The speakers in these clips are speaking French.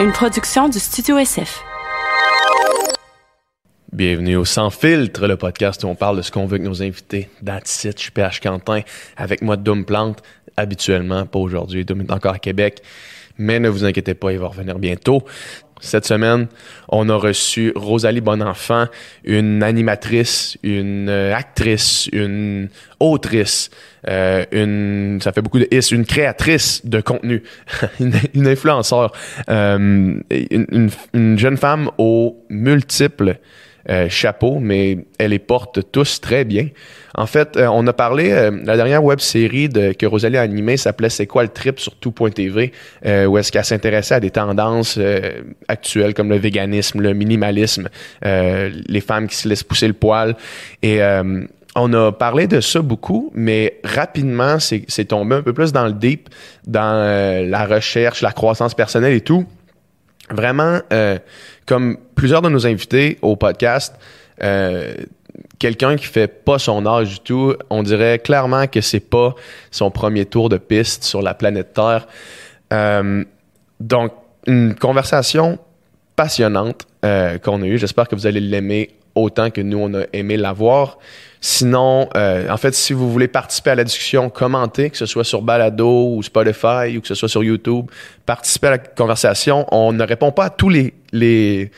une production du Studio SF. Bienvenue au Sans Filtre, le podcast où on parle de ce qu'on veut avec nos invités. That's je suis PH Quentin, avec moi Doom Plante, habituellement, pas aujourd'hui, Doom est encore à Québec, mais ne vous inquiétez pas, il va revenir bientôt. Cette semaine, on a reçu Rosalie Bonenfant, une animatrice, une euh, actrice, une autrice, euh, une, ça fait beaucoup de is, une créatrice de contenu, une, une influenceur, euh, une, une- une jeune femme aux multiples euh, chapeaux, mais elle les porte tous très bien. En fait, euh, on a parlé, euh, la dernière web série que Rosalie a animée s'appelait C'est quoi le trip sur tout.tv, où est-ce qu'elle s'intéressait à des tendances actuelles comme le véganisme, le minimalisme, les femmes qui se laissent pousser le poil. Et on a parlé de ça beaucoup, mais rapidement, c'est tombé un peu plus dans le deep, dans la recherche, la croissance personnelle et tout vraiment, comme plusieurs de nos invités au podcast, euh, quelqu'un qui fait pas son âge du tout, on dirait clairement que c'est pas son premier tour de piste sur la planète Terre. Euh, donc, une conversation passionnante euh, qu'on a eue. J'espère que vous allez l'aimer autant que nous, on a aimé l'avoir. Sinon, euh, en fait, si vous voulez participer à la discussion, commentez, que ce soit sur Balado ou Spotify ou que ce soit sur YouTube, participez à la conversation. On ne répond pas à tous les, les,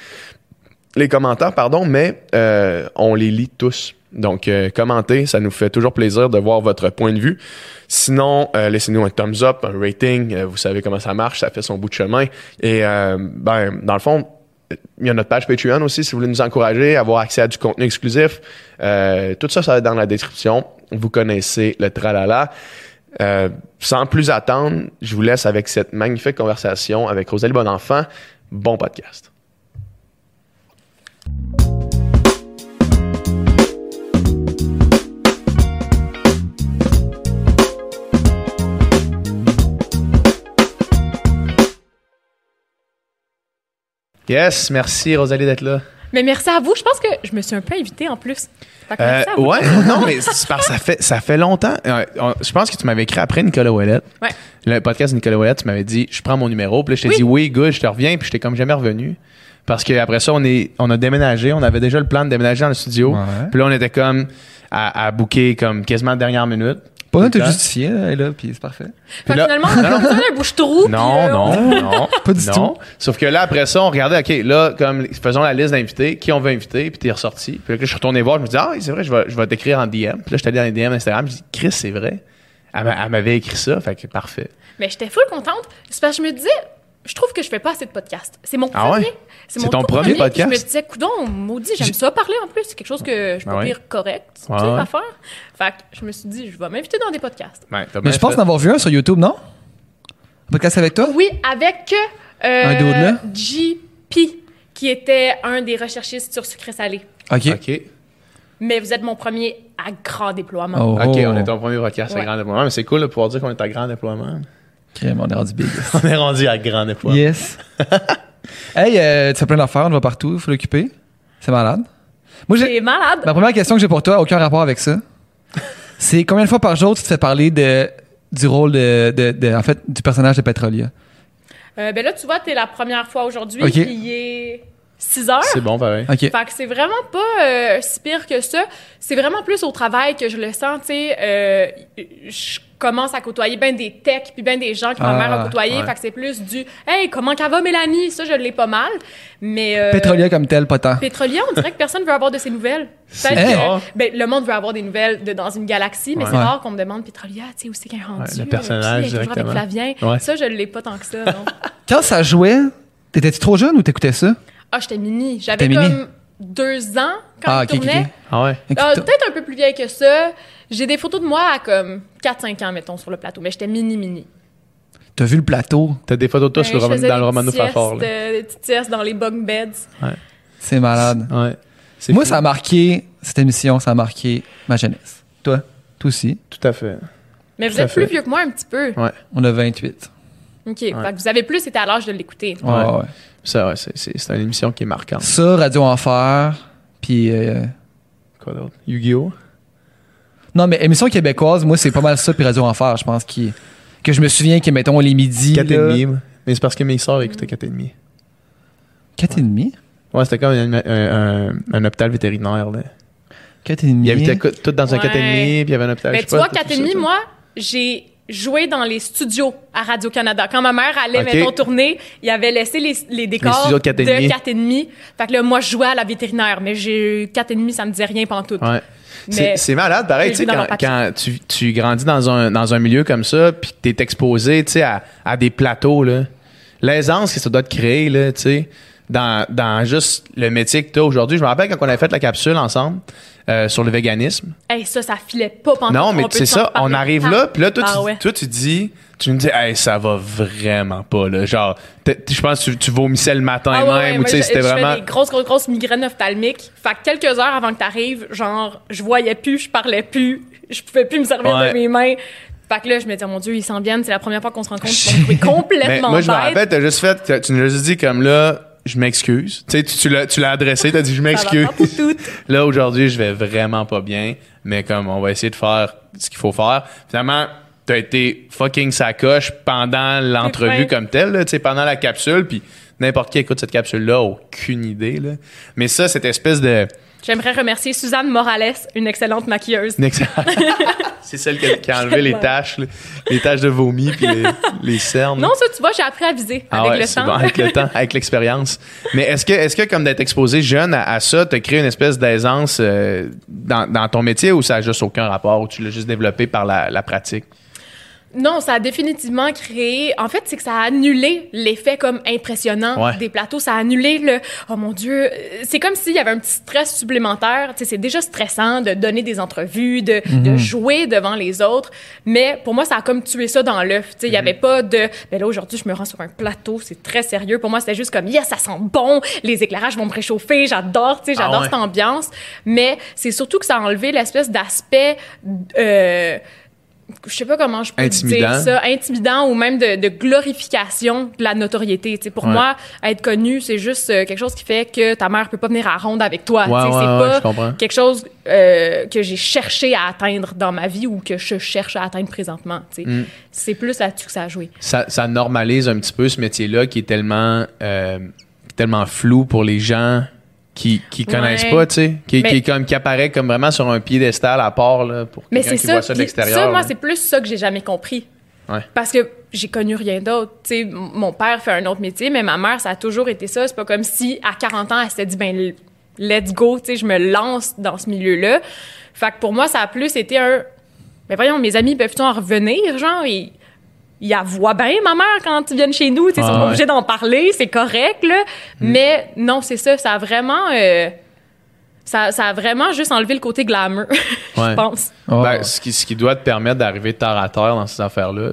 les commentaires, pardon, mais euh, on les lit tous. Donc, euh, commentez, ça nous fait toujours plaisir de voir votre point de vue. Sinon, euh, laissez-nous un thumbs up, un rating. euh, vous savez comment ça marche, ça fait son bout de chemin. Et euh, ben, dans le fond, il y a notre page Patreon aussi, si vous voulez nous encourager, avoir accès à du contenu exclusif. Euh, tout ça, ça va être dans la description. Vous connaissez le tralala. Euh, sans plus attendre, je vous laisse avec cette magnifique conversation avec Rosalie Bonenfant. Bon podcast. Yes, merci Rosalie d'être là. Mais merci à vous. Je pense que je me suis un peu invitée en plus. Euh, ouais, non, mais parce ça fait, ça fait longtemps. Euh, on- je pense que tu m'avais écrit après Nicolas Ouellette. Ouais. Le podcast de Nicolas Ouellette, tu m'avais dit, je prends mon numéro. Puis là, je t'ai Oui. dit, oui, good, je te reviens. Puis je t'ai comme jamais revenu. Parce qu'après ça, on, est, on a déménagé. On avait déjà le plan de déménager dans le studio. Ouais. Puis là, on était comme à, à booker comme quasiment dernière minute. Pas besoin de te justifier, là, elle est là, puis c'est parfait. Fait que là- finalement, on a besoin d'un bouche-trou. puis, Non, euh, non, non. Pas du non. tout. Sauf que là, après ça, on regardait, OK, là, comme, faisons la liste d'invités, qui on veut inviter, puis t'es ressorti. Puis là, je suis retourné voir, je me dis, ah, oui, c'est vrai, je vais, je vais t'écrire en DM. Puis là, je suis allé dans les DM Instagram, je dis, Chris, c'est vrai. Elle, m'a- elle m'avait écrit ça, fait que parfait. Mais j'étais full contente. C'est parce que je me disais, je trouve que je fais pas assez de podcasts. C'est mon Ah premier. ouais? C'est mon ton premier podcast? Je me disais, coudon, maudit, j'aime J'ai- ça parler en plus. C'est quelque chose que je peux Ah ouais? dire correct, tu sais, Ouais, faire. Fait que je me suis dit, je vais m'inviter dans des podcasts. Mais je pense fait. en avoir vu un sur YouTube, non? Un podcast avec toi? Oui, avec euh, Un? JP, qui était un des recherchistes sur sucré salé. OK. OK. Mais vous êtes mon premier à grand déploiement. Oh. OK, on est ton premier podcast à grand déploiement, mais c'est cool de pouvoir dire qu'on est à grand déploiement. Crème, on est rendu big. On est rendu à grand déploiement. yes. hey, euh, tu fais plein d'affaires, on va partout, il faut l'occuper. C'est malade. Moi, j'ai. C'est malade. Ma première question que j'ai pour toi, aucun rapport avec ça. C'est combien de fois par jour tu te fais parler de, du rôle de, de, de- en fait, du personnage de Petrolia? Euh, ben là, tu vois, t'es la première fois aujourd'hui, Ok. puis il est 6 heures. C'est bon, pareil. OK. Fait que c'est vraiment pas euh, si pire que ça. C'est vraiment plus au travail que je le sens, tu sais. euh, je commence à côtoyer ben des techs puis ben des gens que ma Ah, mère a côtoyé. ouais. Fait que c'est plus du « Hey, comment qu'elle va, Mélanie? » Ça, je l'ai pas mal. Mais... euh, Petrolia comme tel, pas tant. Pétrolier, on dirait que personne veut avoir de ses nouvelles. Peut-être Hey. que ben, le monde veut avoir des nouvelles de, dans une galaxie, mais Ouais. c'est Ouais. rare qu'on me demande Pétrolia, tu sais, où c'est qu'elle est rendue. Ouais, le personnage toujours avec directement. Flavien? Ouais. Ça, je l'ai pas tant que ça, non. Quand ça jouait, t'étais-tu trop jeune ou t'écoutais ça? Ah, j'étais mini. J'avais mini? comme deux ans quand Ah, il ok, ok, tournait. ok. Ah ouais? Ah, Peut-être un peu plus vieille que ça. J'ai des photos de moi à comme 4-5 ans, mettons, sur le plateau. Mais j'étais mini-mini. T'as vu le plateau? T'as des photos de toi Ouais, sur le je Roman- dans le des Romano Fafard. euh, Des petites siestes dans les bunk beds. C'est malade. Ouais. Moi, fou. ça a marqué, cette émission, ça a marqué ma jeunesse. Toi? Toi aussi? Tout à fait. Mais vous Tout êtes plus vieux que moi un petit peu. Ouais. On a 28. OK. Fait que vous avez plus été à l'âge de l'écouter. Ouais, Ouais. Ça, ouais, c'est, c'est, c'est une émission qui est marquante. Ça, Radio Enfer, puis... euh, Quoi d'autre? Yu-Gi-Oh! Non, mais émission québécoise, moi, c'est pas mal ça, puis Radio Enfer, je pense, qui... que je me souviens que, mettons, les midis... 4 et là- demi. Mais c'est parce que mes sœurs écoutaient 4 et demi. 4 et demi? Ouais, c'était comme un, un- un- un hôpital vétérinaire. Là. 4 et demi? Il habitait co- tout dans un Ouais. 4,5, puis il y avait un hôpital. Mais je sais tu vois, pas, 4 tout demi, ça, moi, j'ai joué dans les studios à Radio-Canada. Quand ma mère allait, Ok. mettons, tourner, il avait laissé les, les décors studios de 4 et demi. de 4 et demi. Fait que là, moi, je jouais à la vétérinaire, mais j'ai 4 et demi, ça me disait rien pantoute. Ouais. C'est malade, pareil, quand, quand tu, tu grandis dans un, dans un milieu comme ça, puis que t'es exposé, tu sais, à, à des plateaux, là. L'aisance que ça doit te créer, là, tu sais, dans, dans juste le métier que t'as aujourd'hui. Je me rappelle quand on avait fait la capsule ensemble euh, sur le véganisme. hey, ça, ça filait pas pantoute. Non, mais c'est ça, on arrive là, puis là, toi, Ah tu, ouais. toi, tu dis, tu me dis, hey, ça va vraiment pas, là. Genre, je pense que tu, tu vomissais le matin Ah ouais, même, ou tu sais, je- c'était je vraiment. des grosses, grosses, grosses migraines ophtalmiques. Fait que quelques heures avant que t'arrives, genre, je voyais plus, je parlais plus, je pouvais plus me servir Ouais. de mes mains. Fait que là, je me disais, mon Dieu, ils s'en viennent, c'est la première fois qu'on se rencontre, vont me trouver Mais complètement moi, je me rappelle, t'as juste fait, tu nous as juste dit comme là, je m'excuse. Tu sais, tu, l'as, tu l'as adressé, t'as dit je m'excuse. Là, aujourd'hui, je vais vraiment pas bien, mais comme on va essayer de faire ce qu'il faut faire. Finalement, t'as été fucking sacoche pendant l'entrevue comme telle, là, tu sais, pendant la capsule, puis n'importe qui écoute cette capsule-là, aucune idée, là. Mais ça, cette espèce de... J'aimerais remercier Suzanne Morales, une excellente maquilleuse. C'est celle qui a, qui a enlevé les taches, les taches de vomi, puis les, les cernes. Non, ça, tu vois, j'ai appris à viser Ah avec ouais, le bon, avec le temps, avec l'expérience. Mais est-ce que, est-ce que comme d'être exposé jeune à, à ça, t'as créé une espèce d'aisance euh, dans, dans ton métier ou ça a juste aucun rapport ou tu l'as juste développé par la, la pratique? Non, ça a définitivement créé. En fait, c'est que ça a annulé l'effet comme impressionnant Ouais. des plateaux. Ça a annulé le. Oh mon Dieu. C'est comme s'il y avait un petit stress supplémentaire. Tu sais, c'est déjà stressant de donner des entrevues, de, de jouer devant les autres. Mais pour moi, ça a comme tué ça dans l'œuf. Tu sais, il y avait pas de. Ben là, aujourd'hui, je me rends sur un plateau. C'est très sérieux. Pour moi, c'était juste comme, yes, ça sent bon. Les éclairages vont me réchauffer. J'adore, tu sais, Ah j'adore ouais. cette ambiance. Mais c'est surtout que ça a enlevé l'espèce d'aspect. Euh, je sais pas comment je peux Intimidant. dire ça, intimidant ou même de, de glorification de la notoriété. Tu sais, pour Ouais. moi, être connu, c'est juste euh, quelque chose qui fait que ta mère peut pas venir à ronde avec toi. Ouais, c'est pas quelque chose euh, que j'ai cherché à atteindre dans ma vie ou que je cherche à atteindre présentement. Mm. C'est plus là-dessus que ça a joué. Ça, ça normalise un petit peu ce métier-là qui est tellement, euh, tellement flou pour les gens qui, qui connaissent Ouais. pas, tu sais, qui, Mais- qui, est comme, qui apparaît comme vraiment sur un piédestal à part là, pour quelqu'un qui ça. voit ça de l'extérieur. ça, moi, c'est plus ça que j'ai jamais compris. Ouais. Parce que j'ai connu rien d'autre. Tu sais, mon père fait un autre métier, mais ma mère, ça a toujours été ça. C'est pas comme si, à 40 ans, elle s'était dit, ben, let's go, tu sais, je me lance dans ce milieu-là. Fait que pour moi, ça a plus été un. Mais voyons, mes amis peuvent-ils en revenir? Genre, ils la voient bien, ma mère, quand ils viennent chez nous. Ils Ah sont ouais. obligés d'en parler, c'est correct, là. Mais non, c'est ça. Ça a vraiment. euh, ça, ça a vraiment juste enlevé le côté glamour, Ouais. je pense. Oh. Ben, ce, qui, ce qui doit te permettre d'arriver terre à terre dans ces affaires-là,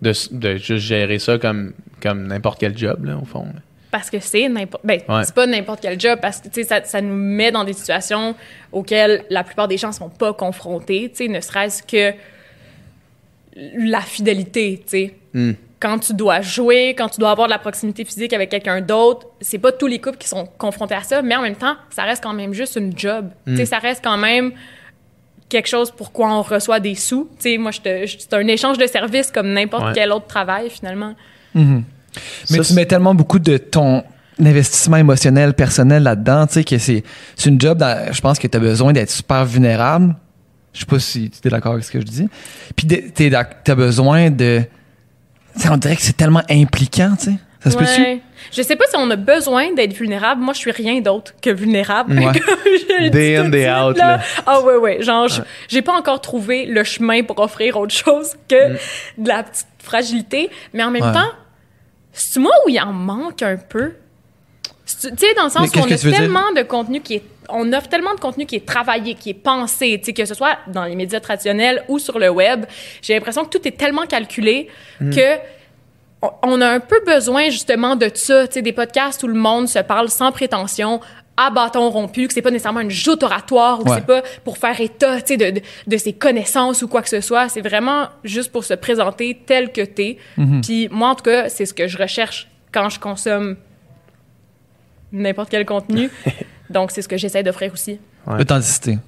de, de juste gérer ça comme, comme n'importe quel job, là, au fond. Parce que c'est n'importe. Ben, Ouais. c'est pas n'importe quel job, parce que, ça, ça nous met dans des situations auxquelles la plupart des gens ne sont pas confrontés, ne serait-ce que la fidélité, tu sais. Hmm. Quand tu dois jouer, quand tu dois avoir de la proximité physique avec quelqu'un d'autre, c'est pas tous les couples qui sont confrontés à ça, mais en même temps, ça reste quand même juste une job. Tu sais, ça reste quand même quelque chose pour quoi on reçoit des sous. Tu sais, moi, c'est un échange de services comme n'importe Ouais. quel autre travail, finalement. Mais Ça, tu c'est- mets tellement beaucoup de ton investissement émotionnel, personnel là-dedans, tu sais, que c'est c'est une job, dans- je pense que tu as besoin d'être super vulnérable. Je sais pas si tu es d'accord avec ce que je dis. Puis tu as besoin de... tu sais, on dirait que c'est tellement impliquant, tu sais. Ça se peut-tu? Ouais. Je sais pas si on a besoin d'être vulnérable. Moi, je suis rien d'autre que vulnérable. Ouais. Comme je le Day in, day out, là. là. Ah ouais, ouais. Genre, je- j'ai pas encore trouvé le chemin pour offrir autre chose que de la petite fragilité. Mais en même Ouais. temps, c'est moi où il en manque un peu? Tu sais, dans le sens où on a dire? tellement de contenu qui est... On offre tellement de contenu qui est travaillé, qui est pensé, que ce soit dans les médias traditionnels ou sur le web. J'ai l'impression que tout est tellement calculé Mm. que on- a un peu besoin justement de ça, des podcasts où le monde se parle sans prétention, à bâton rompu, que c'est pas nécessairement une joute oratoire ou que Ouais. c'est pas pour faire état, de, de, de ses connaissances ou quoi que ce soit. C'est vraiment juste pour se présenter tel que t'es. Mhm. Puis moi, en tout cas, c'est ce que je recherche quand je consomme n'importe quel contenu. Donc, c'est ce que j'essaie d'offrir aussi. Ouais. L'authenticité.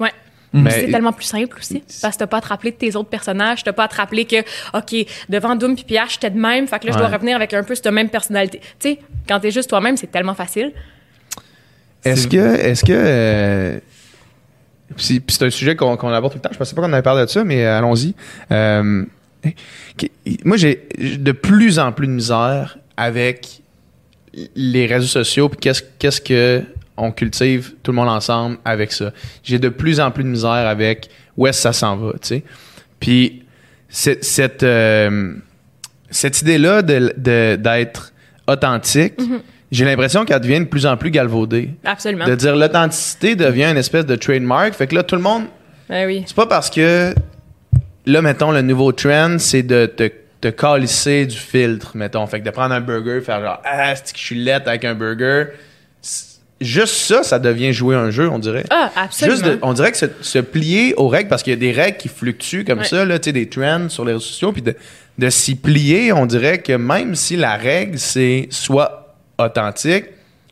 Ouais. Mais- C'est tellement plus simple aussi. Parce que t'as pas à te rappeler de tes autres personnages. T'as pas à te rappeler que, OK, devant Doom puis Pierre, j'étais de même. Fait que là, je dois revenir avec un peu cette même personnalité. Tu sais, quand t'es juste toi-même, c'est tellement facile. Est-ce que, est-ce que, euh, puis puis c'est un sujet qu'on aborde tout le temps. Je pensais pas qu'on avait parlé de ça, mais euh, allons-y. Euh, qui- moi, j'ai j'ai de plus en plus de misère avec les réseaux sociaux. Puis qu'est-ce qu'est-ce que on cultive tout le monde ensemble avec ça. J'ai de plus en plus de misère avec où est-ce que ça s'en va, tu sais. Puis cette cette, euh, cette idée-là de- de- d'être authentique, j'ai l'impression qu'elle devient de plus en plus galvaudée. Absolument. De dire l'authenticité devient une espèce de trademark. Fait que là, tout le monde. Ben oui. C'est pas parce que. Là, mettons, le nouveau trend, c'est de te, te calisser du filtre, mettons. Fait que de prendre un burger, faire genre, ah, c'est que je suis laite avec un burger. Juste ça, ça devient jouer un jeu, on dirait. Ah, absolument. Juste de- on dirait que se, se plier aux règles, parce qu'il y a des règles qui fluctuent comme Ouais. ça, là, tu sais, des trends sur les réseaux sociaux, puis de, de s'y plier, on dirait que même si la règle, c'est soit authentique,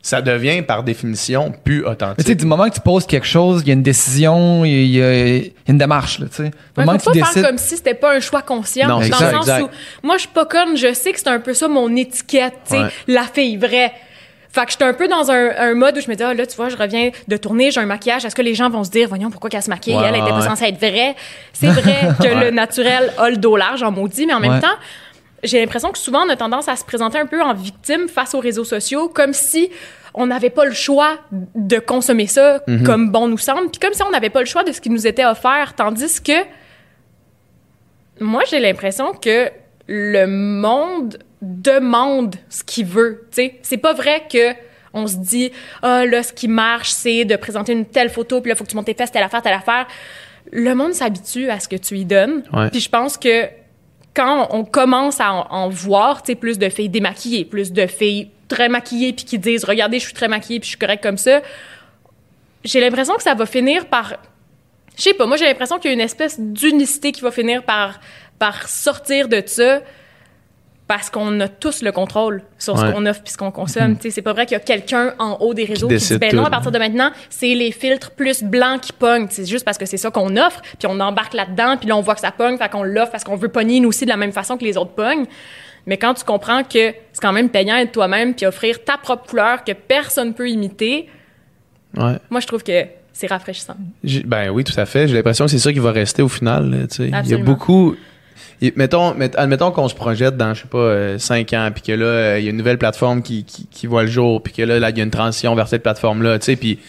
ça devient par définition plus Mais tu sais, authentique. du moment que tu poses quelque chose, il y a une décision, il y a, y y une démarche, là, tu sais. Ouais, moment faut que tu pas faire comme si c'était pas un choix conscient. Non, dans le sens exact. où moi, je suis pas conne, je sais que c'est un peu ça mon étiquette, tu sais, Ouais. la fille vraie. Fait que j'étais un peu dans un, un mode où je me dis, ah là, tu vois, je reviens de tourner, j'ai un maquillage. Est-ce que les gens vont se dire, voyons, pourquoi qu'elle se maquille? Ouais, elle était ouais, pas censée être vraie. C'est vrai que Ouais. le naturel a le dos large, en maudit, mais en même temps, j'ai l'impression que souvent, on a tendance à se présenter un peu en victime face aux réseaux sociaux, comme si on n'avait pas le choix de consommer ça Mhm. comme bon nous semble, puis comme si on n'avait pas le choix de ce qui nous était offert, tandis que moi, j'ai l'impression que le monde demande ce qu'il veut. Tu sais, c'est pas vrai que on se dit ah là ce qui marche c'est de présenter une telle photo puis là faut que tu montes tes fesses telle affaire telle affaire. Le monde s'habitue à ce que tu y donnes. Ouais. Puis je pense que quand on commence à en, voir, tu sais, plus de filles démaquillées, plus de filles très maquillées puis qui disent regardez je suis très maquillée puis je suis correcte comme ça, j'ai l'impression que ça va finir par je sais pas, moi j'ai l'impression qu'il y a une espèce d'unicité qui va finir par, par sortir de ça parce qu'on a tous le contrôle sur ce Ouais. qu'on offre puis ce qu'on consomme. Sais, C'est pas vrai qu'il y a quelqu'un en haut des réseaux qui, dit ben non, à partir de maintenant, c'est les filtres plus blancs qui pognent. C'est juste parce que c'est ça qu'on offre, puis on embarque là-dedans, puis là on voit que ça pogne, fait qu'on l'offre parce qu'on veut pogner nous aussi de la même façon que les autres pognent. Mais quand tu comprends que c'est quand même payant être toi-même puis offrir ta propre couleur que personne peut imiter, Ouais. moi je trouve que c'est rafraîchissant. Ben oui, tout à fait. J'ai l'impression que c'est ça qui va rester au final. Il y a beaucoup. Mettons, met- admettons qu'on se projette dans, je sais pas, 5 ans, puis que là, euh, il y a une nouvelle plateforme qui, qui, qui voit le jour, puis que là, il y a une transition vers cette plateforme-là, tu sais, puis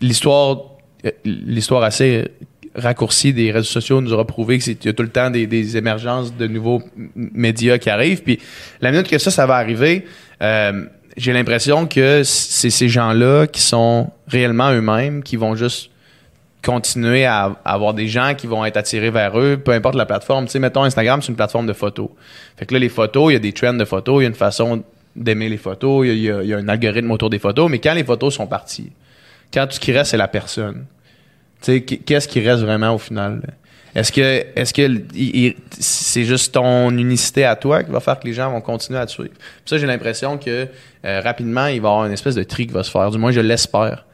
l'histoire, euh, l'histoire assez raccourcie des réseaux sociaux nous aura prouvé que c'est il y a tout le temps des, des émergences de nouveaux médias qui arrivent, puis la minute que ça, ça va arriver, euh, j'ai l'impression que c'est ces gens-là qui sont réellement eux-mêmes, qui vont juste continuer à, avoir des gens qui vont être attirés vers eux, peu importe la plateforme. Tu sais, mettons, Instagram, c'est une plateforme de photos. Fait que là, les photos, il y a des trends de photos, il y a une façon d'aimer les photos, il y a- un algorithme autour des photos, mais quand les photos sont parties, quand tout ce qui reste, c'est la personne. Tu sais, qu- qu'est-ce qui reste vraiment au final? Est-ce que, est-ce que c'est juste ton unicité à toi qui va faire que les gens vont continuer à te suivre? Puis ça, j'ai l'impression que euh, rapidement, il va y avoir une espèce de tri qui va se faire. Du moins, je l'espère.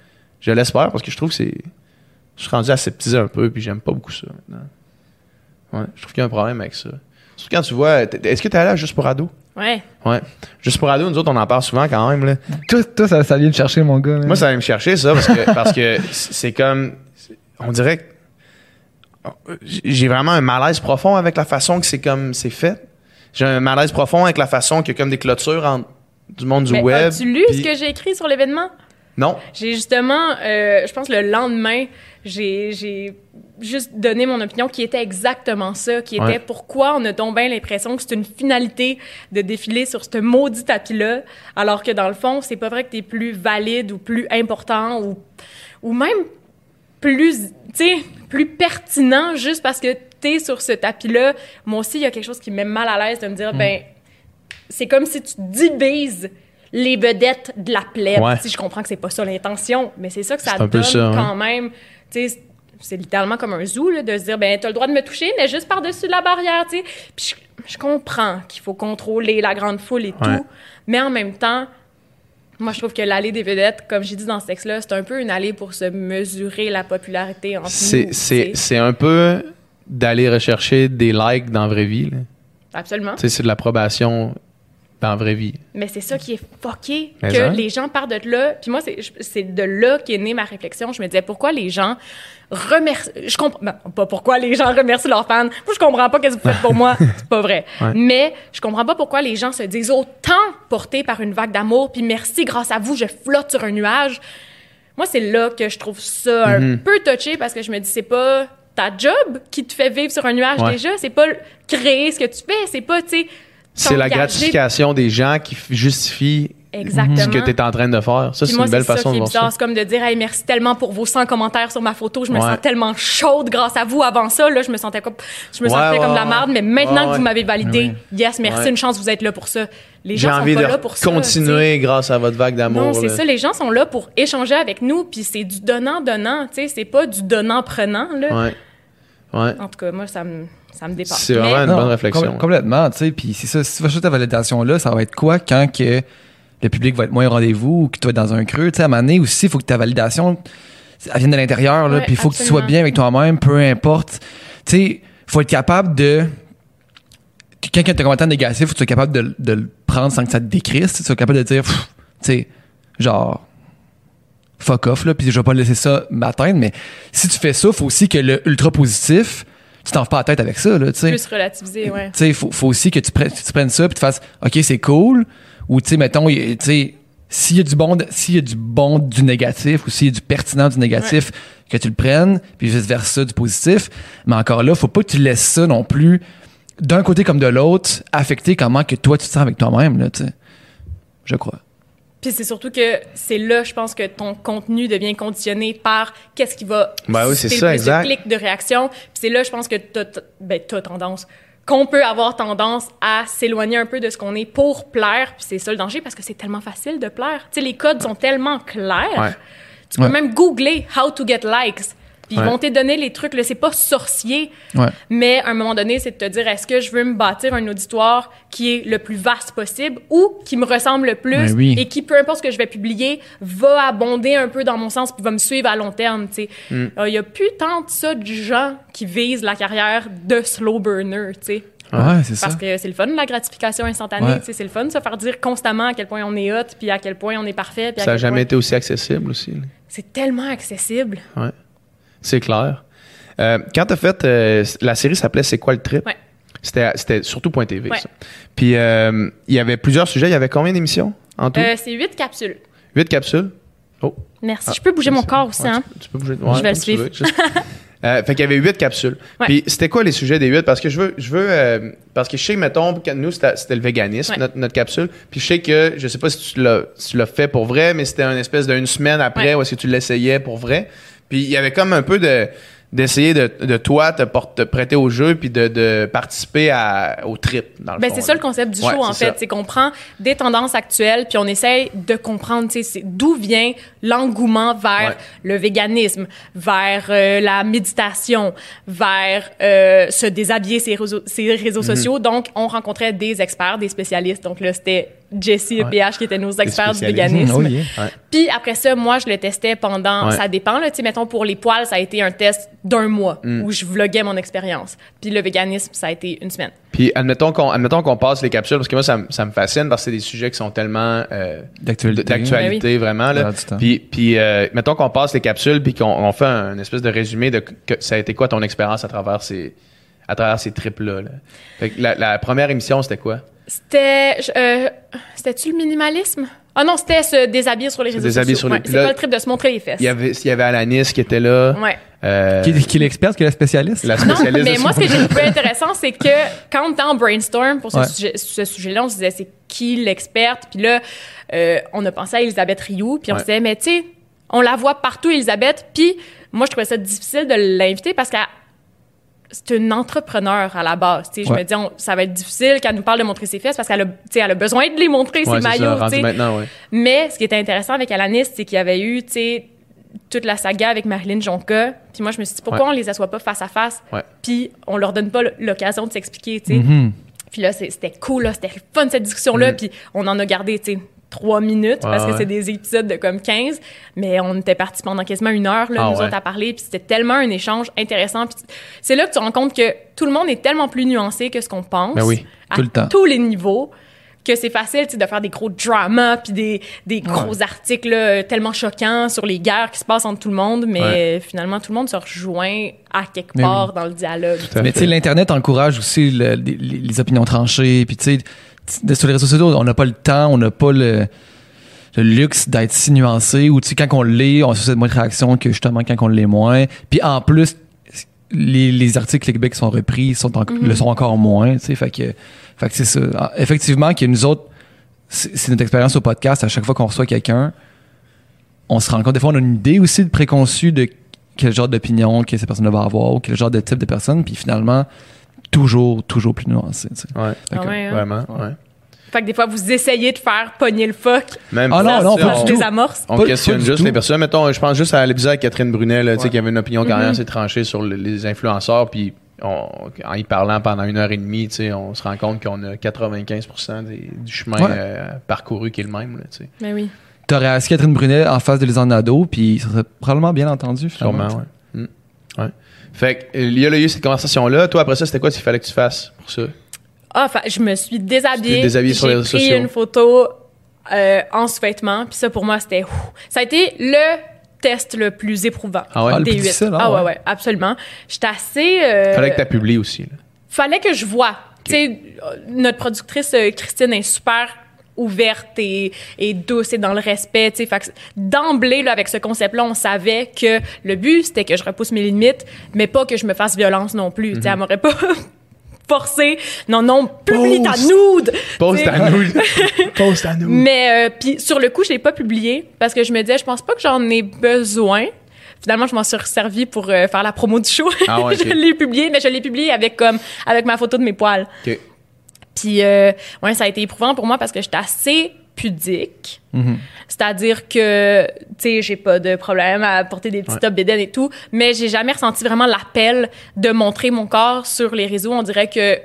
Je l'espère parce que je trouve que c'est. Je suis rendu aseptisé un peu, puis j'aime pas beaucoup ça maintenant. Ouais, je trouve qu'il y a un problème avec ça. Surtout quand tu vois. Est-ce que t'es allé à Juste pour ado? Ouais. Ouais. Juste pour ado, nous autres, on en parle souvent quand même. Là. Toi, toi, ça, ça vient de chercher, mon gars. Moi, ça va me chercher, ça, parce que parce que c'est comme. On dirait que. J'ai vraiment un malaise profond avec la façon que c'est comme c'est fait. J'ai un malaise profond avec la façon qu'il y a comme des clôtures entre du monde du Mais web. as-tu lu ce que j'ai écrit sur l'événement? Non? J'ai justement, euh, je pense le lendemain, j'ai juste donné mon opinion qui était exactement ça, qui était Ouais. pourquoi on a donc bien l'impression que c'est une finalité de défiler sur ce maudit tapis-là, alors que dans le fond, c'est pas vrai que t'es plus valide ou plus important ou, ou même plus, plus pertinent juste parce que t'es sur ce tapis-là. Moi aussi, il y a quelque chose qui me met mal à l'aise de me Mm. dire, ben, c'est comme si tu divises les vedettes de la plèbe. Ouais. Si je comprends que c'est pas ça l'intention, mais c'est ça que ça donne ça, quand même. C'est littéralement comme un zoo là, de se dire ben t'as le droit de me toucher, mais juste par-dessus la barrière, tu sais. Puis je, je comprends qu'il faut contrôler la grande foule et Ouais. tout, mais en même temps, Moi, je trouve que l'allée des vedettes, comme j'ai dit dans ce texte-là, c'est un peu une allée pour se mesurer la popularité entre C'est, nous. un peu d'aller rechercher des likes dans la vraie vie. là. Absolument. C'est de l'approbation dans la vraie vie. Mais c'est ça qui est fucké, Mais que hein? les gens partent de là. Puis moi, c'est- de là qu'est née ma réflexion. Je me disais, pourquoi les gens remercient... Je comprends... ben, pas pourquoi les gens remercient leurs fans. Moi, je comprends pas ce que vous faites pour moi. C'est pas vrai. Ouais. Mais je comprends pas pourquoi les gens se disent autant portés par une vague d'amour. Puis merci, grâce à vous, je flotte sur un nuage. Moi, c'est là que je trouve ça un Mhm. peu touché parce que je me dis, c'est pas ta job qui te fait vivre sur un nuage Ouais. déjà. C'est pas créer ce que tu fais. C'est pas, tu sais... C'est la gratification des gens qui justifie Exactement. ce que tu es en train de faire. Ça, c'est une belle c'est ça façon qui de voir bizarre. ça. C'est comme de dire, hey, merci tellement pour vos 100 commentaires sur ma photo. Je me Ouais. sens tellement chaude grâce à vous. Avant ça, là, je me sentais comme, je me Ouais, sentais ouais, comme de la merde. Mais maintenant Ouais, que vous m'avez validé, yes, merci, Ouais. une chance, vous êtes là pour ça. Les J'ai gens sont envie pas de là pour ça. continuer grâce à votre vague d'amour. Non, c'est ça. Les gens sont là pour échanger avec nous. Puis c'est du donnant-donnant. Tu sais, c'est pas du donnant-prenant, là. Ouais. Ouais. En tout cas, moi, ça me, ça me dépasse. C'est Mais- vraiment une Non, bonne réflexion. com- complètement, tu sais. Puis c'est ça, si tu vas chercher ta validation-là, ça va être quoi quand que le public va être moins au rendez-vous ou que tu vas être dans un creux, tu sais, à un moment donné aussi, il faut que ta validation, elle vienne de l'intérieur, là, Ouais, puis il faut que tu sois bien avec toi-même, peu importe. Tu sais, faut être capable de... Quand tu as un commentaire négatif, faut que tu sois capable de, de le prendre sans que ça te décrisse, tu sois capable de dire, tu sais, genre fuck off là puis je vais pas laisser ça m'atteindre mais si tu fais ça faut aussi que le ultra positif tu t'en fais pas la tête avec ça là tu sais Plus relativisé, ouais. tu sais, faut, faut aussi que tu prennes, tu prennes ça puis tu fasses, OK, c'est cool. Ou, tu sais, mettons, tu sais, s'il y a du bon, s'il y a du bon du négatif ou s'il y a du pertinent du négatif, que tu le prennes, puis vice versa du positif. Mais encore là, faut pas que tu laisses ça non plus, d'un côté comme de l'autre, affecter comment que toi tu te sens avec toi-même, là, tu sais. Je crois. Puis c'est surtout que c'est là, je pense que ton contenu devient conditionné par qu'est-ce qui va Ben oui, c'est ça, exact. de clics, de réactions. Puis c'est là, je pense que t'as, t'as- ben, t'as tendance, qu'on peut avoir tendance à s'éloigner un peu de ce qu'on est pour plaire. Puis c'est ça le danger parce que c'est tellement facile de plaire. Tu sais, les codes sont tellement clairs. Ouais. Tu peux Ouais. même googler « how to get likes ». Puis ils Ouais. vont te donner les trucs, là, c'est pas sorcier, Ouais. mais à un moment donné, c'est de te dire est-ce que je veux me bâtir un auditoire qui est le plus vaste possible ou qui me ressemble le plus Ben oui. et qui, peu importe ce que je vais publier, va abonder un peu dans mon sens puis va me suivre à long terme. tu sais. Mm. Euh, Il y a plus tant de ça de gens qui visent la carrière de slow burner. tu sais. Ouais, c'est ça. Parce que c'est le fun, la gratification instantanée. Ouais. tu sais, C'est le fun de se faire dire constamment à quel point on est hot puis à quel point on est parfait. puis Ça n'a jamais point- été aussi accessible aussi. C'est tellement accessible. Ouais. C'est clair. Euh, quand tu as fait. euh, la série s'appelait C'est quoi le trip? Ouais. C'était, c'était surtout Point TV, Ouais. ça. Puis euh, il y avait plusieurs sujets. Il y avait combien d'émissions en tout? Euh, c'est huit capsules. Huit capsules? Oh. Merci. Ah, je peux bouger mon corps aussi, ouais, hein? tu, tu peux bouger. Je vais le suivre. veux, juste- Euh, fait qu'il y avait huit capsules. Ouais. Puis c'était quoi les sujets des huit? Parce que je veux, je veux euh, parce que je sais, mettons, que nous, c'était le véganisme, Ouais. notre, notre capsule. Puis je sais que, je sais pas si tu l'as, si tu l'as fait pour vrai, mais c'était une espèce d'une semaine après Ouais. où est-ce que tu l'essayais pour vrai. Puis il y avait comme un peu de d'essayer de, de toi te, porte- te prêter au jeu puis de, de participer à, au trip dans le Ben, c'est ça le concept du Ouais, show, en fait. C'est qu'on prend des tendances actuelles, puis on essaye de comprendre tu sais, c'est d'où vient l'engouement vers Ouais. le véganisme, vers euh, la méditation, vers euh, se déshabiller ses réseaux, ses réseaux Mhm. sociaux. Donc, on rencontrait des experts, des spécialistes. Donc là, c'était Jessie et PH qui étaient nos experts du véganisme. Oh, yeah. Ouais. Puis après ça, moi, je le testais pendant. Ouais. Ça dépend, là. Tu sais, mettons, pour les poils, ça a été un test d'un mois Mm. où je vloguais mon expérience. Puis le véganisme, ça a été une semaine. Puis admettons qu'on admettons qu'on passe les capsules parce que moi ça, me- ça me fascine parce que c'est des sujets qui sont tellement euh, D'actualité. d'actualité vraiment là. Du temps. Puis puis euh, mettons qu'on passe les capsules puis qu'on on fait un espèce de résumé de que ça a été quoi ton expérience à travers ces à travers ces trips là. Fait que la, la première émission c'était quoi? C'était. euh, C'était-tu le minimalisme? Ah non, c'était se déshabiller sur les Se réseaux déshabiller sociaux. sur les- Ouais, C'est là- pas le trip de se montrer les fesses. Il y avait il y avait Alanis qui était là. Ouais. euh, Qui, qui est l'experte, qui est la spécialiste? la Non, spécialiste mais de moi, ce ce que j'ai trouvé intéressant, c'est que quand on était en brainstorm pour ce Ouais. sujet- ce sujet-là, on se disait, c'est qui l'experte? Puis là, euh, on a pensé à Elisabeth Rioux, puis on Ouais. se disait, mais tu sais, on la voit partout, Elisabeth. Puis moi, je trouvais ça difficile de l'inviter parce qu'elle c'est une entrepreneur à la base. Je me dis, on- ça va être difficile qu'elle nous parle de montrer ses fesses parce qu'elle a, elle a besoin de les montrer, Ouais, ses ça, maillots. ouais. Mais ce qui était intéressant avec Alanis, c'est qu'il y avait eu, toute la saga avec Marilyn Jonca. Puis moi, je me suis dit, pourquoi on les assoit pas face à face? Puis on leur donne pas l'occasion de s'expliquer, tu sais. Mhm. Puis là, c'était cool, là, c'était fun cette discussion-là. Mm. Puis on en a gardé, tu sais, trois minutes parce Ouais, que c'est des épisodes de comme 15, mais on était partis pendant quasiment une heure, là, Ah nous ouais. autres, à parler, puis c'était tellement un échange intéressant. Puis c'est là que tu te rends compte que tout le monde est tellement plus nuancé que ce qu'on pense. Ben oui, à tout le temps. tous les niveaux. Que c'est facile de faire des gros dramas puis des, des gros articles là, tellement choquants sur les guerres qui se passent entre tout le monde, mais finalement, tout le monde se rejoint à quelque part dans le dialogue. Mais tu sais, l'Internet encourage aussi le- les, les opinions tranchées. Puis tu sais, sur les réseaux sociaux, on n'a pas le temps, on n'a pas le, le luxe d'être si nuancé. Ou tu sais, quand on l'est, on suscite moins de réactions que justement quand on l'est moins. Puis en plus, les, les articles Québec qui sont repris sont en- le sont encore moins. Tu sais, fait que, fait que c'est ça. Ah, Effectivement, que nous autres, c'est c'est notre expérience au podcast. À chaque fois qu'on reçoit quelqu'un, on se rend compte. Des fois, on a une idée aussi de préconçue de quel genre d'opinion que cette personne va avoir ou quel genre de type de personne. Puis finalement, toujours, toujours plus nuancé. tu sais. Ouais, Ah ouais, hein? vraiment, ouais. Fait que des fois, vous essayez de faire pogner le fuck, Même Ah non, non, pas on- du tout. des amorces. On Pas- questionne pas juste tout. les personnes. Mettons, je pense juste à l'épisode avec Catherine Brunet, là, tu sais, qui avait une opinion quand même Mhm. assez tranchée sur le- les influenceurs, puis on- en y parlant pendant une heure et demie, tu sais, on se rend compte qu'on a 95% des- du chemin Ouais. euh, parcouru qui est le même, là, tu sais. Mais oui. T'aurais assis Catherine Brunet en face de Les Nado, puis ça serait probablement bien entendu. finalement. Sûrement, ouais. Mm. Ouais. Fait que, il y a eu cette conversation-là. Toi, après ça, c'était quoi qu'il fallait que tu fasses pour ça? Ah, enfin, je me suis déshabillée. Déshabillée sur les réseaux J'ai pris sociaux. une photo euh, en sous-vêtements. Puis ça, pour moi, c'était... Ça a été le test le plus éprouvant. Ah ouais? Ah, le des plus huit. difficile, hein, ah ouais, ouais. ouais, absolument. J'étais assez... euh, Fallait que tu publié aussi. là. fallait que je vois. Tu sais, euh, notre productrice euh, Christine est super ouverte et, et douce et dans le respect. Fait d'emblée, là, avec ce concept-là, on savait que le but, c'était que je repousse mes limites, mais pas que je me fasse violence non plus. Sais, Elle m'aurait pas forcé. Non, non, publie ta nude! Poste à nous. Poste à nous. Mais euh, puis sur le coup, je l'ai pas publié parce que je me disais, je pense pas que j'en ai besoin. Finalement, je m'en suis servi pour euh, faire la promo du show. Ah ouais, je l'ai publié, mais je l'ai publié avec comme avec ma photo de mes poils. OK. Puis euh, ouais, ça a été éprouvant pour moi parce que j'étais assez pudique. Mhm. C'est-à-dire que, tu sais, j'ai pas de problème à porter des petits Ouais. tops bédaines et tout, mais j'ai jamais ressenti vraiment l'appel de montrer mon corps sur les réseaux. On dirait que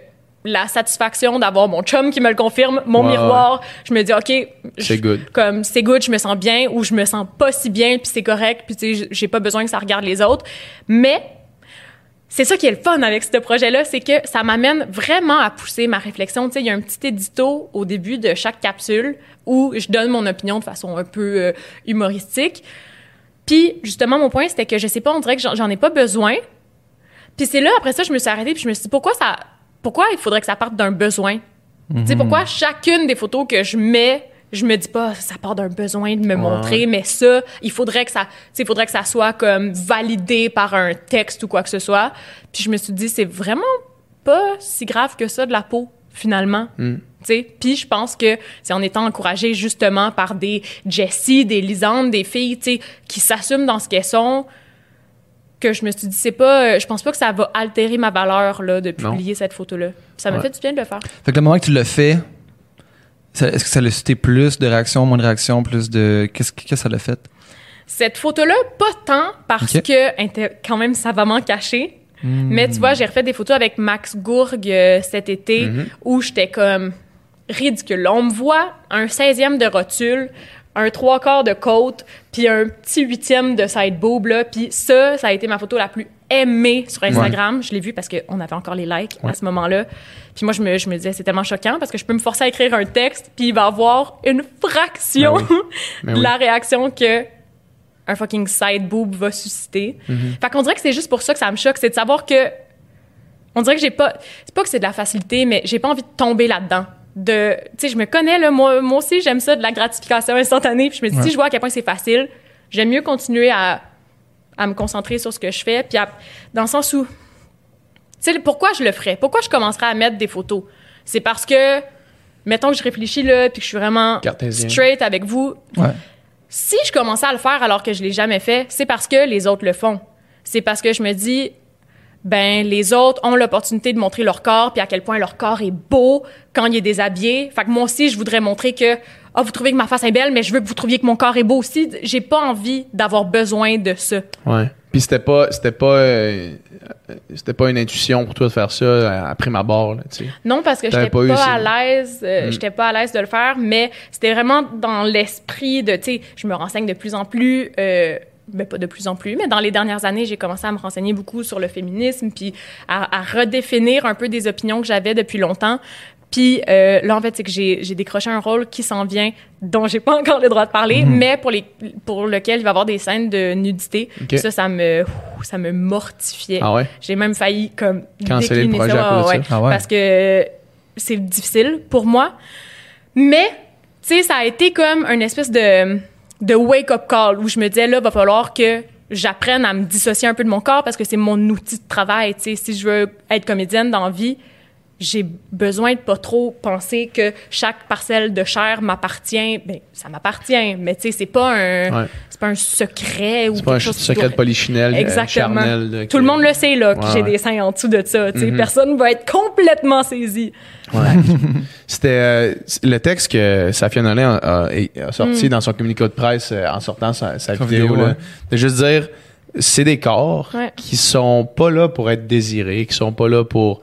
la satisfaction d'avoir mon chum qui me le confirme, mon miroir, je me dis, OK, C'est je- good. comme c'est good, je me sens bien ou je me sens pas si bien, puis c'est correct, puis tu sais, j'ai pas besoin que ça regarde les autres. Mais c'est ça qui est le fun avec ce projet-là, c'est que ça m'amène vraiment à pousser ma réflexion. Tu sais, il y a un petit édito au début de chaque capsule où je donne mon opinion de façon un peu euh, humoristique. Puis justement, mon point, c'était que je sais pas, on dirait que j'en ai pas besoin. Puis c'est là, après ça, je me suis arrêtée, puis je me suis dit, pourquoi ça... Pourquoi il faudrait que ça parte d'un besoin? Tu sais, pourquoi chacune des photos que je mets, je me dis pas, ça part d'un besoin de me montrer, mais ça, il faudrait que ça, tu sais, il faudrait que ça soit comme validé par un texte ou quoi que ce soit. Puis je me suis dit, c'est vraiment pas si grave que ça de la peau, finalement. Mm. Tu sais, Puis je pense que c'est en étant encouragée justement par des Jessie, des Lisande, des filles tu sais, qui s'assument dans ce qu'elles sont, que je me suis dit, c'est pas, euh, je pense pas que ça va altérer ma valeur là, de Non. publier cette photo-là. Ça m'a Ouais. fait du bien de le faire. Fait que le moment que tu fait, ça- est-ce que ça l'a suscité plus de réactions, moins de réactions, plus de. Qu'est-ce que ça l'a fait? Cette photo-là, pas tant parce que quand même savamment cachée. Mais tu vois, j'ai refait des photos avec Max Gourg euh, cet été Mhm. où j'étais comme ridicule. On me voit un 16e de rotule, un trois quarts de côte, puis un petit huitième de side boob, là. Puis ça, ça a été ma photo la plus aimée sur Instagram. Je l'ai vue parce qu'on avait encore les likes à ce moment-là. Puis moi, je me, je me disais, c'est tellement choquant parce que je peux me forcer à écrire un texte, puis il va avoir une fraction Ben oui. Ben de oui. la réaction que un fucking side boob va susciter. Mhm. Fait qu'on dirait que c'est juste pour ça que ça me choque, c'est de savoir que on dirait que j'ai pas c'est pas que c'est de la facilité mais j'ai pas envie de tomber là-dedans. De tu sais je me connais là moi, moi aussi j'aime ça de la gratification instantanée puis je me dis Ouais. si je vois à quel point c'est facile, j'aime mieux continuer à à me concentrer sur ce que je fais puis à- dans le sens où tu sais pourquoi je le ferais? Pourquoi je commencerais à mettre des photos? C'est parce que mettons que je réfléchis là puis que je suis vraiment Cartésien. straight avec vous, Ouais. si je commençais à le faire alors que je l'ai jamais fait, c'est parce que les autres le font. C'est parce que je me dis, ben les autres ont l'opportunité de montrer leur corps puis à quel point leur corps est beau quand il est déshabillé. Fait que moi aussi, je voudrais montrer que ah vous trouvez que ma face est belle, mais je veux que vous trouviez que mon corps est beau aussi. J'ai pas envie d'avoir besoin de ça. Ouais. Puis c'était pas, c'était pas, euh, c'était pas une intuition pour toi de faire ça euh, après ma barre, là, tu sais. Non, parce que j'étais pas pas, à l'aise. euh, Mm. J'étais pas à l'aise de le faire, mais c'était vraiment dans l'esprit de, tu sais, je me renseigne de plus en plus. Euh, ben pas de plus en plus, mais dans les dernières années, j'ai commencé à me renseigner beaucoup sur le féminisme, puis à, à redéfinir un peu des opinions que j'avais depuis longtemps. Puis euh, là, en fait, c'est que j'ai décroché un rôle qui s'en vient, dont j'ai pas encore le droit de parler, Mhm. mais pour, les, pour lequel il va y avoir des scènes de nudité. Ok. Ça, ça me, ça me mortifiait. Ah ouais? J'ai même failli comme Canceller le projet ça, à cause de ouais, ça? Ah ouais. parce que c'est difficile pour moi. Mais, tu sais, ça a été comme une espèce de, de wake-up call où je me disais, là, va falloir que j'apprenne à me dissocier un peu de mon corps parce que c'est mon outil de travail. Tu sais, si je veux être comédienne dans la vie, j'ai besoin de pas trop penser que chaque parcelle de chair m'appartient. Ben, ça m'appartient, mais tu sais, c'est pas un, Ouais. c'est pas un secret ou C'est pas un quelque chose secret doit- de polichinelle, euh, Exactement. Tout le monde le sait, là, que Ouais, j'ai ouais. des seins en dessous de ça. Tu sais, Mhm. Personne va être complètement saisi. C'était euh, le texte que Safia Nolin a, a- a sorti Mm. dans son communiqué de presse euh, en sortant sa, sa Sa vidéo. vidéo, là. ouais. de juste dire, c'est des corps Ouais. qui sont pas là pour être désirés, qui sont pas là pour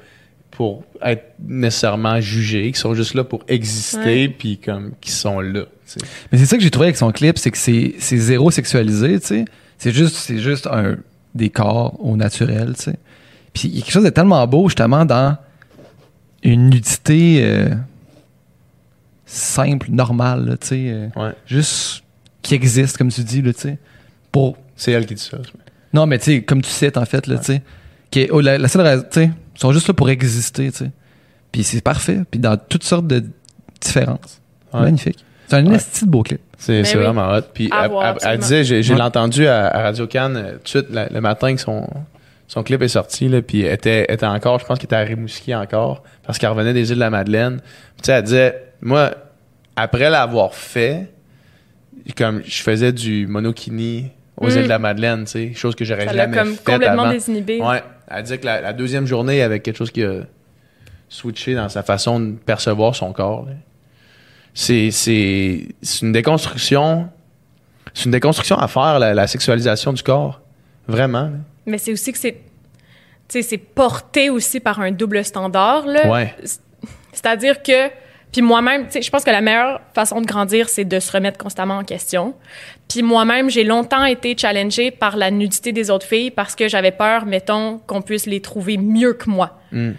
pour être nécessairement jugés, qui sont juste là pour exister, puis comme qui sont là. sais. Mais c'est ça que j'ai trouvé avec son clip, c'est que c'est c'est zéro sexualisé, tu sais. C'est juste, c'est juste un, des corps au naturel, tu sais. Puis il y a quelque chose de tellement beau, justement, dans une nudité euh, simple, normale, tu sais. euh, Ouais. juste qui existe, comme tu dis, là, tu sais. Pour... C'est elle qui dit ça. Non, mais tu sais, comme tu cites, en fait, là, tu sais. Qui est- oh, la, la seule raison, tu sais, ils sont juste là pour exister, tu sais. Puis c'est parfait. Puis dans toutes sortes de différences. Ouais. Magnifique. C'est un Ouais. esti de beau clip. C'est c'est oui. vraiment hot. Puis À elle, voir, elle- elle absolument. disait, j'ai j'ai Ouais. entendu à, à Radio Cannes euh, tout de suite la- le matin que son, son clip est sorti, là, puis elle était, était encore, je pense qu'elle était à Rimouski encore, parce qu'elle revenait des îles de la Madeleine. Puis tu sais, elle disait, moi, après l'avoir fait, comme je faisais du monokini aux Mm. îles de la Madeleine, tu sais, chose que j'aurais jamais comme fait complètement avant. désinhibé. Ouais, elle disait que la, la deuxième journée, avait quelque chose qui a switché dans sa façon de percevoir son corps. C'est, une déconstruction. C'est une déconstruction à faire, la, la sexualisation du corps. Vraiment. là. Mais c'est aussi que c'est. C'est porté aussi par un double standard, là. Ouais. C'est-à-dire que. Puis moi-même, tu sais, je pense que la meilleure façon de grandir, c'est de se remettre constamment en question. Puis moi-même, j'ai longtemps été challengée par la nudité des autres filles parce que j'avais peur, mettons, qu'on puisse les trouver mieux que moi. Mm.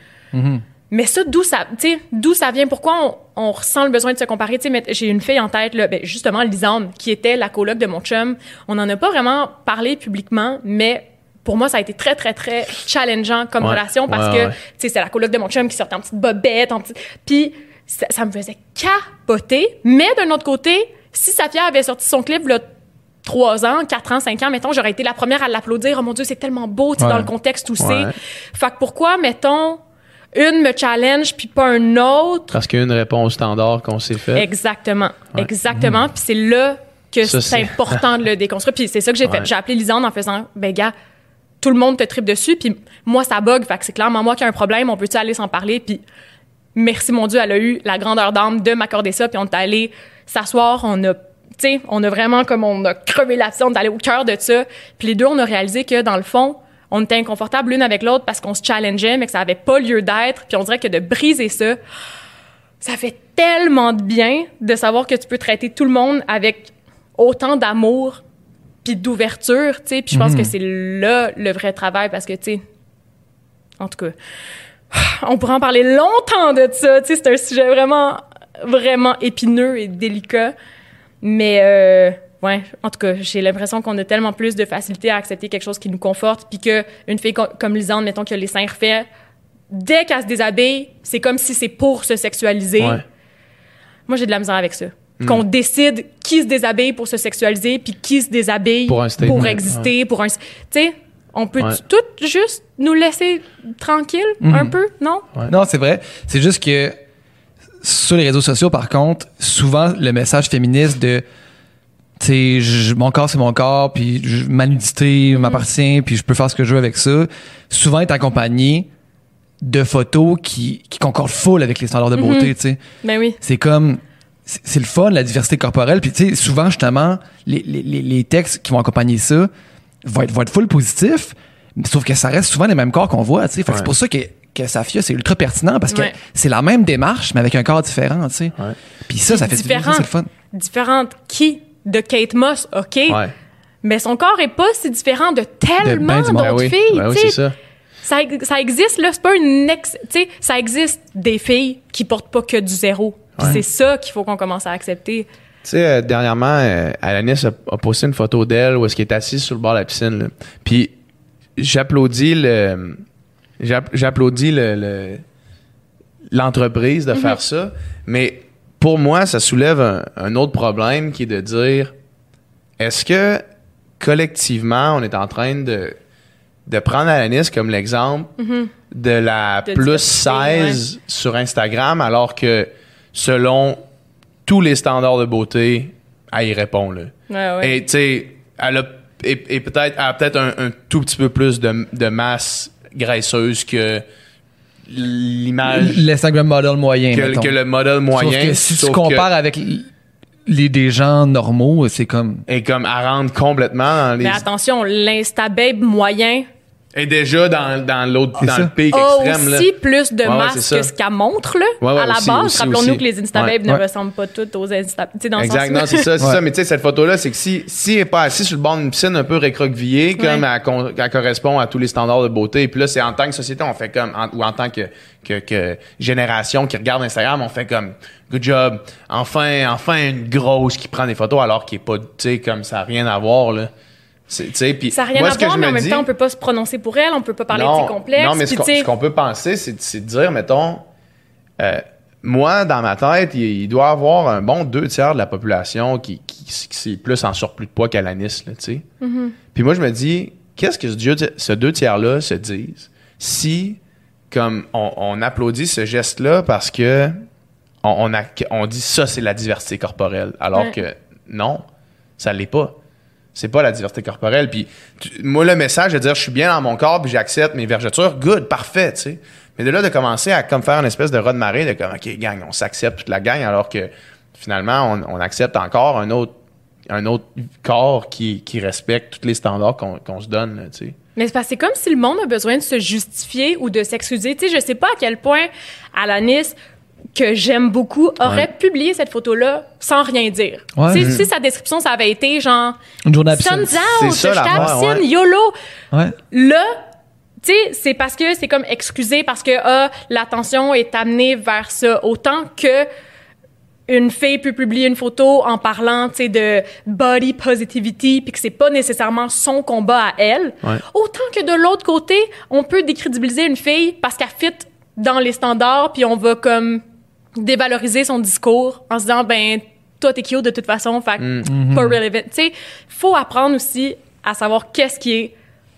Mais ça, d'où ça, tu sais, d'où ça vient? Pourquoi on, on ressent le besoin de se comparer? Tu sais, mais j'ai une fille en tête, là, ben, justement, Lisande, qui était la coloc de mon chum. On n'en a pas vraiment parlé publiquement, mais pour moi, ça a été très, très, très challengeant comme Ouais. relation parce Ouais, que, ouais. tu sais, c'est la coloc de mon chum qui sortait en petite bobette, en petit... Puis ça, ça me faisait capoter. Mais d'un autre côté, si Safia avait sorti son clip, là, trois ans, quatre ans, cinq ans, mettons, j'aurais été la première à l'applaudir. Oh mon Dieu, c'est tellement beau, tu sais, Ouais. dans le contexte où Ouais. c'est. Fait que pourquoi, mettons, une me challenge puis pas un autre? Parce qu'il y a une réponse standard qu'on s'est faite. Exactement. Ouais. Exactement. Puis c'est là que Ça, c'est important de le déconstruire. Puis c'est ça que j'ai fait. J'ai appelé Lisande en faisant, ben gars, tout le monde te tripe dessus, puis moi, ça bug. Fait que c'est clairement moi qui ai un problème. On peut-tu aller s'en parler? Puis merci, mon Dieu, elle a eu la grandeur d'âme de m'accorder ça. Puis on est allé s'asseoir. On a, tu sais, on a vraiment comme on a crevé là-dessus. On est allé au cœur de ça. Puis les deux, on a réalisé que dans le fond, on était inconfortables l'une avec l'autre parce qu'on se challengeait, mais que ça avait pas lieu d'être. Puis on dirait que de briser ça, ça fait tellement de bien de savoir que tu peux traiter tout le monde avec autant d'amour puis d'ouverture, tu sais. Puis je pense que c'est là le vrai travail parce que, tu sais, en tout cas, on pourrait en parler longtemps de ça, tu sais. C'est un sujet vraiment, vraiment épineux et délicat. Mais, euh, ouais, en tout cas, j'ai l'impression qu'on a tellement plus de facilité à accepter quelque chose qui nous conforte puis qu'une fille co- comme Lisande, mettons, qui a les seins refaits, dès qu'elle se déshabille, c'est comme si c'est pour se sexualiser. Ouais. Moi, j'ai de la misère avec ça. Qu'on décide qui se déshabille pour se sexualiser, puis qui se déshabille Pour un pour exister, pour un... Tu sais, on peut Ouais. tout juste nous laisser tranquille un peu, non? Ouais. Non, c'est vrai. C'est juste que sur les réseaux sociaux, par contre, souvent le message féministe de tu sais, je- mon corps c'est mon corps, puis je- ma nudité m'appartient, puis je peux faire ce que je veux avec ça, souvent est accompagné de photos qui, qui concordent full avec les standards de beauté, tu sais. Ben oui. C'est comme c'est le fun la diversité corporelle puis tu sais souvent justement les, les- les textes qui vont accompagner ça va être, va être full positif, sauf que ça reste souvent les mêmes corps qu'on voit, tu sais. Fait que Ouais. c'est pour ça que, que Safia, c'est ultra pertinent parce que Ouais. c'est la même démarche, mais avec un corps différent, tu sais. Ouais. Puis ça, ça fait du bien, différent. c'est le fun. Différente qui? De Kate Moss, OK. Ouais. Mais son corps est pas si différent de tellement ben monde. d'autres Ben oui, filles. ben oui, c'est ça. ça, ça existe, là. C'est pas une ex. Tu sais, ça existe des filles qui portent pas que du zéro. C'est ça qu'il faut qu'on commence à accepter. Tu sais, euh, dernièrement, euh, Alanis a, a posté une photo d'elle où est-ce qu'elle est assise sur le bord de la piscine. là. Puis j'applaudis le j'app- j'applaudis le, le- l'entreprise de faire ça, mais pour moi, ça soulève un, un autre problème qui est de dire est-ce que collectivement, on est en train de de prendre Alanis comme l'exemple de la De plus diversité, 16 sur Instagram alors que selon tous les standards de beauté, elle y répond là. Ouais, ouais. Et tu sais, elle a et, et peut-être elle a peut-être un, un tout petit peu plus de, de masse graisseuse que l'image L'Instagram model moyen, que, mettons. que le modèle moyen. Sauf que si tu que- compares avec les des gens normaux, c'est comme... et comme elle rentre complètement dans les Mais attention, l'insta-babe moyen est déjà dans, dans l'autre dans ça. le pic a extrême là. aussi plus de Ouais, masse que ce qu'elle montre, là. Ouais, ouais, à la aussi, base, rappelons-nous que les insta-babes Ouais. ne Ouais. ressemblent pas toutes aux insta Tu sais, dans le Exact, sens où- non, c'est ça, c'est Ouais. ça. Mais tu sais, cette photo-là, c'est que si, si elle n'est pas assise sur le bord d'une piscine un peu récroquevillée, comme elle, con- elle correspond à tous les standards de beauté, et puis là, c'est en tant que société, on fait comme, en- ou en tant que, que, que génération qui regarde Instagram, on fait comme, good job, enfin, enfin une grosse qui prend des photos alors qu'il est pas, tu sais, comme ça n'a rien à voir, là. Ça n'a rien moi, à voir, mais en même dis- temps, on peut pas se prononcer pour elle, on peut pas parler non, de ses complexes. Non, mais ce qu'on ce peut penser, c'est c'est de dire, mettons, euh, moi, dans ma tête, il, il doit y avoir un bon deux tiers de la population qui, qui, est plus en surplus de poids qu'Alanis, là, tu sais. Mm-hmm. Puis moi, je me dis, qu'est-ce que ce, deux tiers-là se disent si, comme, on, on applaudit ce geste-là parce que on, on, a, on dit ça, c'est la diversité corporelle, alors Ouais. que non, ça l'est pas. C'est pas la diversité corporelle. Puis moi, le message de dire je suis bien dans mon corps puis j'accepte mes vergetures, good, parfait, tu sais. Mais de là, de commencer à comme faire une espèce de raz de marée, de comme, OK, gang, on s'accepte toute la gang, alors que finalement, on, on accepte encore un autre, un autre corps qui, qui respecte tous les standards qu'on se donne, tu sais. Mais c'est comme si le monde a besoin de se justifier ou de s'excuser. Tu sais, je sais pas à quel point Alanis, que j'aime beaucoup, aurait Ouais. publié cette photo-là sans rien dire. Ouais. Tu sais, Si sa description, ça avait été genre Une journée piscine. Sun's out, je ouais. YOLO. Ouais. Là, tu sais, c'est parce que c'est comme excusé parce que ah, l'attention est amenée vers ça. Autant que une fille peut publier une photo en parlant, tu sais, de body positivity, puis que c'est pas nécessairement son combat à elle. Ouais. Autant que de l'autre côté, on peut décrédibiliser une fille parce qu'elle fit dans les standards, puis on va comme dévaloriser son discours en se disant, ben, toi, t'es cute de toute façon, fait que pas relevant. Tu sais, faut apprendre aussi à savoir qu'est-ce qui est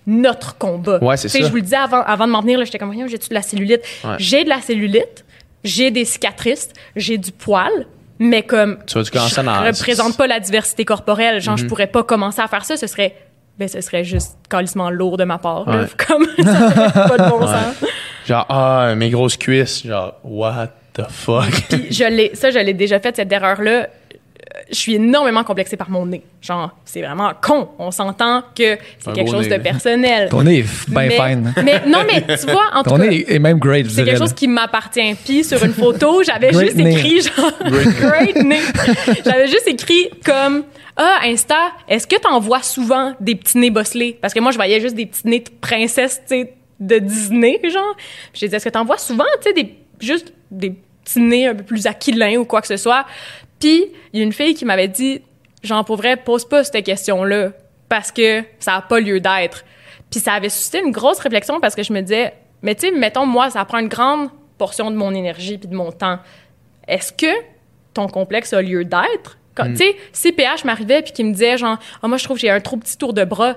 notre combat. Ouais, c'est ça. Je vous le disais avant, avant de m'en venir, là, j'étais comme, j'ai-tu de la cellulite? Ouais. J'ai de la cellulite, j'ai des cicatrices, j'ai du poil, mais comme Tu je en- représente pas la diversité corporelle, genre Mhm. je pourrais pas commencer à faire ça, ce serait ben ce serait juste calissement lourd de ma part, là. Ouais. comme ça pas de bon sens. Genre, ah, mes grosses cuisses, genre, what? The fuck? Puis je l'ai ça je l'ai déjà fait cette erreur là. Je suis énormément complexée par mon nez. Genre, c'est vraiment con. On s'entend que c'est quelque chose nez. de personnel. Ton nez est bien fine. mais non, mais tu vois, en tout Ton cas, nez est même great, je c'est quelque chose qui m'appartient. Puis sur une photo, j'avais Great juste écrit genre great name. J'avais juste écrit comme ah Insta, est-ce que t'en vois souvent des petits nez bosselés Parce que moi je voyais juste des petits nez de princesse, tu sais, de Disney genre. Puis J'ai dit est-ce que t'en vois souvent, tu sais, des juste des petits nez un peu plus aquilins ou quoi que ce soit. Puis il y a une fille qui m'avait dit genre pour vrai pose pas cette question là parce que ça a pas lieu d'être. Puis ça avait suscité une grosse réflexion parce que je me disais, mais tu sais, mettons, moi, ça prend une grande portion de mon énergie puis de mon temps. Est-ce que ton complexe a lieu d'être? Quand- Tu sais, si PH m'arrivait puis qu'il me disait, genre, Ah, moi, je trouve que j'ai un trop petit tour de bras,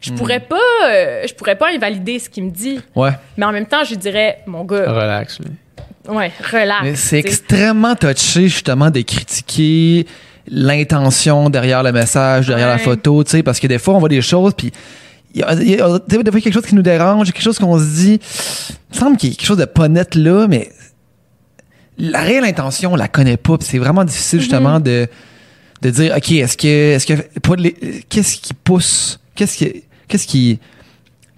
je pourrais pas, euh, je pourrais pas invalider ce qu'il me dit. Ouais. Mais en même temps, je lui dirais, mon gars, Relax, là. Ouais, relax. C'est extrêmement touché, justement, de critiquer l'intention derrière le message, derrière la photo, tu sais, parce que des fois, on voit des choses, puis il y a, y a- des fois, quelque chose qui nous dérange, quelque chose qu'on se dit, il me semble qu'il y a quelque chose de pas net là, mais la réelle intention, on la connaît pas, c'est vraiment difficile, justement, de, de dire, OK, est-ce que, est-ce que, qu'est-ce qui pousse, qu'est-ce qui, Qu'est-ce qui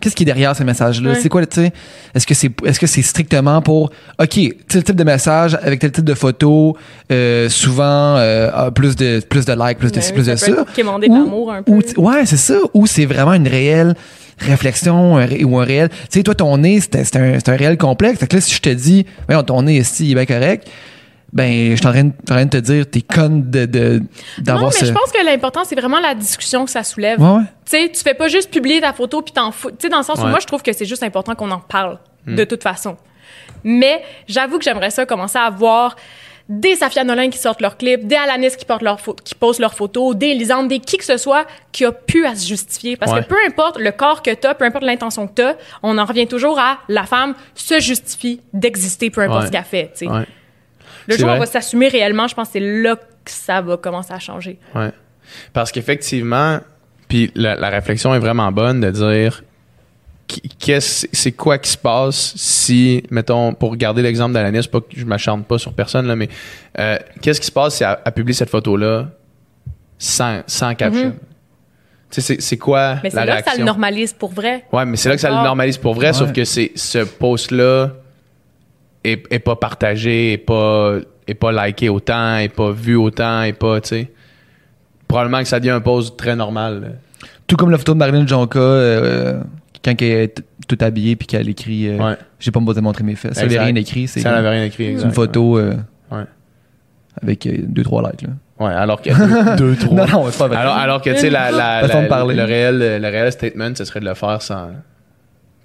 Qu'est-ce qui est derrière ces messages-là? C'est quoi, tu sais? Est-ce que c'est est-ce que c'est strictement pour OK, tel type de message avec tel type de photo, euh, souvent euh, plus de plus de likes, plus de Ben ci, plus de ça peut ça. être de l'amour un peu. ou ouais, c'est ça. Ou c'est vraiment une réelle réflexion un ré- ou un réel. Tu sais, toi, ton nez, c'est un, c'est un réel complexe. Fait que là, si je te dis, voyons, ton nez, est il est bien correct, ben, je suis en train de- en train de te dire, t'es conne de, de, Non, d'avoir mais ce. je pense que l'important, c'est vraiment la discussion que ça soulève. Ouais, ouais. Tu sais, tu fais pas juste publier ta photo puis t'en fous. Tu sais, dans le sens où Ouais. moi, je trouve que c'est juste important qu'on en parle, de toute façon. Mais j'avoue que j'aimerais ça commencer à voir des Safia Nolin qui sortent leurs clips, des Alanis qui, portent qui postent leurs photos, des Lisande, des qui que ce soit qui a pu à se justifier. Parce Ouais. que peu importe le corps que t'as, peu importe l'intention que t'as, on en revient toujours à la femme se justifie d'exister, peu importe Ouais. ce qu'elle fait. Le jour où on va s'assumer réellement, je pense que c'est là que ça va commencer à changer. Ouais. Parce qu'effectivement, puis la, la réflexion est vraiment bonne de dire qu'est-ce c'est quoi qui se passe si mettons pour garder l'exemple d'Alanis pas que je m'acharne pas sur personne là mais euh, qu'est-ce qui se passe si elle, elle publie cette photo là sans sans caption? Tu sais c'est c'est quoi Mais la c'est là que ça le normalise pour vrai. ouais mais c'est là que ça le Ah. normalise pour vrai sauf que c'est ce post là est, est pas partagé est pas est pas liké autant est pas vu autant est pas tu sais probablement que ça devient un post très normal là. Tout comme la photo de Marilyn Jonka, euh, quand elle est t- toute habillée puis qu'elle écrit euh, Ouais. J'ai pas besoin de montrer mes fesses. Ça avait Exact. rien écrit. C'est Ça n'avait rien écrit. c'est exact. une photo euh, Ouais. avec euh, deux, trois likes. Là. Ouais, alors que deux, deux trois. Non, non, c'est pas vrai. alors, alors que tu sais, la, le, réel, le réel statement, ce serait de le faire sans. En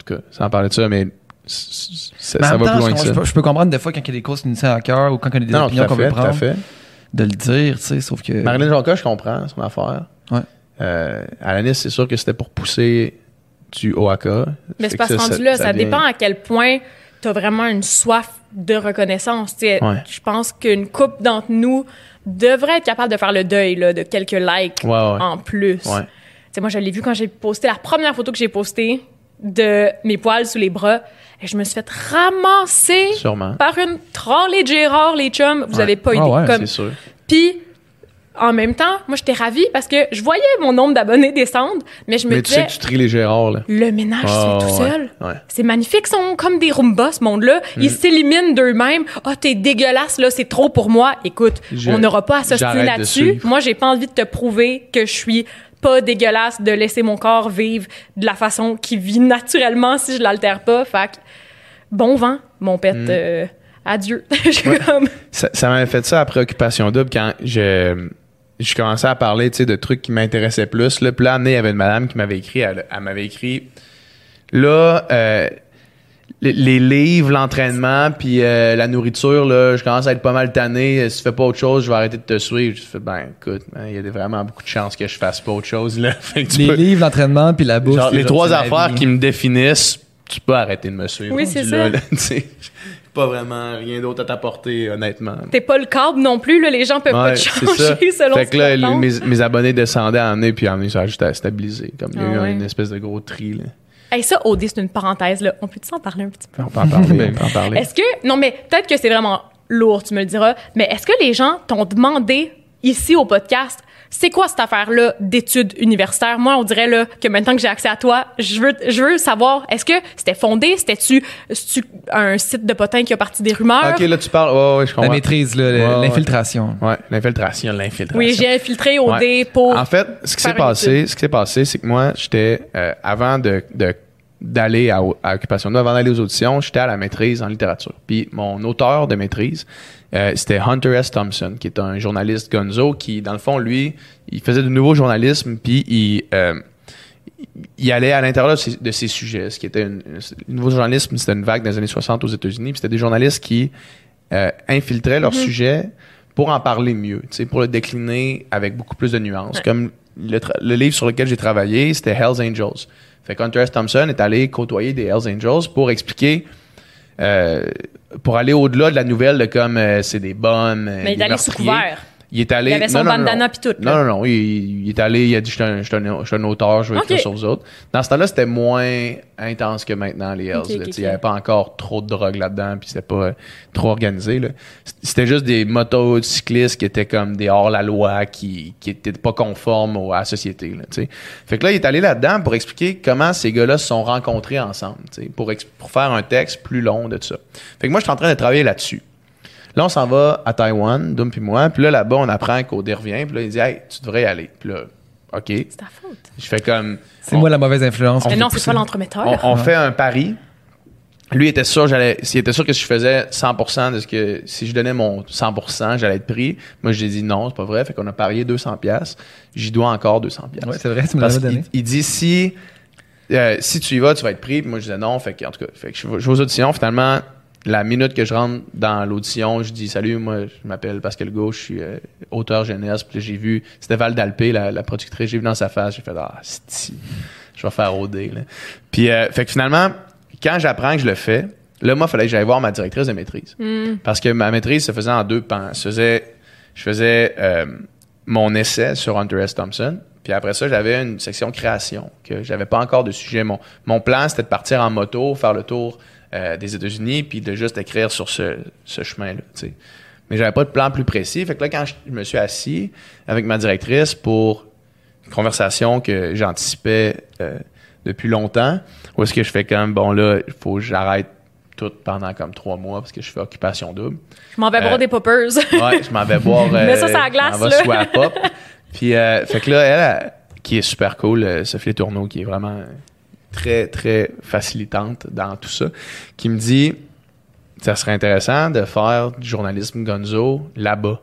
tout cas, sans parler de ça, mais ça, ça va temps, plus loin je, que je ça. peux, je peux comprendre des fois quand il y a des causes qui nous tiennent à cœur ou quand il y a des Non, opinions à qu'on fait, veut tout à prendre, fait. de le dire, tu sais, sauf que. Marilyn Jonca, je comprends son affaire. Ouais. Euh, Alanis, c'est sûr que c'était pour pousser du OAK. Mais c'est pas rendu là. Ça, dépend à quel point tu as vraiment une soif de reconnaissance. Tu sais, Ouais. Je pense qu'une couple d'entre nous devrait être capable de faire le deuil là, de quelques likes Ouais, ouais. en plus. Ouais. Tu sais, moi, je l'ai vu quand j'ai posté la première photo que j'ai postée de mes poils sous les bras. Et je me suis fait ramasser Sûrement. par une trolley de Gérard, les chums. Vous Ouais. avez pas Ah idée. ouais, Comme- C'est sûr. Puis, en même temps, moi, j'étais ravie parce que je voyais mon nombre d'abonnés descendre, mais je me Mais tu disais, sais que tu tries les Gérards, là. le ménage se Ah, tout ouais. seul. Ouais. C'est magnifique, ils sont comme des Roomba, ce monde-là. Mm. Ils s'éliminent d'eux-mêmes. Ah, t'es dégueulasse, là, c'est trop pour moi. Écoute, Je- on n'aura pas à s'ostiner là-dessus. Moi, j'ai pas envie de te prouver que je suis pas dégueulasse de laisser mon corps vivre de la façon qu'il vit naturellement si je l'altère pas. Fait que, bon vent, mon pet. Mm. euh, adieu. Comme- Ça, ça m'avait fait ça à Préoccupation Double quand je, je commençais à parler tu sais, de trucs qui m'intéressaient plus. Là. Puis là, il y avait une madame qui m'avait écrit. Elle, elle m'avait écrit Là, euh, les, livres, l'entraînement, puis euh, la nourriture, là, je commence à être pas mal tanné. Si tu fais pas autre chose, je vais arrêter de te suivre. Je fais Ben, écoute, man, il y a vraiment beaucoup de chances que je fasse pas autre chose. Là. Fait que tu les peux- livres, l'entraînement, puis la bouffe. genre, les trois affaires qui me définissent, tu peux arrêter de me suivre. Oui, c'est ça. là, pas vraiment rien d'autre à t'apporter, honnêtement. T'es pas le câble non plus, là. Les gens peuvent pas te changer ça. selon Fait ce que là, les- mes, mes abonnés descendaient à année, puis à année, ça a juste à stabiliser. Comme il y a Ah eu ouais. une espèce de gros tri. Là. Hey, ça, OD, c'est une parenthèse, là. On peut s'en parler un petit peu? On peut en parler. on peut en parler. Est-ce que. Non, mais peut-être que c'est vraiment lourd, tu me le diras. Mais est-ce que les gens t'ont demandé ici au podcast, c'est quoi cette affaire-là d'études universitaires? Moi, on dirait là, que maintenant que j'ai accès à toi, je veux, je veux savoir, est-ce que c'était fondé? C'était-tu un site de potin qui a parti des rumeurs? Ok, là, tu parles. Ouais, ouais, je La comprends. maîtrise, Ouais, ouais. l'infiltration. Ouais, l'infiltration, l'infiltration. oui, j'ai infiltré Ouais. pour. En fait, ce qui s'est passé, ce qui s'est passé, c'est que moi, j'étais euh, avant de, de- d'aller à, à Occupation Double, avant d'aller aux auditions, j'étais à la maîtrise en littérature. Puis mon auteur de maîtrise, euh, c'était Hunter S. Thompson, qui est un journaliste gonzo qui, dans le fond, lui, il faisait du nouveau journalisme, puis il, euh, il allait à l'intérieur de ses, de ses sujets. Ce qui était une, le nouveau journalisme, c'était une vague dans les années 60 aux États-Unis. Puis c'était des journalistes qui euh, infiltraient leur sujet pour en parler mieux, pour le décliner avec beaucoup plus de nuances. Comme le livre sur lequel j'ai travaillé, c'était Hell's Angels. Fait que Hunter S. Thompson est allé côtoyer des Hells Angels pour expliquer, euh, pour aller au-delà de la nouvelle de comme euh, c'est des bonnes. euh, mais il est allé sous couvert. Il est allé. Il avait son non, bandana non. pis tout, là. Non, non, non. Il, il est allé, il a dit Je suis un, auteur, je vais écrire Ok. sur vous autres. Dans ce temps-là, c'était moins intense que maintenant, les Hells. Il n'y avait pas encore trop de drogue là-dedans, puis c'était pas euh, trop organisé. là. C'était juste des motocyclistes qui étaient comme des hors-la-loi, qui qui étaient pas conformes au- à la société. Là, fait que là, il est allé là-dedans pour expliquer comment ces gars-là se sont rencontrés ensemble, pour, pour faire un texte plus long de tout ça. Fait que moi, je suis en train de travailler là-dessus. Là, on s'en va à Taïwan, Dum puis moi. Puis là, là-bas, on apprend qu'Odé revient. Puis là, il dit, hey, tu devrais y aller. Puis là, OK. C'est ta faute. Je fais comme. C'est moi la mauvaise influence. Mais non, c'est pas l'entremetteur. On, on fait un pari. Lui était sûr, j'allais, s'il était sûr que si je faisais 100% de ce que, si je donnais mon 100%, j'allais être pris. Moi, j'ai dit non, c'est pas vrai. Fait qu'on a parié 200 pièces. J'y dois encore 200 pièces. Ouais, c'est vrai, tu me l'avais donné. il dit si euh, si tu y vas, tu vas être pris. Puis moi, je disais non. Fait que, en tout cas, fait que je, vais- je vais aux auditions. Finalement, la minute que je rentre dans l'audition, je dis salut, moi, je m'appelle Pascal Gauche, je suis euh, auteur jeunesse. Puis j'ai vu, c'était Val d'Alpé, la, la productrice. J'ai vu dans sa face, j'ai fait ah, c'est je vais faire OD. Là. Puis, euh, fait que finalement, quand j'apprends que je le fais, là, moi, il fallait que j'aille voir ma directrice de maîtrise. Parce que ma maîtrise se faisait en deux pans. Je faisais euh, mon essai sur Hunter S. Thompson. Puis après ça, j'avais une section création, que j'avais pas encore de sujet. Mon, mon plan, c'était de partir en moto, faire le tour euh, des États-Unis, puis de juste écrire sur ce, ce chemin-là. tu sais. Mais j'avais pas de plan plus précis. Fait que là, quand je, me suis assis avec ma directrice pour une conversation que j'anticipais euh, depuis longtemps, où est-ce que je fais comme, bon là, il faut que j'arrête tout pendant comme trois mois parce que je fais occupation double. Je m'en vais boire Euh, des poppers. Ouais, je m'en vais boire. euh, Mets ça la glace, Je vais la pop. Puis, euh, fait que là, elle, elle, qui est super cool, Sophie Tourneau, qui est vraiment très, très facilitante dans tout ça, qui me dit ça serait intéressant de faire du journalisme gonzo là-bas.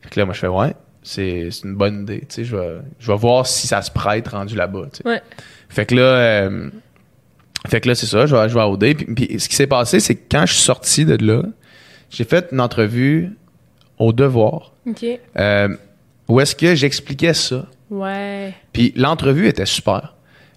Fait que là, moi, je fais ouais, c'est une bonne idée. Tu sais, je vais, je vais voir si ça se prête rendu là-bas. tu sais. Ouais. Fait que là, euh, fait que là, c'est ça, je vais, je vais à OD. Puis, puis ce qui s'est passé, c'est que quand je suis sorti de là, j'ai fait une entrevue au devoir euh, où est-ce que j'expliquais ça. Ouais. Puis l'entrevue était super.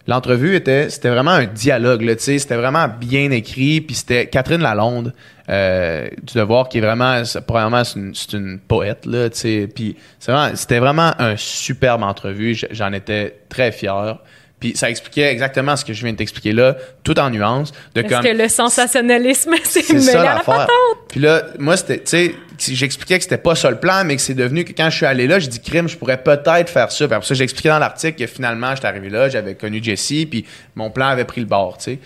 L'entrevue était, c'était vraiment un dialogue, là, tu c'était vraiment bien écrit, puis c'était Catherine Lalonde euh, du Devoir qui est vraiment, premièrement, c'est une, c'est une poète, là, tu sais, puis c'était vraiment un superbe entrevue, j'en étais très fier. Puis ça expliquait exactement ce que je viens de t'expliquer là, tout en nuances, de comme que le sensationnalisme c'est mêlé ça à la patente? Puis là, moi, c'était, tu sais, j'expliquais que c'était pas ça le plan, mais que c'est devenu que quand je suis allé là, j'ai dit crime, je pourrais peut-être faire ça. Puis après ça, j'expliquais dans l'article que finalement, j'étais arrivé là, j'avais connu Jessie, puis mon plan avait pris le bord, tu sais.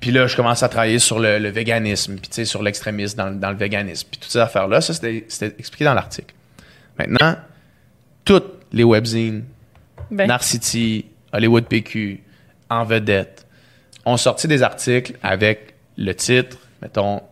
Puis là, je commence à travailler sur le, le véganisme, puis tu sais, sur l'extrémisme dans, le- dans le véganisme, puis toutes ces affaires-là, ça, c'était, c'était expliqué dans l'article. Maintenant, toutes les webzines, Ben, Narcity, Hollywood PQ, En Vedette, ont sorti des articles avec le titre, mettons,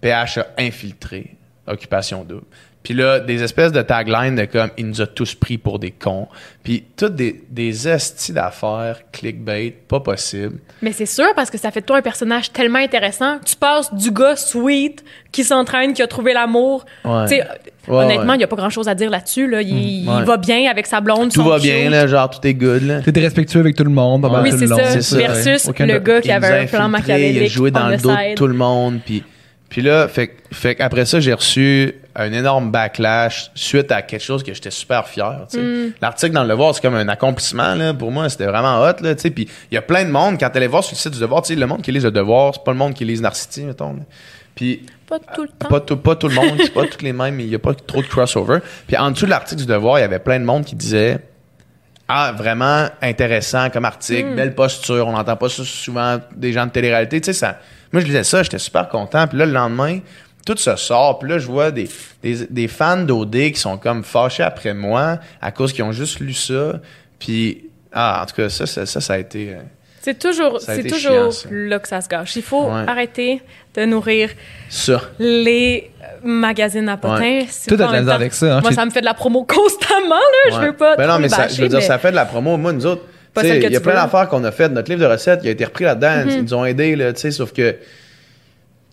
PH infiltré Occupation Double. Puis là, des espèces de taglines de comme « Il nous a tous pris pour des cons ». Puis toutes des, des estis d'affaires, clickbait, pas possible. Mais c'est sûr, parce que ça fait de toi un personnage tellement intéressant. Tu passes du gars sweet qui s'entraîne, qui a trouvé l'amour. Ouais. Tu sais, Ouais, honnêtement, il ouais. n'y a pas grand-chose à dire là-dessus. Là. Il, il ouais. va bien avec sa blonde. Tout son va cute. bien, là, genre tout est good. Là. T'es respectueux avec tout le monde, pas mal Oui, c'est ça. C'est ça, Versus le gars qui avait un plan machiavélique. Il a joué dans le dos de tout le monde. Puis, puis là, fait, fait qu'après ça, j'ai reçu un énorme backlash suite à quelque chose que j'étais super fier. Mm. L'article dans le Devoir, c'est comme un accomplissement. Là, pour moi, c'était vraiment hot. Là, puis il y a plein de monde, quand tu allais voir sur le site du Devoir, tu sais, le monde qui lise le Devoir, c'est pas le monde qui lise Narcity, mettons. là. Puis Pas tout le temps. pas tout, pas tout le monde, c'est pas tous les mêmes, il n'y a pas trop de crossover. Puis en dessous de l'article du Devoir, il y avait plein de monde qui disait Ah, vraiment intéressant comme article, belle posture, on n'entend pas ça souvent des gens de télé-réalité. Tu sais, ça, moi, je lisais ça, j'étais super content. Puis là, le lendemain, tout se sort. Puis là, je vois des, des, des fans d'OD qui sont comme fâchés après moi à cause qu'ils ont juste lu ça. Puis, ah, en tout cas, ça, ça, ça, ça a été. euh, C'est toujours, c'est toujours chiant, là que ça se gâche. Il faut Ouais. arrêter de nourrir ça. les euh, magazines à potins. Ouais. Temps- avec ça, hein, Moi, ça me fait de la promo constamment, là. Je veux pas Ben non, mais ça, je veux dire, ça fait de la promo. Moi, nous autres, Pas tu sais, celle que il y a plein d'affaires qu'on a faites. Notre livre de recettes, il a été repris là-dedans. Mm-hmm. Ils nous ont aidés, là, tu sais, sauf que.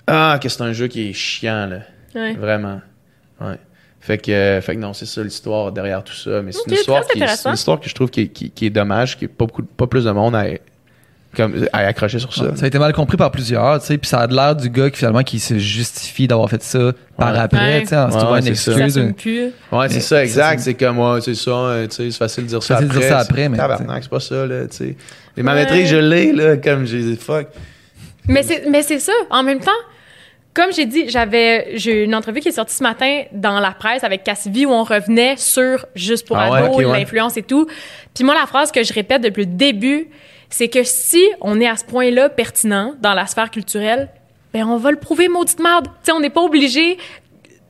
Ah, que c'est un jeu qui est chiant, là. Ouais. Vraiment. Ouais. Fait que, euh, fait que non, c'est ça l'histoire derrière tout ça. Mais c'est une, histoire qui est- une histoire que je trouve qui, est- qui- qui est dommage, n'y ait pas, beaucoup, pas plus de monde à comme, à accrocher sur ça. Ça a été mal compris par plusieurs, tu sais, puis ça a l'air du gars qui finalement qui se justifie d'avoir fait ça par Ouais. après, Ouais. tu sais, en se Ouais, trouvant ouais, une c'est ça. Ça excuse. assume plus. Ouais, c'est Mais ça, ça, exact. c'est- C'est comme, ouais, c'est ça, euh, tu sais, c'est facile de dire ça Facile de après. dire ça après, mais- Tabarnak, c'est pas ça, là, tu sais. Les mamétriques, je l'ai, là, comme j'ai dit, fuck. Mais c'est, mais c'est ça. En même temps, comme j'ai dit, j'avais j'ai eu une entrevue qui est sortie ce matin dans la presse avec Cassivi où on revenait sur Juste pour Ah ouais. l'influence et tout. Puis moi, la phrase que je répète depuis le début, c'est que si on est à ce point-là pertinent dans la sphère culturelle, ben on va le prouver, maudite merde. Tu sais, on n'est pas obligé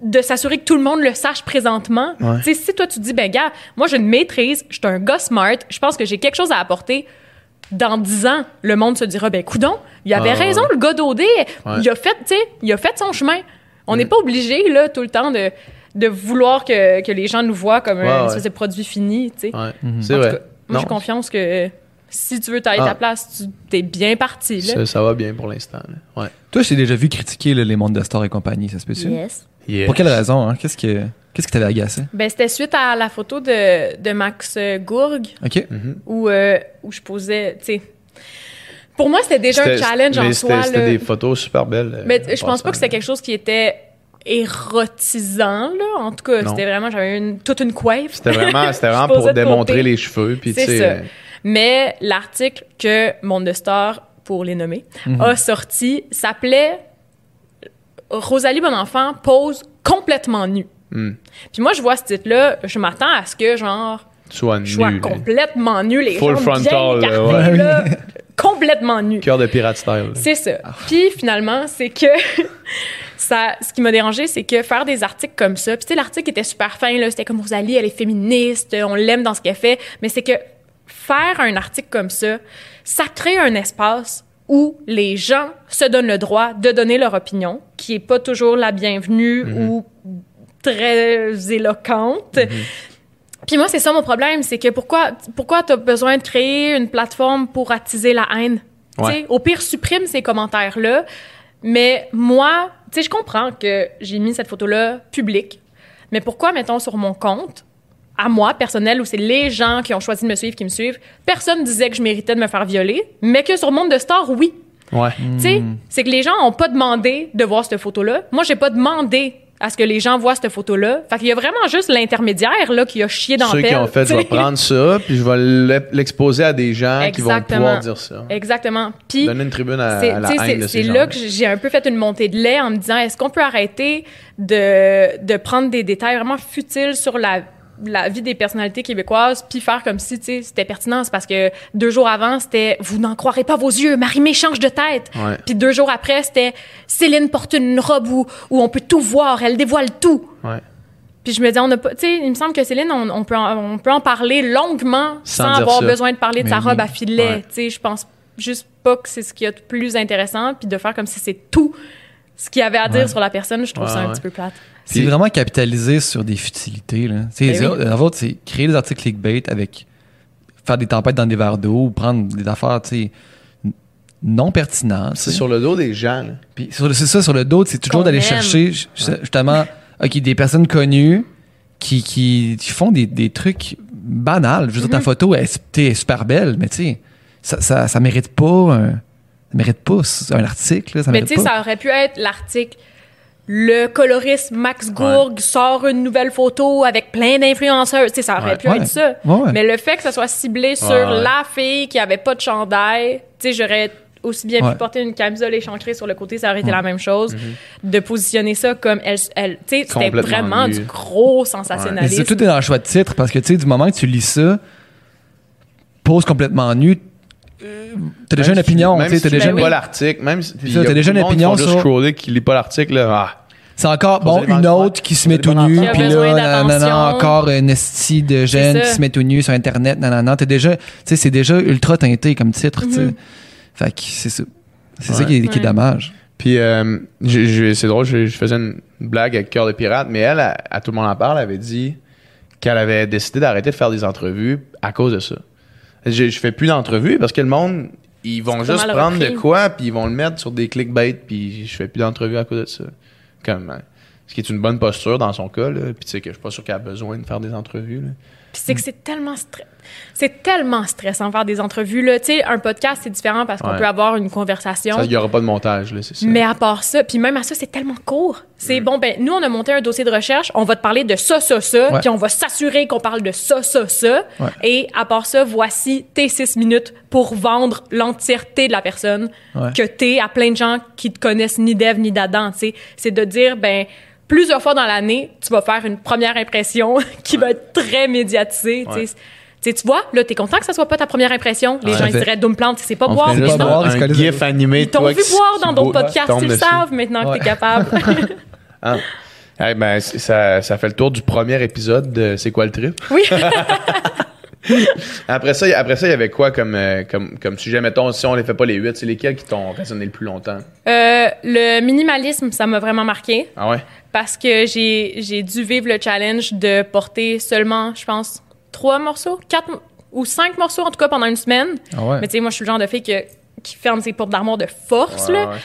de s'assurer que tout le monde le sache présentement. Ouais. Tu sais, si toi tu dis, ben gars, moi j'ai une maîtrise, je suis un gars smart, je pense que j'ai quelque chose à apporter. Dans dix ans, le monde se dira, ben coudon, il avait Ah, ouais. raison, le gars d'OD, il a fait, tu sais, il a fait son chemin. On Mm. n'est pas obligé là tout le temps de, de vouloir que, que les gens nous voient comme Ouais, un ouais. espèce de produit fini, tu sais. Ouais, Mhm. c'est vrai. cas, moi, j'ai confiance que si tu veux tailler Ah. ta place, tu t'es bien parti là. ça, ça va bien pour l'instant, là. Ouais. Toi, je t'ai déjà vu critiquer là, les mondes de stars et compagnie, ça se peut-tu? Yes. Yeah. Pour quelle raison, hein? Qu'est-ce que qu'est-ce qui t'avait agacé? Ben, c'était suite à la photo de, de Max Gourg OK. Mhm. où, euh, où je posais, tu sais. Pour moi, c'était déjà un challenge en soi. c'était- des photos super belles. euh, Mais je pense pas que c'était quelque chose qui était érotisant, là. En tout cas, c'était vraiment, j'avais une, toute une coiffe. C'était vraiment, c'était vraiment pour démontrer les cheveux. Puis, tu C'est sais, ça. euh, Mais l'article que Monde de Star, pour les nommer, Mhm. a sorti s'appelait Rosalie Bonenfant pose complètement nue. hmm, Puis moi, je vois ce titre-là, je m'attends à ce que, genre, soit complètement nu, les Full frontal, bien là, écartées, ouais. là, complètement nu. Cœur de pirate style. C'est ça. Puis finalement, c'est que ça, ce qui m'a dérangé, c'est que faire des articles comme ça, puis tu sais, l'article était super fin, là, c'était comme Rosalie, elle est féministe, on l'aime dans ce qu'elle fait, mais c'est que faire un article comme ça, ça crée un espace où les gens se donnent le droit de donner leur opinion, qui est pas toujours la bienvenue ou très éloquente. Puis moi, c'est ça mon problème, c'est que pourquoi, pourquoi tu as besoin de créer une plateforme pour attiser la haine? Ouais. Au pire, supprime ces commentaires-là. Mais moi, tu sais, je comprends que j'ai mis cette photo-là publique. Mais pourquoi, mettons, sur mon compte, à moi, personnel, où c'est les gens qui ont choisi de me suivre qui me suivent, personne disait que je méritais de me faire violer, mais que sur Monde de Star, oui. Ouais. Tu sais, c'est que les gens ont pas demandé de voir cette photo-là. Moi, j'ai pas demandé à ce que les gens voient cette photo-là. Fait qu'il y a vraiment juste l'intermédiaire là qui a chié dans Ceux la qui ont fait, je vais prendre ça, puis je vais l'e- l'exposer à des gens qui vont pouvoir dire ça. Exactement. Puis Donner une tribune à, c'est à la tu sais, haine c'est- de c'est ces là gens. que j'ai un peu fait une montée de lait en me disant est-ce qu'on peut arrêter de, de prendre des détails vraiment futiles sur la la vie des personnalités québécoises puis faire comme si tu sais c'était pertinent C'est parce que deux jours avant c'était vous n'en croirez pas vos yeux Marie-Mé change de tête Ouais. puis deux jours après c'était Céline porte une robe où, où on peut tout voir elle dévoile tout Ouais. puis je me dis, on a pas, tu sais, il me semble que Céline, on, on peut en, on peut en parler longuement Sans avoir ça. besoin de parler de Mais sa oui. robe à filet. Ouais. Tu sais, je pense juste pas que c'est ce qu'il y a de plus intéressant, puis de faire comme si c'est tout ce qu'il y avait à dire sur la personne, je trouve ça un petit peu plate. C'est Puis- vraiment capitaliser sur des futilités. Là. Ben les oui. autres- la vôtre, c'est créer des articles clickbait avec faire des tempêtes dans des verres d'eau ou prendre des affaires non pertinentes. C'est sur le dos des gens. Puis sur le- c'est ça, sur le dos, c'est toujours d'aller chercher ju- justement ok, des personnes connues qui, qui, qui font des, des trucs banals. Je veux dire, Mm-hmm. ta photo elle, est- t'es super belle, mais tu sais, ça, ça, ça mérite pas un, ça mérite pas un article. là, ça Mais tu sais, ça aurait pu être l'article. Le coloriste Max Gourg sort une nouvelle photo avec plein d'influenceurs. Tu sais, ça aurait Ouais. pu Ouais. être ça. Mais le fait que ça soit ciblé sur ouais. la fille qui avait pas de chandail, tu sais, j'aurais aussi bien Ouais. pu porter une camisole échancrée sur le côté, ça aurait été la même chose. De positionner ça comme elle, elle tu sais, c'était vraiment nu. du gros sensationnalisme. c'est tout est dans le choix de titre parce que tu sais, du moment que tu lis ça, pose complètement nu, t'as déjà une opinion, tu sais, si t'as tu déjà lis pas l'article, même si t'as déjà une opinion sur- scroller, qui lit pas l'article, là. Ah, C'est encore, bon, une autre qui se met tout nu, puis là, nanana, encore une esti de jeune C'est qui se met tout nu sur Internet, nanana. T'es déjà, tu sais, c'est déjà ultra teinté comme titre, tu sais. Mhm. Fait que c'est ça. C'est ça qui est, qui est Ouais. dommage. Puis, euh, c'est drôle, je, faisais une blague avec Cœur de Pirate, mais elle, à, Tout le monde en parle, elle avait dit qu'elle avait décidé d'arrêter de faire des entrevues à cause de ça. Je, je fais plus d'entrevues parce que le monde, ils vont C'est juste prendre de quoi, puis ils vont le mettre sur des clickbait, puis je fais plus d'entrevues à cause de ça. Comme, euh, ce qui est une bonne posture dans son cas, là. Puis tu sais que je suis pas sûr qu'elle a besoin de faire des entrevues, là. Puis c'est que c'est tellement stre- c'est tellement stressant faire des entrevues là. Tu sais, un podcast c'est différent parce qu'on Ouais. peut avoir une conversation. Il n'y aura pas de montage, là, c'est ça. Mais à part ça, puis même à ça, c'est tellement court. C'est bon, ben, nous, on a monté un dossier de recherche, on va te parler de ça, ça, ça, Ouais. puis on va s'assurer qu'on parle de ça, ça, ça. Ouais. Et à part ça, voici tes six minutes pour vendre l'entièreté de la personne que t'es à plein de gens qui te connaissent ni d'Ève ni d'Adam. C'est de dire, ben, plusieurs fois dans l'année, tu vas faire une première impression qui va être très médiatisée, tu. Ouais. Vois, là, t'es content que ça soit pas ta première impression. Les Ouais. gens, ils diraient Doom Plante, c'est pas boire. juste pas non. boire, un gif animé. Ils t'ont vu boire dans d'autres podcasts, ils le dessus. savent maintenant que Ouais. t'es capable. Ah. Eh ben, ça, ça fait le tour du premier épisode de C'est quoi le trip? oui. Après ça, après ça, il y avait quoi comme, euh, comme, comme sujet? Mettons, si on les fait pas les huit, c'est lesquels qui t'ont résonné le plus longtemps? Euh, le minimalisme, ça m'a vraiment marqué Ah ouais? Parce que j'ai j'ai dû vivre le challenge de porter seulement, je pense, trois morceaux, quatre ou cinq morceaux en tout cas pendant une semaine. Ah ouais. Mais tu sais, moi, je suis le genre de fille que, qui ferme ses portes d'armoire de force, Ouais, là. ouais.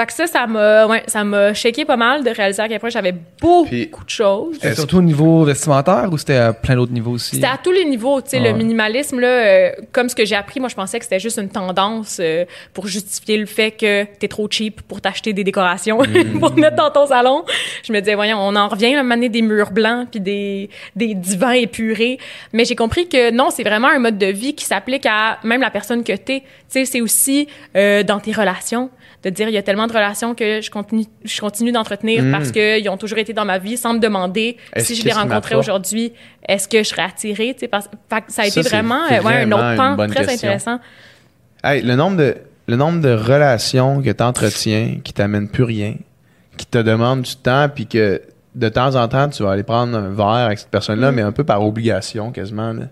Fait que ça, ça m'a ouais, ça m'a shaké pas mal de réaliser à quel point j'avais beaucoup Puis- de choses. C'était surtout au niveau vestimentaire ou c'était à plein d'autres niveaux aussi? C'était à tous les niveaux, tu sais, Ah le ouais. minimalisme, là, euh, comme ce que j'ai appris, moi, je pensais que c'était juste une tendance euh, pour justifier le fait que t'es trop cheap pour t'acheter des décorations Mm. pour mettre dans ton salon. Je me disais, voyons, on en revient à mener des murs blancs puis des, des divans épurés. Mais j'ai compris que non, c'est vraiment un mode de vie qui s'applique à même la personne que t'es. Tu sais, c'est aussi euh, dans tes relations de dire il y a tellement de relations que je continue je continue d'entretenir Mm. parce qu'ils ont toujours été dans ma vie sans me demander si je les rencontrais aujourd'hui est-ce que je serais attirée tu sais parce ça a été Ça, vraiment euh, ouais, un autre pan très question. intéressant Hey, le nombre de, le nombre de relations que tu entretiens qui t'amènent plus rien, qui te demandent du temps, puis que de temps en temps, tu vas aller prendre un verre avec cette personne-là, Mm. mais un peu par obligation quasiment. là.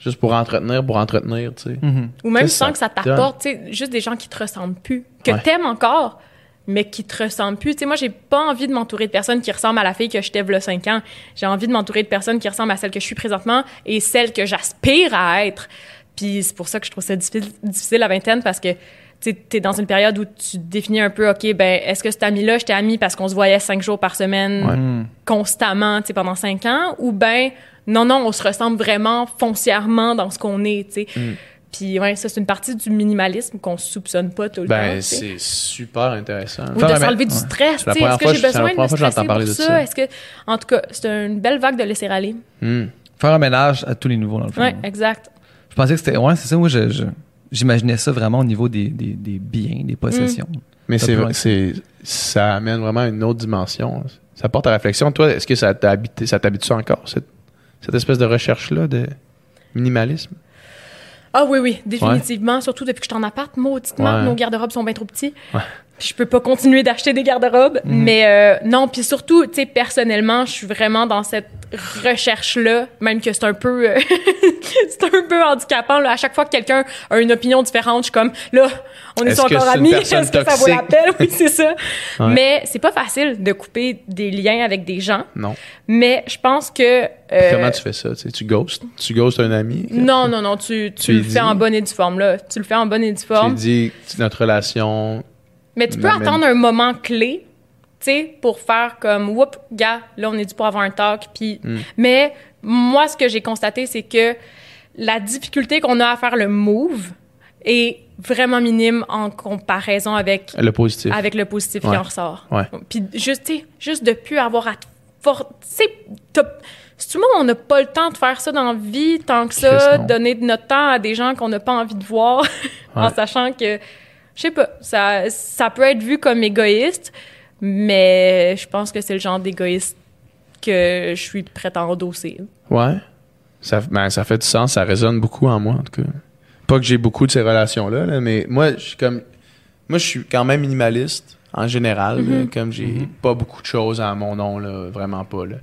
Juste pour entretenir, pour entretenir, tu sais. Mhm. ou même sans ça que ça t'apporte tu sais juste des gens qui te ressemblent plus que Ouais. t'aimes encore mais qui te ressemblent plus. Tu sais, moi, j'ai pas envie de m'entourer de personnes qui ressemblent à la fille que j'étais il 5 ans. J'ai envie de m'entourer de personnes qui ressemblent à celle que je suis présentement et celle que j'aspire à être. Puis c'est pour ça que je trouve ça difficile, difficile la vingtaine parce que tu es dans une période où tu définis un peu, OK, ben est-ce que cet ami-là, j'étais ami parce qu'on se voyait cinq jours par semaine Mhm. constamment, tu sais, pendant cinq ans, ou ben non, non, on se ressemble vraiment foncièrement dans ce qu'on est, tu sais. Mm. Puis ouais, ça, c'est une partie du minimalisme qu'on soupçonne pas tout le temps. Ben, sais. c'est super intéressant. Ou de s'enlever du ouais. stress, première Est-ce que j'ai besoin de me fois que j'entends stresser parler pour de ça? ça? Est-ce que, en tout cas, c'est une belle vague de laisser aller. Hmm. Faire un ménage à tous les niveaux, dans le fond. Ouais, exact. Je pensais que c'était. Ouais, c'est ça. Moi, je, je- j'imaginais ça vraiment au niveau des, des, des biens, des possessions. Mais Ça c'est, ça amène vraiment une autre dimension. Ça porte à réflexion. Toi, est-ce que ça t'a habité, ça t'habitue encore, cette, cette espèce de recherche-là de minimalisme? Ah oui, oui, définitivement. Surtout depuis que je suis en appart, mauditement, Ouais. nos garde-robes sont bien trop petits. Ouais. Puis je peux pas continuer d'acheter des garde-robes. Mais euh, non, puis surtout, tu sais, personnellement, je suis vraiment dans cette recherche-là, même que c'est un peu... euh, c'est un peu handicapant. Là. À chaque fois que quelqu'un a une opinion différente, je suis comme, là, on est encore amis? Est-ce que ça vaut la peine? Oui, c'est ça. Ouais. Mais c'est pas facile de couper des liens avec des gens. Non. Mais je pense que... Euh, Comment tu fais ça? Tu, sais, tu ghostes? Tu ghostes un ami? non, non, non, tu, tu, Tu le fais en bonne et due forme, là. Tu le fais en bonne et due Tu forme. dis notre relation. Mais tu peux attendre un moment clé, tu sais, pour faire comme, whoop, gars, là, on est dû pour avoir un talk. Puis, Mm. mais moi, ce que j'ai constaté, c'est que la difficulté qu'on a à faire le move est vraiment minime en comparaison avec, Le positif. avec le positif Ouais. qui en ressort. Ouais. Puis juste, juste de plus avoir à for- Tu sais, t'as- c'est tout le monde, on n'a pas le temps de faire ça dans la vie tant que ça, donner de notre temps à des gens qu'on n'a pas envie de voir, en sachant que, je sais pas, ça, ça peut être vu comme égoïste, mais je pense que c'est le genre d'égoïste que je suis prête à endosser. Ouais. Ça, ben, ça fait du sens, ça résonne beaucoup en moi, en tout cas. Pas que j'ai beaucoup de ces relations-là, là, mais moi, je suis comme. Moi, je suis quand même minimaliste, en général. là, Mm-hmm. comme j'ai pas beaucoup de choses à mon nom, là, vraiment pas. Là.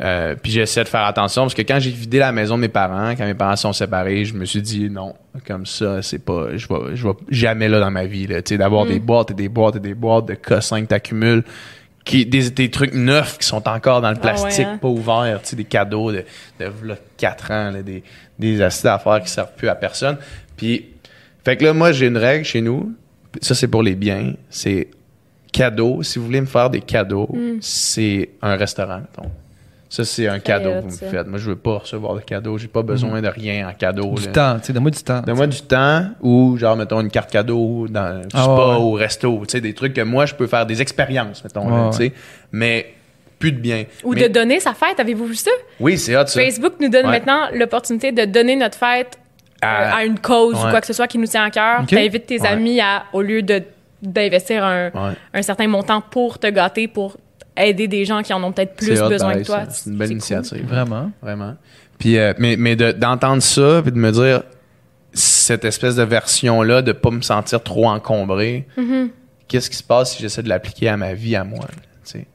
Euh, puis j'essaie de faire attention parce que quand j'ai vidé la maison de mes parents, quand mes parents sont séparés, je me suis dit non, comme ça, c'est pas. Je vais, je vais jamais là dans ma vie. là, tu sais, D'avoir des boîtes et des boîtes et des boîtes de cossins que t'accumules. Qui, des, des trucs neufs qui sont encore dans le Ah ouais, plastique, hein? pas ouverts, tu sais, des cadeaux de, de v'là 4 ans, là, des, des acides à faire qui servent plus à personne. Puis, fait que là, moi, j'ai une règle chez nous. Ça, c'est pour les biens. C'est cadeau. Si vous voulez me faire des cadeaux, Mm. c'est un restaurant, mettons. Ça, c'est un cadeau que vous me faites. Moi, je veux pas recevoir de cadeau. J'ai pas besoin de rien en cadeau. Du là. temps, tu sais, donne-moi du temps. Donne-moi du temps ou, genre, mettons, une carte cadeau dans un Ah, spa ouais, ou au resto. Tu sais, des trucs que moi, je peux faire des expériences, mettons, Ouais, tu sais. Mais plus de bien. Ou Mais- de donner sa fête, avez-vous vu ça? Oui, c'est hot, ça. Facebook nous donne Ouais. maintenant l'opportunité de donner notre fête À- à une cause ou quoi que ce soit qui nous tient à cœur. Ok. T'invites tes Ouais. amis à, au lieu de d'investir un, Ouais. un certain montant pour te gâter, pour aider des gens qui en ont peut-être plus hot, besoin pareil, que toi. ça. C'est une belle cool. initiative. Vraiment. Vraiment. Puis, euh, mais mais de- d'entendre ça, puis de me dire cette espèce de version-là, de pas me sentir trop encombré, Mm-hmm. qu'est-ce qui se passe si j'essaie de l'appliquer à ma vie, à moi? là, tu sais?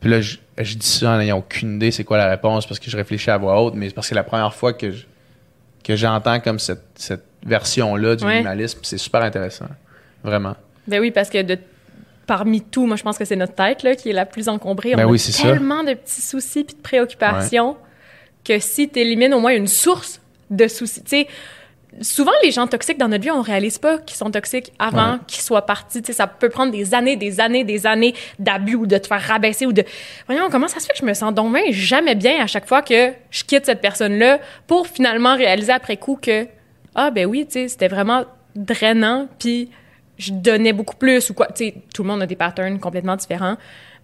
Puis là, je, je dis ça en n'ayant aucune idée c'est quoi la réponse parce que je réfléchis à voix haute, mais c'est parce que c'est la première fois que je- que j'entends comme cette, cette version-là du Ouais. minimalisme. C'est super intéressant. Vraiment. Ben oui, parce que de, parmi tout, moi, je pense que c'est notre tête là, qui est la plus encombrée. Ben On oui, a ça. tellement de petits soucis puis de préoccupations que si tu élimines au moins une source de soucis, tu sais, souvent les gens toxiques dans notre vie, on réalise pas qu'ils sont toxiques avant Ouais. qu'ils soient partis. Tu sais, ça peut prendre des années, des années, des années d'abus ou de te faire rabaisser ou de. Voyons, comment ça se fait que je me sens donc bien jamais bien à chaque fois que je quitte cette personne-là pour finalement réaliser après coup que ah ben oui, tu sais, c'était vraiment drainant, puis je donnais beaucoup plus ou quoi. Tu sais, tout le monde a des patterns complètement différents,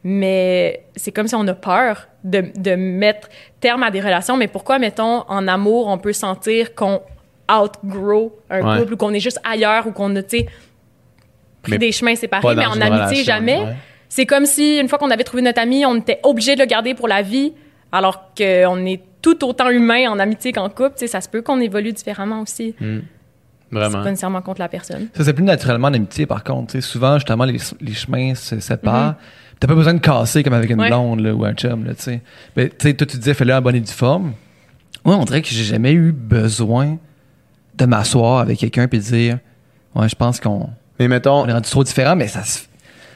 mais c'est comme si on a peur de, de mettre terme à des relations. Mais pourquoi, mettons, en amour, on peut sentir qu'on outgrow un Ouais. couple ou qu'on est juste ailleurs ou qu'on a, tu sais, pris Mais des chemins séparés, mais en amitié, relation, jamais. ouais. C'est comme si, une fois qu'on avait trouvé notre ami, on était obligé de le garder pour la vie, alors qu'on est tout autant humain en amitié qu'en couple. Tu sais, ça se peut qu'on évolue différemment aussi. Mm. C'est Vraiment. pas nécessairement contre la personne. Ça, c'est plus naturellement l'amitié, par contre. Tu sais, souvent, justement, les, les chemins se séparent. Mhm. T'as pas besoin de casser comme avec une Ouais. blonde là, ou un chum. Là, tu sais. Mais tu sais, toi, tu disais, fais-le en bonne et due forme. Moi, on dirait que j'ai jamais eu besoin de m'asseoir avec quelqu'un et de dire Ouais, je pense qu'on Mais mettons, on est rendu trop différents, mais ça se.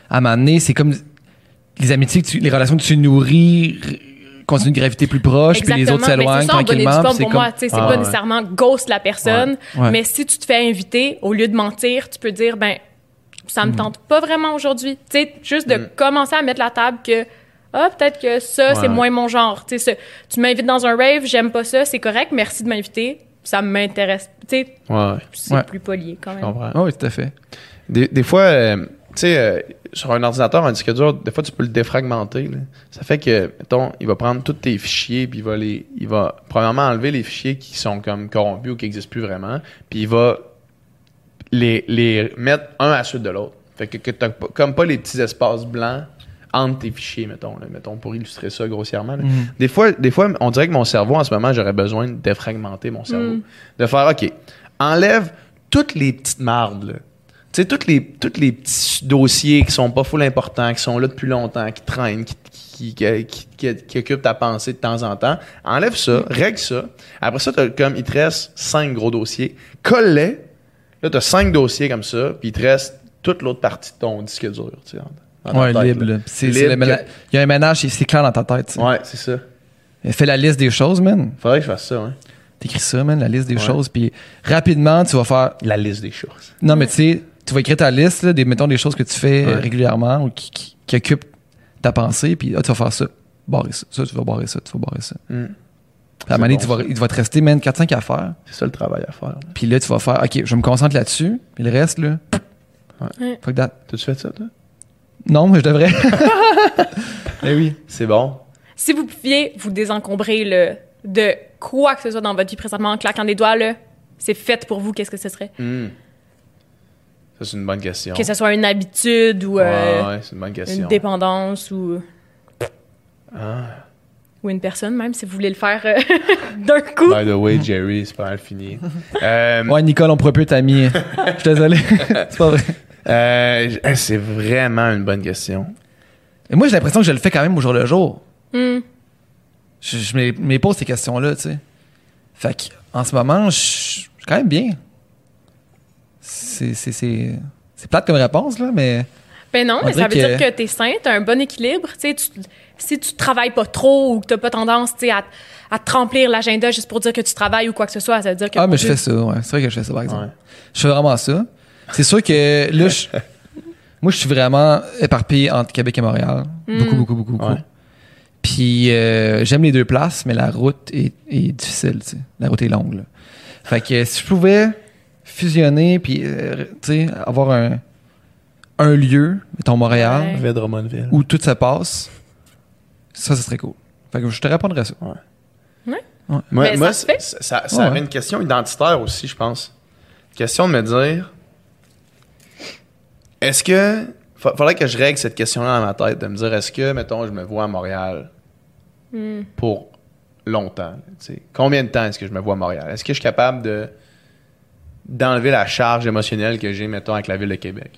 À un moment donné, c'est comme les amitiés, que tu- les relations que tu nourris continuent de graviter plus proche, puis les autres s'éloignent tranquillement. pour c'est moi. comme- Tu sais, c'est Ah, pas ouais. nécessairement ghost la personne, Ouais. Ouais. mais si tu te fais inviter, au lieu de mentir, tu peux dire, ben, ça me tente pas vraiment aujourd'hui. Tu sais, juste de Mm. commencer à mettre la table que, ah, peut-être que ça, c'est moins mon genre. Tu sais, tu m'invites dans un rave, j'aime pas ça, c'est correct, merci de m'inviter, ça m'intéresse. Tu sais, ouais. c'est Ouais. plus poli quand Je même. comprends. Ah oui, tout à fait. Des, des fois, euh, tu sais, euh, sur un ordinateur, un disque dur, des fois, tu peux le défragmenter. là. Ça fait que, mettons, il va prendre tous tes fichiers, puis il va les, il va premièrement enlever les fichiers qui sont comme corrompus ou qui n'existent plus vraiment, puis il va les, les mettre un à la suite de l'autre. Fait que, que t'as pas- comme pas les petits espaces blancs entre tes fichiers, mettons, là, mettons pour illustrer ça grossièrement. Mhm. Des fois, des fois, on dirait que mon cerveau, en ce moment, j'aurais besoin de défragmenter mon cerveau. Mm. De faire, OK, enlève toutes les petites mardes, là. Tu sais, tous les, les petits dossiers qui sont pas full importants, qui sont là depuis longtemps, qui traînent, qui, qui, qui, qui- qui- qui occupent ta pensée de temps en temps. Enlève ça, règle ça. Après ça, t'as comme, il te reste cinq gros dossiers. Colle-les. Là, t'as cinq dossiers comme ça, puis il te reste toute l'autre partie de ton disque dur, tu sais, Ouais, tête, libre. que- Il y a un ménage, c'est- clair dans ta tête. Ouais, c'est ça. Fais la liste des choses, man. Faudrait que je fasse ça, hein. T'écris ça, man, la liste des Ouais. choses. Puis rapidement, tu vas faire. La liste des choses. Non, mais tu sais, tu vas écrire ta liste, là, des, mettons, des choses que tu fais Ouais. euh, régulièrement ou qui, qui, qui occupent ta pensée. Puis ah, tu vas faire ça. Barrer ça. Ça, tu vas barrer ça. Tu vas barrer ça. Mm. Puis à un moment donné, bon, tu vas- ça. il va te rester, man, 4-5 affaires. C'est ça le travail à faire. là. Puis là, tu vas faire, OK, je me concentre là-dessus. Puis le reste, là. Ouais. Fuck that. T'as-tu fait ça, toi? Non, mais je devrais. eh oui. C'est bon. Si vous pouviez vous désencombrer le, de quoi que ce soit dans votre vie présentement en claquant des doigts, là, c'est fait pour vous, qu'est-ce que ce serait? Hmm. Ça, c'est une bonne question. Que ce soit une habitude ou euh, Ouais, ouais, c'est une bonne question. une dépendance ou, Ah. ou une personne, même, si vous voulez le faire euh, d'un coup. By the way, Jerry, c'est pas mal fini. Euh, Ouais, Nicole, on pourrait plus être amis. Je suis désolé. c'est pas vrai. euh, eh, c'est vraiment une bonne question. Et moi, j'ai l'impression que je le fais quand même au jour le jour. Hmm. Je, je me, pose ces questions-là, tu sais. Fait que, en ce moment, je suis quand même bien. C'est, c'est, c'est, c'est plate comme réponse, là, mais. Ben non, On mais ça veut dire que- que t'es sain, t'as un bon équilibre. Tu sais, tu- si tu travailles pas trop ou que t'as pas tendance tu sais, à, à te remplir l'agenda juste pour dire que tu travailles ou quoi que ce soit, ça veut dire que. Ah, mais je fais ça, ouais. C'est vrai que je fais ça, par exemple. Ouais. Je fais vraiment ça. C'est sûr que là, je- moi, je suis vraiment éparpillé entre Québec et Montréal. Mm. Beaucoup, beaucoup, beaucoup, beaucoup. Ouais. Puis euh, j'aime les deux places, mais la route est, est difficile, tu sais. La route est longue, là. Fait que si je pouvais fusionner, puis, euh, tu sais, avoir un, un lieu, mettons Montréal, Ouais. Où tout se passe, ça, ce serait cool. Fait que je te répondrais ça. Moi, Ben, moi, ça ça, ça, ça Ouais. avait une question identitaire aussi, je pense. Question de me dire est-ce que. fa- Faudrait que je règle cette question-là dans ma tête, de me dire est-ce que, mettons, je me vois à Montréal Hmm. pour longtemps tu sais? Combien de temps est-ce que je me vois à Montréal? Est-ce que je suis capable de d'enlever la charge émotionnelle que j'ai, mettons, avec la ville de Québec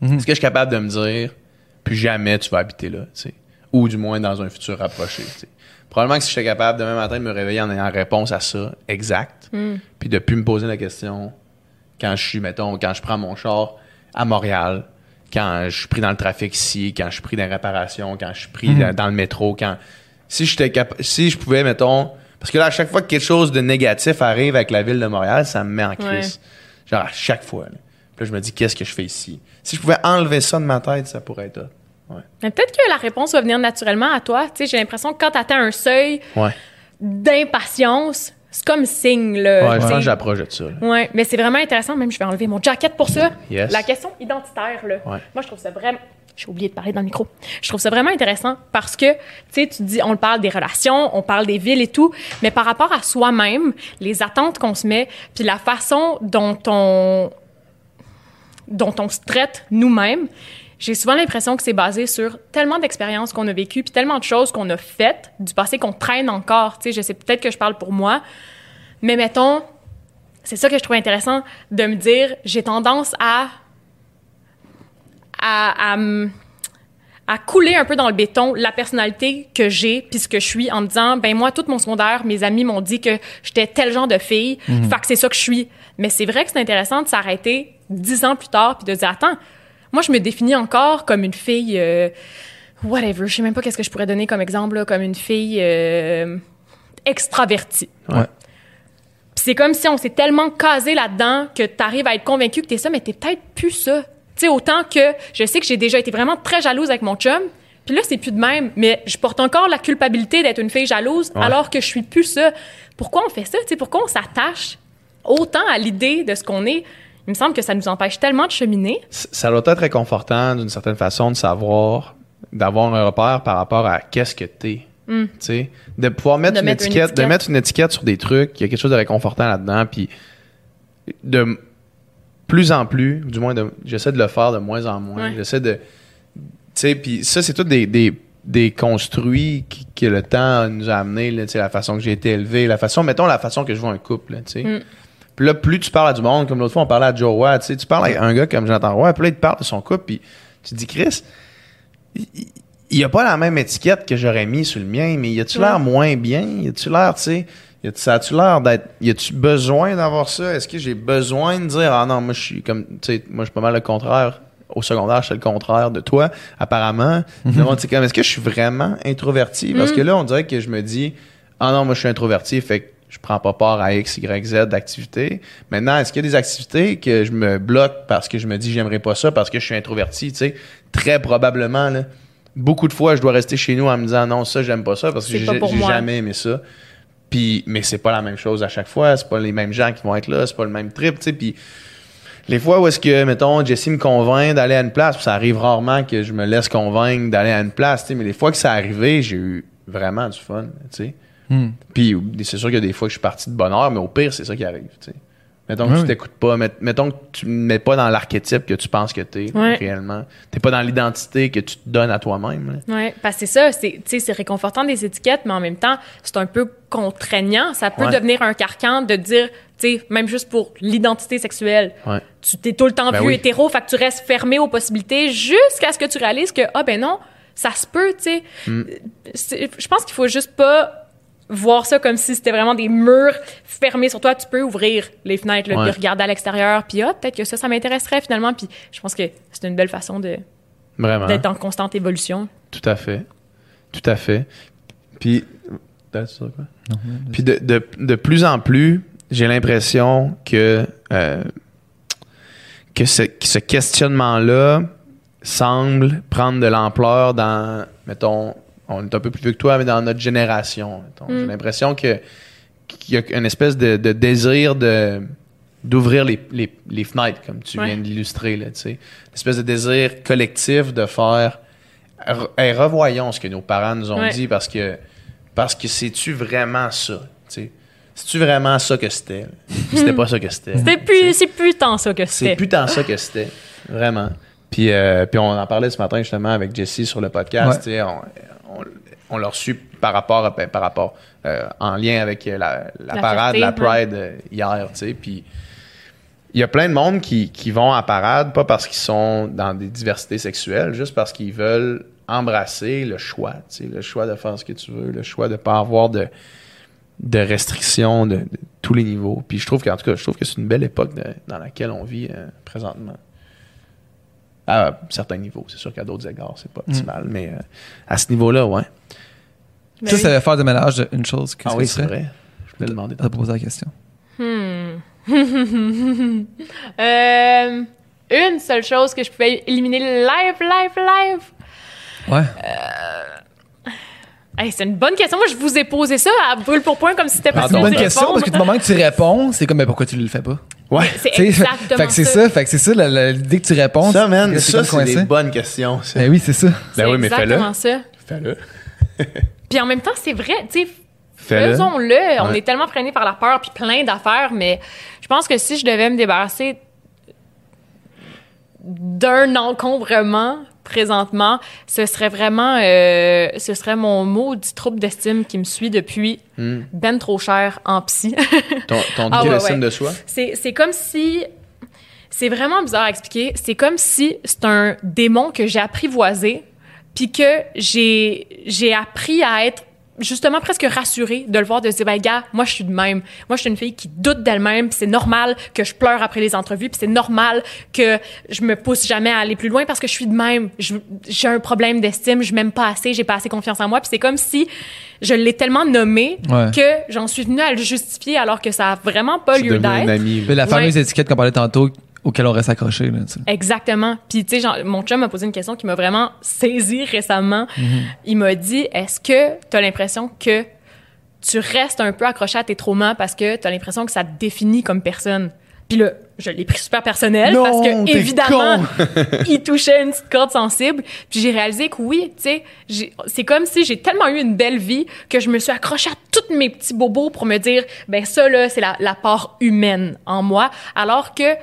Mhm. Est-ce que je suis capable de me dire plus jamais tu vas habiter là tu sais? Ou du moins dans un futur rapproché tu sais? Probablement que si j'étais capable demain matin de me réveiller en ayant réponse à ça exact, Hmm. puis de plus me poser la question quand je suis, mettons, quand je prends mon char à Montréal, quand je suis pris dans le trafic ici, quand je suis pris dans les réparations, quand je suis pris Mhm. dans, dans le métro, quand. Si j'étais capa- si je pouvais, mettons. Parce que là, à chaque fois que quelque chose de négatif arrive avec la ville de Montréal, ça me met en crise. Genre à chaque fois. là. Puis là, je me dis, qu'est-ce que je fais ici? Si je pouvais enlever ça de ma tête, ça pourrait être. Ouais. Mais peut-être que la réponse va venir naturellement à toi. Tu sais, j'ai l'impression que quand tu atteins un seuil Ouais. d'impatience, c'est comme signe, là. Ouais, je pense que j'approche de ça. là. Ouais, mais c'est vraiment intéressant. Même, je vais enlever mon jacket pour ça. Yes. La question identitaire, là. Ouais. Moi, je trouve ça vraiment. J'ai oublié de parler dans le micro. Je trouve ça vraiment intéressant parce que, tu sais, tu dis, on parle des relations, on parle des villes et tout, mais par rapport à soi-même, les attentes qu'on se met, puis la façon dont on, dont on se traite nous-mêmes, j'ai souvent l'impression que c'est basé sur tellement d'expériences qu'on a vécues, puis tellement de choses qu'on a faites du passé qu'on traîne encore. Tu sais, je sais peut-être que je parle pour moi, mais mettons, c'est ça que je trouve intéressant de me dire, j'ai tendance à à, à, à couler un peu dans le béton la personnalité que j'ai puis ce que je suis en me disant ben moi tout mon secondaire mes amis m'ont dit que j'étais tel genre de fille fait que c'est ça que je suis mais c'est vrai que c'est intéressant de s'arrêter dix ans plus tard puis de dire attends moi je me définis encore comme une fille euh, whatever je sais même pas qu'est-ce que je pourrais donner comme exemple là, comme une fille euh, extravertie Ouais. puis c'est comme si on s'est tellement casé là-dedans que tu arrives à être convaincu que t'es ça, mais t'es peut-être plus ça. Tu sais, autant que je sais que j'ai déjà été vraiment très jalouse avec mon chum, puis là, c'est plus de même, mais je porte encore la culpabilité d'être une fille jalouse Ouais. alors que je suis plus ça. Pourquoi on fait ça? Tu sais, pourquoi on s'attache autant à l'idée de ce qu'on est? Il me semble que ça nous empêche tellement de cheminer. Ça doit être réconfortant d'une certaine façon de savoir, d'avoir un repère par rapport à qu'est-ce que t'es. Tu sais, de pouvoir mettre, De une, mettre une étiquette, de mettre une étiquette sur des trucs, il y a quelque chose de réconfortant là-dedans, puis de plus en plus, du moins, j'essaie de le faire de moins en moins. Ouais. J'essaie de, tu sais, puis ça, c'est tout des, des, des construits qui- que le temps nous a amené, là, tu sais, la façon que j'ai été élevé, la façon, mettons la façon que je vois un couple, là, tu sais. Mm. Puis là, plus tu parles à du monde, comme l'autre fois, on parlait à Joe Roy, tu sais, tu parles à un gars comme Jonathan Roy, puis là, il te parle de son couple, puis tu te dis, Chris, il- il a pas la même étiquette que j'aurais mis sur le mien, mais y a-tu l'air moins bien? Y a-tu l'air, tu sais, y a-tu- ça a-tu l'air d'être, y a-tu besoin d'avoir ça? Est-ce que j'ai besoin de dire, ah non, moi, je suis comme, tu sais, moi, je suis pas mal le contraire. Au secondaire, je suis le contraire de toi, apparemment. Monde, c'est comme, est-ce que je suis vraiment introverti? Parce que là, on dirait que je me dis, ah non, moi, je suis introverti, fait que je prends pas part à X, Y, Z d'activités. Maintenant, est-ce qu'il y a des activités que je me bloque parce que je me dis, j'aimerais pas ça parce que je suis introverti, tu sais? Très probablement, là. Beaucoup de fois, je dois rester chez nous en me disant, non, ça, j'aime pas ça parce que j'ai jamais aimé ça. Puis, mais c'est pas la même chose à chaque fois. C'est pas les mêmes gens qui vont être là. C'est pas le même trip, tu sais. Puis, les fois où est-ce que, mettons, Jessie me convainc d'aller à une place, puis ça arrive rarement que je me laisse convaincre d'aller à une place, tu sais. Mais les fois que ça arrivé, j'ai eu vraiment du fun, tu sais. Hmm. Puis, c'est sûr qu'il y a des fois que je suis parti de bonne heure, mais au pire, c'est ça qui arrive, tu sais. Mettons que tu t'écoutes pas, met- mettons que tu ne mets pas dans l'archétype que tu penses que t'es Ouais. réellement. T'es pas dans l'identité que tu te donnes à toi-même. Oui, parce que c'est ça, c'est, tu sais, c'est réconfortant des étiquettes, mais en même temps, c'est un peu contraignant. Ça peut Ouais. devenir un carcan de dire, tu sais, même juste pour l'identité sexuelle, Ouais. tu t'es tout le temps Ben vu oui. hétéro, fait que tu restes fermé aux possibilités jusqu'à ce que tu réalises que, ah ben non, ça se peut, tu sais. Mm. C'est- Je pense qu'il faut juste pas voir ça comme si c'était vraiment des murs fermés sur toi. Tu peux ouvrir les fenêtres, là, Ouais. puis regarder à l'extérieur, puis ah, peut-être que ça, ça m'intéresserait finalement. Puis je pense que c'est une belle façon de, Vraiment. d'être en constante évolution. Tout à fait. Tout à fait. Puis? Puis de, de, de plus en plus, j'ai l'impression que, euh, que ce, que ce questionnement-là semble prendre de l'ampleur dans, mettons, on est un peu plus vieux que toi, mais dans notre génération. J'ai l'impression que qu'il y a une espèce de, de désir de d'ouvrir les, les, les fenêtres, comme tu Ouais. viens de l'illustrer, là, tu sais. Une espèce de désir collectif de faire re- hey, revoyons ce que nos parents nous ont Ouais. dit parce que parce que c'est-tu vraiment ça, sais? C'est-tu vraiment ça que c'était? C'était pas ça que c'était. C'était plus, c'est plus tant ça que C'est c'était. plus tant ça que c'était. Vraiment. Puis, euh, puis on en parlait ce matin justement avec Jessie sur le podcast. Ouais. On, on, on l'a reçu par rapport, à- ben, par rapport euh, en lien avec euh, la, la La parade, fierté, la. Pride euh, hier. tu sais. Puis il y a plein de monde qui, qui vont à parade, pas parce qu'ils sont dans des diversités sexuelles, juste parce qu'ils veulent embrasser le choix. tu sais, Le choix de faire ce que tu veux, le choix de pas avoir de de restrictions de, de tous les niveaux. Puis je trouve qu'en tout cas, je trouve que c'est une belle époque de- dans laquelle on vit euh, présentement. À certains niveaux. C'est sûr qu'à d'autres égards, c'est pas optimal, mais euh, à ce niveau-là, ouais. Ben ça, oui. ça va faire de ménage de une chose. Qu'est-ce Ah que oui, tu c'est vrai. Je voulais demander. T'as posé la question. Euh, une seule chose que je pouvais éliminer live, live, live. Ouais. Hey, c'est une bonne question. Moi, je vous ai posé ça à brûle pour point comme si c'était pas C'est une bonne question parce que du moment que tu réponds, c'est comme, mais pourquoi tu le fais pas? Ouais. C'est exactement fait que c'est ça. ça. Fait que c'est ça, la- la- l'idée que tu réponds. Ça, man, ça, c'est des bonnes questions. ça. Ben oui, c'est ça. C'est Ben oui, mais fais-le. exactement ça. Fais-le. Puis en même temps, c'est vrai, tu sais, Fais-le. faisons-le. On est tellement freiné par la peur puis plein d'affaires, mais je pense que si je devais me débarrasser d'un encombrement présentement, ce serait vraiment, euh, ce serait mon maudit trouble d'estime qui me suit depuis Hmm. ben trop cher en psy. Ton, ton Ah ouais, de soi? C'est, comme si. C'est vraiment bizarre à expliquer. C'est comme si c'est un démon que j'ai apprivoisé, puis que j'ai appris à être justement presque rassurée de le voir, de se dire, ben, gars, moi, je suis de même. Moi, je suis une fille qui doute d'elle-même, puis c'est normal que je pleure après les entrevues, puis c'est normal que je me pousse jamais à aller plus loin parce que je suis de même. Je- j'ai un problème d'estime, je m'aime pas assez, j'ai pas assez confiance en moi, puis c'est comme si je l'ai tellement nommé Ouais. que j'en suis venue à le justifier alors que ça a vraiment pas lieu d'être. la Ouais. fameuse étiquette qu'on parlait tantôt, auquel on reste accroché. Là. Exactement. Puis, tu sais, mon chum m'a posé une question qui m'a vraiment saisi récemment. Il m'a dit Est-ce que tu as l'impression que tu restes un peu accroché à tes traumas parce que tu as l'impression que ça te définit comme personne? Puis là, je l'ai pris super personnel Non, parce que, évidemment, il touchait une petite corde sensible. Puis j'ai réalisé que oui, tu sais, c'est comme si j'ai tellement eu une belle vie que je me suis accrochée à tous mes petits bobos pour me dire, ben ça, là, c'est la, la part humaine en moi. Alors que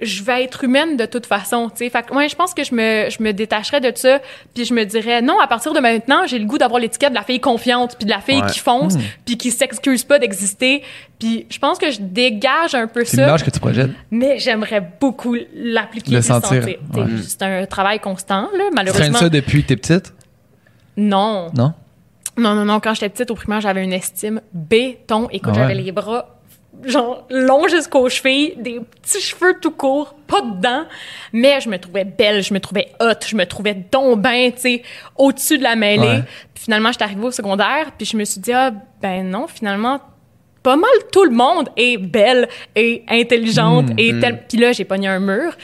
je vais être humaine de toute façon, tu sais. Fait que, ouais, je pense que je me, je me détacherais de ça, puis je me dirais, non, à partir de maintenant, j'ai le goût d'avoir l'étiquette de la fille confiante, puis de la fille Ouais. qui fonce, puis qui s'excuse pas d'exister. Puis je pense que je dégage un peu C'est ça. l'image que tu projettes. Mais j'aimerais beaucoup l'appliquer Le sentir, ouais. C'est un travail constant, là, Tu malheureusement. ça depuis que t'es petite? Non. Non? Non, non, non. Quand j'étais petite, au primaire, j'avais une estime béton. Écoute, Ah ouais. j'avais les bras genre longs jusqu'aux chevilles, des petits cheveux tout courts, pas dedans. Mais je me trouvais belle, je me trouvais hot, je me trouvais ben, tu sais, au-dessus de la mêlée. Ouais. Puis finalement, j'étais arrivée au secondaire, puis je me suis dit, ah, ben non, finalement, pas mal tout le monde est belle et intelligente et tel... Puis là, j'ai pogné un mur.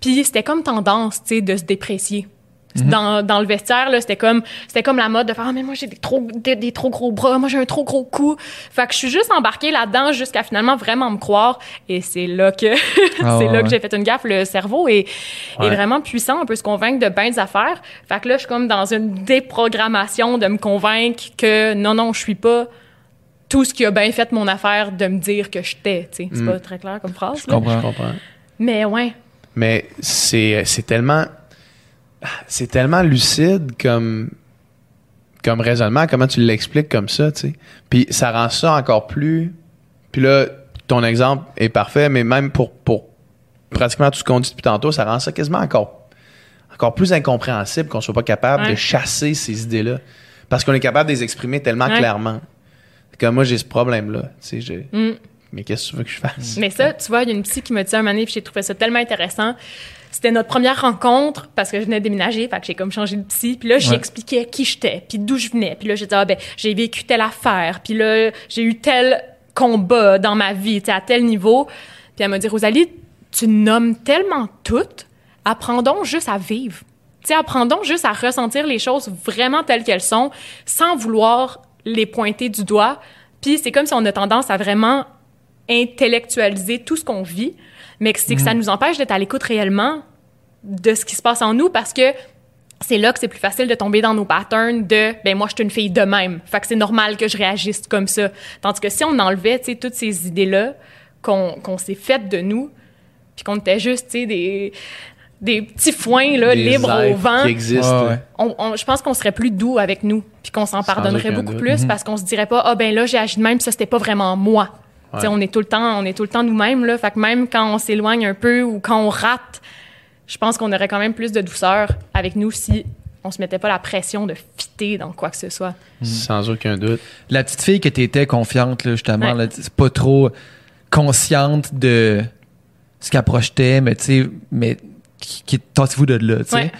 Puis c'était comme tendance, tu sais, de se déprécier. Dans, dans le vestiaire, là, c'était comme, c'était comme la mode de faire, ah, mais moi, j'ai des trop, des, des trop gros bras, moi, j'ai un trop gros cou. Fait que je suis juste embarquée là-dedans jusqu'à finalement vraiment me croire. Et c'est là que, Ah c'est ouais, là ouais. que j'ai fait une gaffe. Le cerveau est, est vraiment puissant. On peut se convaincre de bien des affaires. Fait que là, je suis comme dans une déprogrammation de me convaincre que non, non, je suis pas tout ce qui a bien fait mon affaire de me dire que j'étais. C'est Mm. pas très clair comme phrase. Je là. comprends. Je comprends. Mais ouais. Mais c'est c'est tellement c'est tellement lucide comme comme raisonnement, comment tu l'expliques comme ça, tu sais. Puis ça rend ça encore plus puis là ton exemple est parfait, mais même pour pour pratiquement tout ce qu'on dit depuis tantôt, ça rend ça quasiment encore encore plus incompréhensible qu'on soit pas capable Ouais. de chasser ces idées-là parce qu'on est capable de les exprimer tellement Ouais. clairement. Comme moi j'ai ce problème là, tu sais, Mm. mais qu'est-ce que tu veux que je fasse? Mais ça, tu vois, il y a une psy qui m'a dit un moment donné, puis j'ai trouvé ça tellement intéressant. C'était notre première rencontre parce que je venais de déménager, fait que j'ai comme changé de psy. Puis là, Ouais. j'expliquais qui j'étais, puis d'où je venais. Puis là, j'ai dit, ah ben, j'ai vécu telle affaire, puis là, j'ai eu tel combat dans ma vie, tu sais, à tel niveau. Puis elle m'a dit, Rosalie, tu nommes tellement tout, apprends donc juste à vivre. Tu sais, apprendons juste à ressentir les choses vraiment telles qu'elles sont, sans vouloir les pointer du doigt. Puis c'est comme si on a tendance à vraiment intellectualiser tout ce qu'on vit, mais que c'est que ça nous empêche d'être à l'écoute réellement de ce qui se passe en nous parce que c'est là que c'est plus facile de tomber dans nos patterns de ben moi je suis une fille de même fait que c'est normal que je réagisse comme ça tandis que si on enlevait tu sais toutes ces idées là qu'on qu'on s'est faites de nous puis qu'on était juste tu sais des des petits foins là Des libres au vent qui existent. Ouais, ouais. on, on- je pense qu'on serait plus doux avec nous, puis qu'on s'en pardonnerait beaucoup doute. plus parce qu'on se dirait pas ah ben là j'ai agi de même, ça c'était pas vraiment moi. Tu Ouais. on est tout le temps, on est tout le temps nous-mêmes là, fait que même quand on s'éloigne un peu ou quand on rate, je pense qu'on aurait quand même plus de douceur avec nous si on se mettait pas la pression de fitter dans quoi que ce soit. Sans aucun doute. La petite fille que t'étais confiante, là, justement, Ouais. là, c'est pas trop consciente de ce qu'elle projetait, mais tu sais, mais qui, qui vous de là, tu sais. Ouais.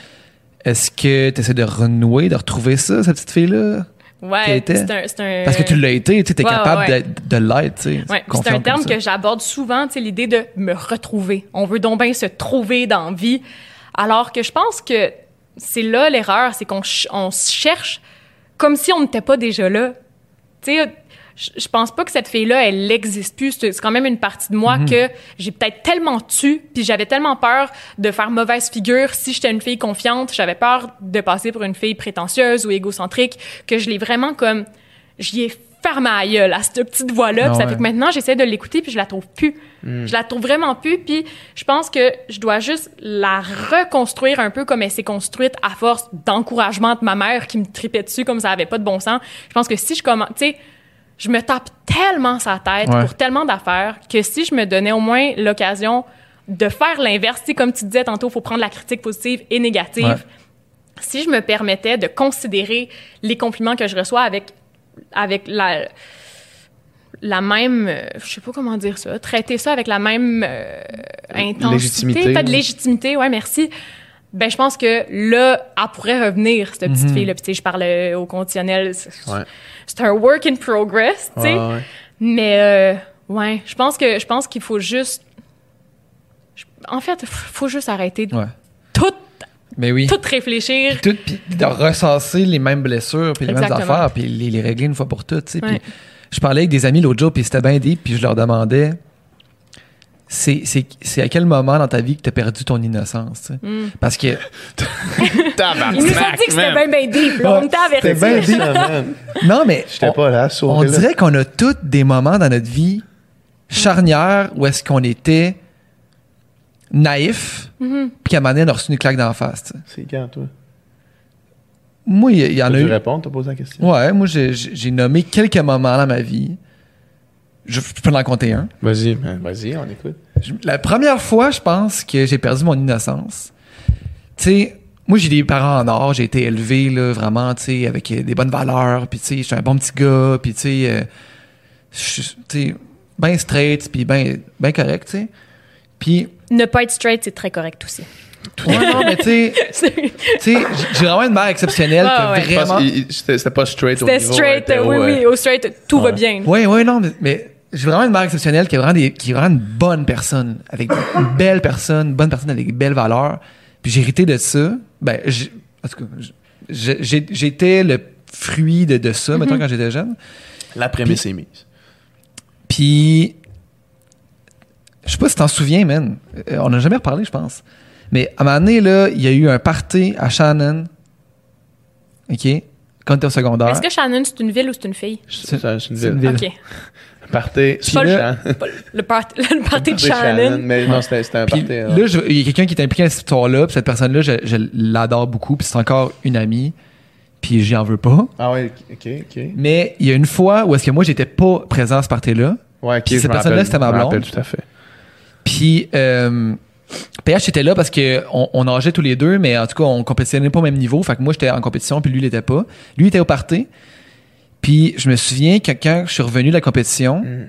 Est-ce que tu essaies de renouer, de retrouver ça, cette petite fille-là? Ouais, c'est un, Parce que tu l'as été, tu t'es ouais, capable ouais. de, de l'être, tu sais. Ouais, c'est un terme que j'aborde souvent, tu sais, l'idée de me retrouver. On veut donc bien se trouver dans la vie. Alors que je pense que c'est là l'erreur, c'est qu'on ch- on se cherche comme si on n'était pas déjà là. Tu sais, je je pense pas que cette fille-là, elle n'existe plus. C'est quand même une partie de moi que j'ai peut-être tellement tu, puis j'avais tellement peur de faire mauvaise figure si j'étais une fille confiante. J'avais peur de passer pour une fille prétentieuse ou égocentrique, que je l'ai vraiment comme... J'y ai fermé à gueule à cette petite voix-là. Ah ça ouais. fait que maintenant, j'essaie de l'écouter, puis je la trouve plus. Je la trouve vraiment plus, puis je pense que je dois juste la reconstruire un peu comme elle s'est construite à force d'encouragement de ma mère qui me tripait dessus comme ça avait pas de bon sens. Je pense que si je commence... Tu sais, je me tape tellement sa tête Ouais. pour tellement d'affaires que si je me donnais au moins l'occasion de faire l'inverse, comme tu disais tantôt, il faut prendre la critique positive et négative. Ouais. Si je me permettais de considérer les compliments que je reçois avec, avec la, la même, euh, je sais pas comment dire ça, traiter ça avec la même euh, intensité, Légitimité, pas de légitimité, ouais, merci. Ben, je pense que là, elle pourrait revenir, cette petite Mhm. fille-là. Puis, tu sais, je parle au conditionnel. C'est Ouais. un work in progress, tu sais. Ouais, ouais. Mais, euh, ouais, je pense que je pense qu'il faut juste. En fait, il faut juste arrêter de Ouais. tout, Mais oui. tout réfléchir. Tout, puis de recenser les mêmes blessures, puis les mêmes affaires, puis les, les régler une fois pour toutes, tu sais. Puis je parlais avec des amis l'autre jour, puis c'était bien deep, puis je leur demandais, c'est, c'est, c'est à quel moment dans ta vie que tu as perdu ton innocence, tu sais? Mm. Parce que Tabarnak, Ils nous ont dit que c'était bien, bien deep. là. On bien deep. Man. Non, mais J'étais on, pas là, on là. dirait qu'on a tous des moments dans notre vie charnières où est-ce qu'on était naïf, Mm-hmm. puis qu'à un moment donné, on a reçu une claque d'en face. tu. C'est quand, toi? Moi, il y, y en a eu. répondre? T'as posé la question? Ouais, moi, j'ai nommé quelques moments dans ma vie. Je, je peux en compter un. Vas-y, man, vas-y, on écoute. Je- la première fois, je pense que j'ai perdu mon innocence. Tu sais, moi, j'ai des parents en or, j'ai été élevé, là, vraiment, tu sais, avec euh, des bonnes valeurs, puis tu sais, je suis un bon petit gars, puis tu sais, euh, je suis, tu sais, bien straight, puis bien ben correct, tu sais. Puis, Ne pas être straight, c'est très correct aussi. ouais, non, mais tu sais, C'est- tu sais, j'ai- vraiment une mère exceptionnelle Ah, que ouais. Je pense vraiment... C'était c'était pas straight au C'était niveau straight, euh, hétéro, oui, ouais. oui, au straight, tout va bien. Oui, oui, non, mais, mais j'ai vraiment une mère exceptionnelle qui est vraiment, des- qui est vraiment une bonne personne, avec une belle personne, une bonne personne avec des belles valeurs. Puis j'ai hérité de ça. Ben, j'ai- en tout cas, j'ai- j'ai- j'étais le fruit de, de ça, mettons, quand j'étais jeune. La prémisse est mise. Puis, je sais pas si t'en souviens, man. Euh, On n'a jamais reparlé, je pense. Mais à un moment donné, là, il y a eu un party à Shannon. OK? Quand t'es au secondaire. Est-ce que Shannon, c'est une ville ou c'est une fille? C'est c'est une c'est une ville. ville. Partez. C'est pas là- le, pas le, part- le party de Shannon. Mais non, c'était c'était un party. euh, là, je- il y a quelqu'un qui est impliqué dans cette histoire-là, puis cette personne-là, je, je l'adore beaucoup, puis c'est encore une amie, puis j'y en veux pas. Ah ouais, ok, ok. Mais il y a une fois où est-ce que moi, j'étais pas présent à ce party-là, Ouais, ok. Puis je cette personne-là, c'était ma blonde. rappelle tout à fait. puis euh, PH était là parce que on, on nageait tous les deux, mais en tout cas, on compétitionnait pas au même niveau, fait que moi, j'étais en compétition, puis lui, il était pas. Lui, il était au party, puis je me souviens que quand je suis revenu de la compétition, Mm.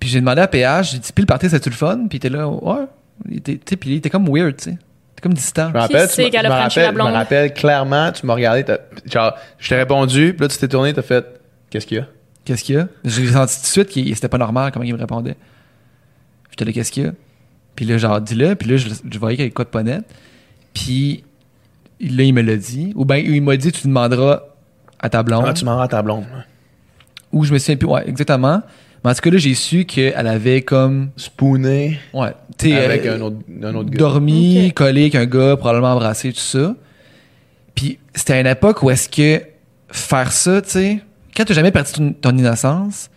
puis j'ai demandé à PH, j'ai dit, puis le party, c'était-tu le fun? Puis il était là, ouais. Il était, tu sais, puis il était comme weird, tu sais. Il était comme distant. Je me rappelle, tu je a me franchi la rappelle, je me rappelle clairement, tu m'as regardé, t'as- genre, je t'ai répondu, puis là, tu t'es tourné, t'as fait, qu'est-ce qu'il y a? Qu'est-ce qu'il y a? J'ai senti tout de suite que c'était pas normal comment il me répondait. J'étais là, qu'est-ce qu'il y a? Puis là, genre, dis-le, puis là, je, je voyais qu'il y avait quoi de pas net. Puis là, il me l'a dit. Ou bien il m'a dit, tu demanderas à ta blonde. Ah, tu m'en rends à ta blonde. Ou je me souviens plus. Ouais, exactement. Mais en tout cas, là, j'ai su qu'elle avait comme. Spooné Ouais. tu sais, avec euh, un autre, un autre gars. dormi, collé avec un gars, probablement embrassé, tout ça. Puis c'était à une époque où est-ce que faire ça, tu sais, quand tu jamais perdu ton, ton innocence,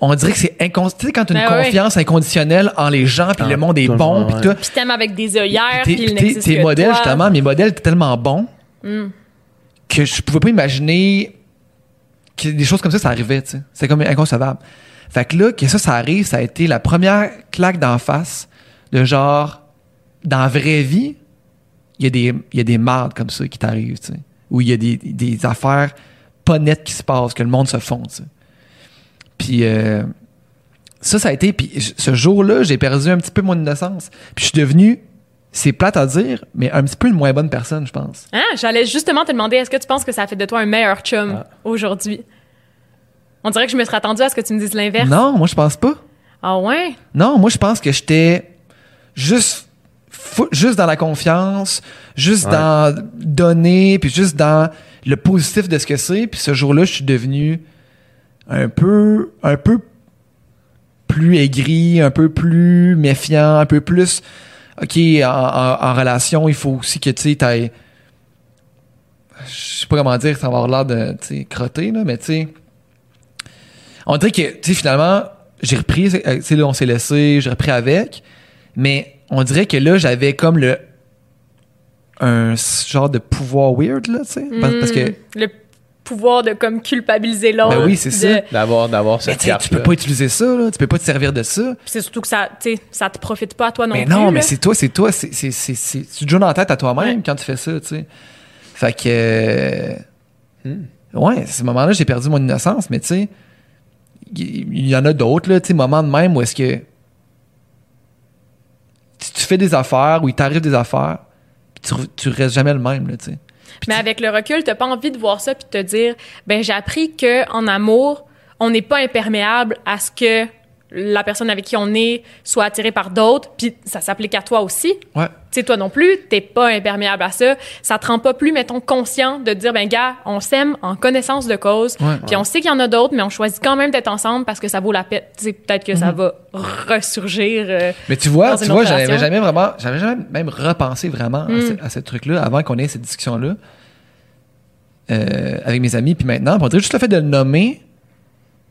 on dirait que c'est inconscient. Tu sais, quand tu as une Ben ouais. confiance inconditionnelle en les gens, puis Ah, le monde est bon, puis tout. Puis t'aimes avec des œillères, Tes- puis tes- modèles, toi. justement, mes modèles étaient tellement bons Mm. Que je pouvais pas imaginer que des choses comme ça, ça arrivait, tu sais. C'est comme inconcevable. Fait que là, que ça, ça arrive, ça a été la première claque d'en face de genre, dans la vraie vie, il y a des, il y a des mardes comme ça qui t'arrivent, tu sais. Où il y a des, des affaires pas nettes qui se passent, que le monde se fond, tu sais. Puis euh, ça, ça a été. Puis ce jour-là, j'ai perdu un petit peu mon innocence. Puis je suis devenu, c'est plate à dire, mais un petit peu une moins bonne personne, je pense. Hein? J'allais justement te demander, est-ce que tu penses que ça a fait de toi un meilleur chum Ah. aujourd'hui? On dirait que je me serais attendu à ce que tu me dises l'inverse. Non, moi, je pense pas. Ah ouais? Non, moi, je pense que j'étais juste, fou- juste dans la confiance, juste Ouais. dans donner, puis juste dans le positif de ce que c'est. Puis ce jour-là, je suis devenu un peu, un peu plus aigri, un peu plus méfiant, un peu plus. OK, en, relation, il faut aussi que tu sais, t'ailles- Je sais pas comment dire, ça va avoir l'air de crotter, là, mais tu sais. On dirait que, tu sais, finalement, j'ai repris, euh, tu là, on s'est laissé, j'ai repris avec, mais on dirait que là, j'avais comme le. un genre de pouvoir weird, là, tu sais. Parce, que. Mm. Le pouvoir de comme culpabiliser l'autre. Ben oui, c'est de- ça. D'avoir, d'avoir Mais cette tu sais, carte tu peux pas utiliser ça, là. Tu peux pas te servir de ça. C'est surtout que ça, tu ça te profite pas à toi non mais plus. non, mais c'est toi, c'est toi. C'est, c'est, c'est, c'est- tu te joues dans la tête à toi-même Ouais. quand tu fais ça, tu sais. Fait que. euh, Hmm. Ouais, à ce moment-là, j'ai perdu mon innocence, mais tu sais, il y, en a d'autres, là, tu sais, moments de même où est-ce que. Tu, tu fais des affaires, où il t'arrive des affaires, puis tu, tu restes jamais le même, là, tu sais. Mais avec le recul, t'as pas envie de voir ça puis de te dire, ben j'ai appris que en amour, on n'est pas imperméable à ce que la personne avec qui on est soit attirée par d'autres, puis ça s'applique à toi aussi. Ouais. Tu sais, toi non plus, t'es pas imperméable à ça. Ça te rend pas plus, mettons, conscient de dire, ben gars, on s'aime en connaissance de cause, puis on sait qu'il y en a d'autres, mais on choisit quand même d'être ensemble parce que ça vaut la peine. Tu sais, peut-être que ça va ressurgir. euh, Mais tu vois, tu vois, j'avais jamais vraiment, j'avais jamais même repensé vraiment à ce, à ce truc-là avant qu'on ait cette discussion-là euh, avec mes amis. Puis maintenant, on dirait juste le fait de le nommer,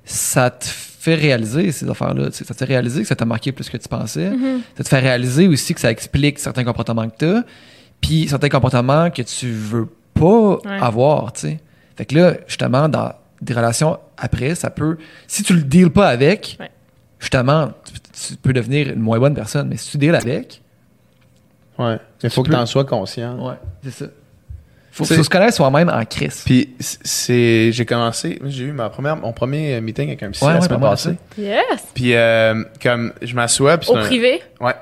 ça te fait réaliser ces affaires-là. Ça te fait réaliser que ça t'a marqué plus que tu pensais. Mm-hmm. Ça te fait réaliser aussi que ça explique certains comportements que tu as, puis certains comportements que tu veux pas Ouais. avoir. Tu sais. Fait que là, justement, dans des relations après, ça peut. Si tu le deals pas avec, Ouais. justement, tu, tu peux devenir une moins bonne personne. Mais si tu deals avec, Ouais. Il faut que tu en sois conscient. ouais, c'est ça. Faut, se connaître soi-même en crise. Puis c'est, j'ai commencé, j'ai eu ma première, mon premier meeting avec un psy Ouais, la ouais, semaine passée. Yes! Puis euh, comme je m'assois, puis Au un, privé? ouais,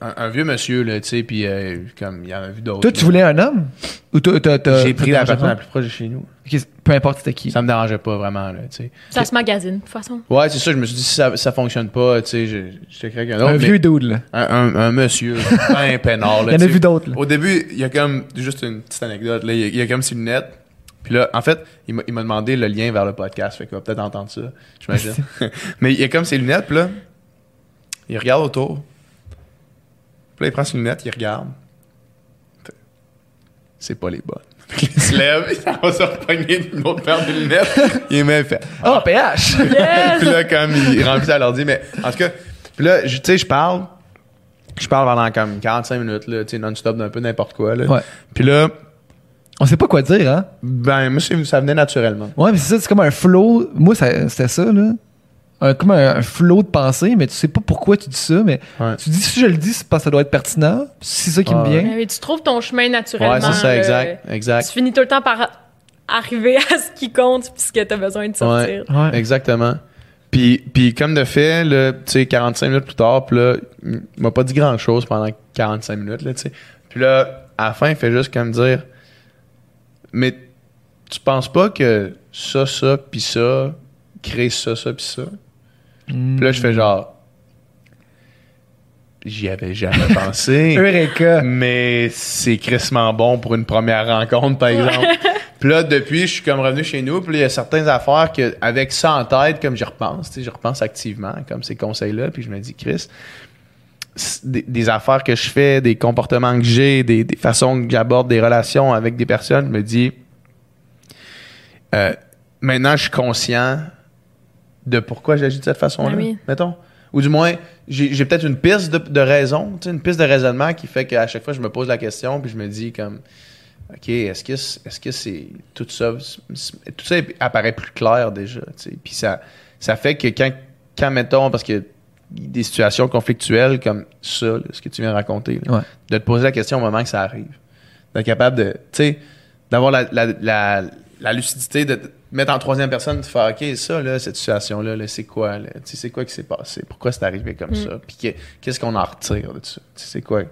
Un, un vieux monsieur là, tu sais, puis euh, comme il y en a vu d'autres. Toi, tu voulais un homme? Ou toi, t'as- t'as- J'ai pris la personne la plus proche de chez nous. Peu importe c'était qui. Ça me dérangeait pas vraiment là, tu sais. Ça se magazine, de toute façon. Ouais, c'est ça. Je me suis dit si ça, ça fonctionne pas, tu sais, je, je t'écris avec un autre. Un mais vieux dude, là. un, un, un monsieur, un peinard. Là, Il y en a vu d'autres, là. Au début, il y a comme juste une petite anecdote. Là, il, y a, il y a comme ses lunettes. Puis là, en fait, il m'a il m'a demandé le lien vers le podcast. Fait qu'il va peut-être entendre ça, j'imagine. Mais il y a comme ses lunettes, puis là, il regarde autour. Puis là, il prend ses lunettes, il regarde. C'est pas les bonnes. Qu'il se lève, il va se repogner une autre paire de lunettes. Il est même fait. Oh, PH! Yes! puis là, comme il remplit ça à l'ordi, mais en tout cas, puis là, je- tu sais, je parle. Je parle pendant comme 45 minutes, là, tu sais, non-stop d'un peu n'importe quoi, là. Ouais. Puis là, On sait pas quoi dire, hein? ben, moi, ça venait naturellement. Ouais, mais c'est ça, c'est comme un flow. Moi, ça- c'était ça, là. Un, comme un, un flow de pensée, mais tu sais pas pourquoi tu dis ça, mais Ouais. tu dis si je le dis, c'est parce que ça doit être pertinent. C'est ça qui me Ouais. vient. Mais oui, tu trouves ton chemin naturellement. Ouais, c'est ça, exact, exact. Tu finis tout le temps par arriver à ce qui compte puisque tu as besoin de sortir. Ouais. Exactement. Puis, puis comme de fait, là, tu sais, 45 minutes plus tard, puis là, il m'a pas dit grand-chose pendant 45 minutes, là, tu sais. Puis là, à la fin, il fait juste comme dire, mais tu penses pas que ça, ça, puis ça, crée ça, ça, puis ça? Mm. Puis là, je fais genre. j'y avais jamais pensé. Eureka! mais c'est crissement bon pour une première rencontre, par exemple. puis là, depuis, je suis comme revenu chez nous, puis il y a certaines affaires que, avec ça en tête, comme je repense, tu sais, je repense activement, comme ces conseils-là, puis je me dis, Chris, des, des affaires que je fais, des comportements que j'ai, des, des façons que j'aborde des relations avec des personnes, je me dis, euh, maintenant, je suis conscient de pourquoi j'agis de cette façon-là, Ah oui. mettons. Ou du moins, j'ai peut-être une piste de, de raison, tu sais, une piste de raisonnement qui fait qu'à chaque fois, je me pose la question, puis je me dis comme, OK, est-ce que c'est- est-ce que c'est tout ça, tout ça apparaît plus clair déjà, tu sais. Puis ça, ça fait que quand, quand, mettons, parce que des situations conflictuelles comme ça, là, ce que tu viens de raconter, là, Ouais. de te poser la question au moment que ça arrive. D'être capable de, tu sais, d'avoir la, la, la, la lucidité de te mettre en troisième personne, de faire, OK, ça, là, cette situation-là, là, c'est quoi, là? Tu sais, c'est quoi qui s'est passé? Pourquoi c'est arrivé comme ça? Puis que- qu'est-ce qu'on en retire de ça? Tu sais, c'est quoi?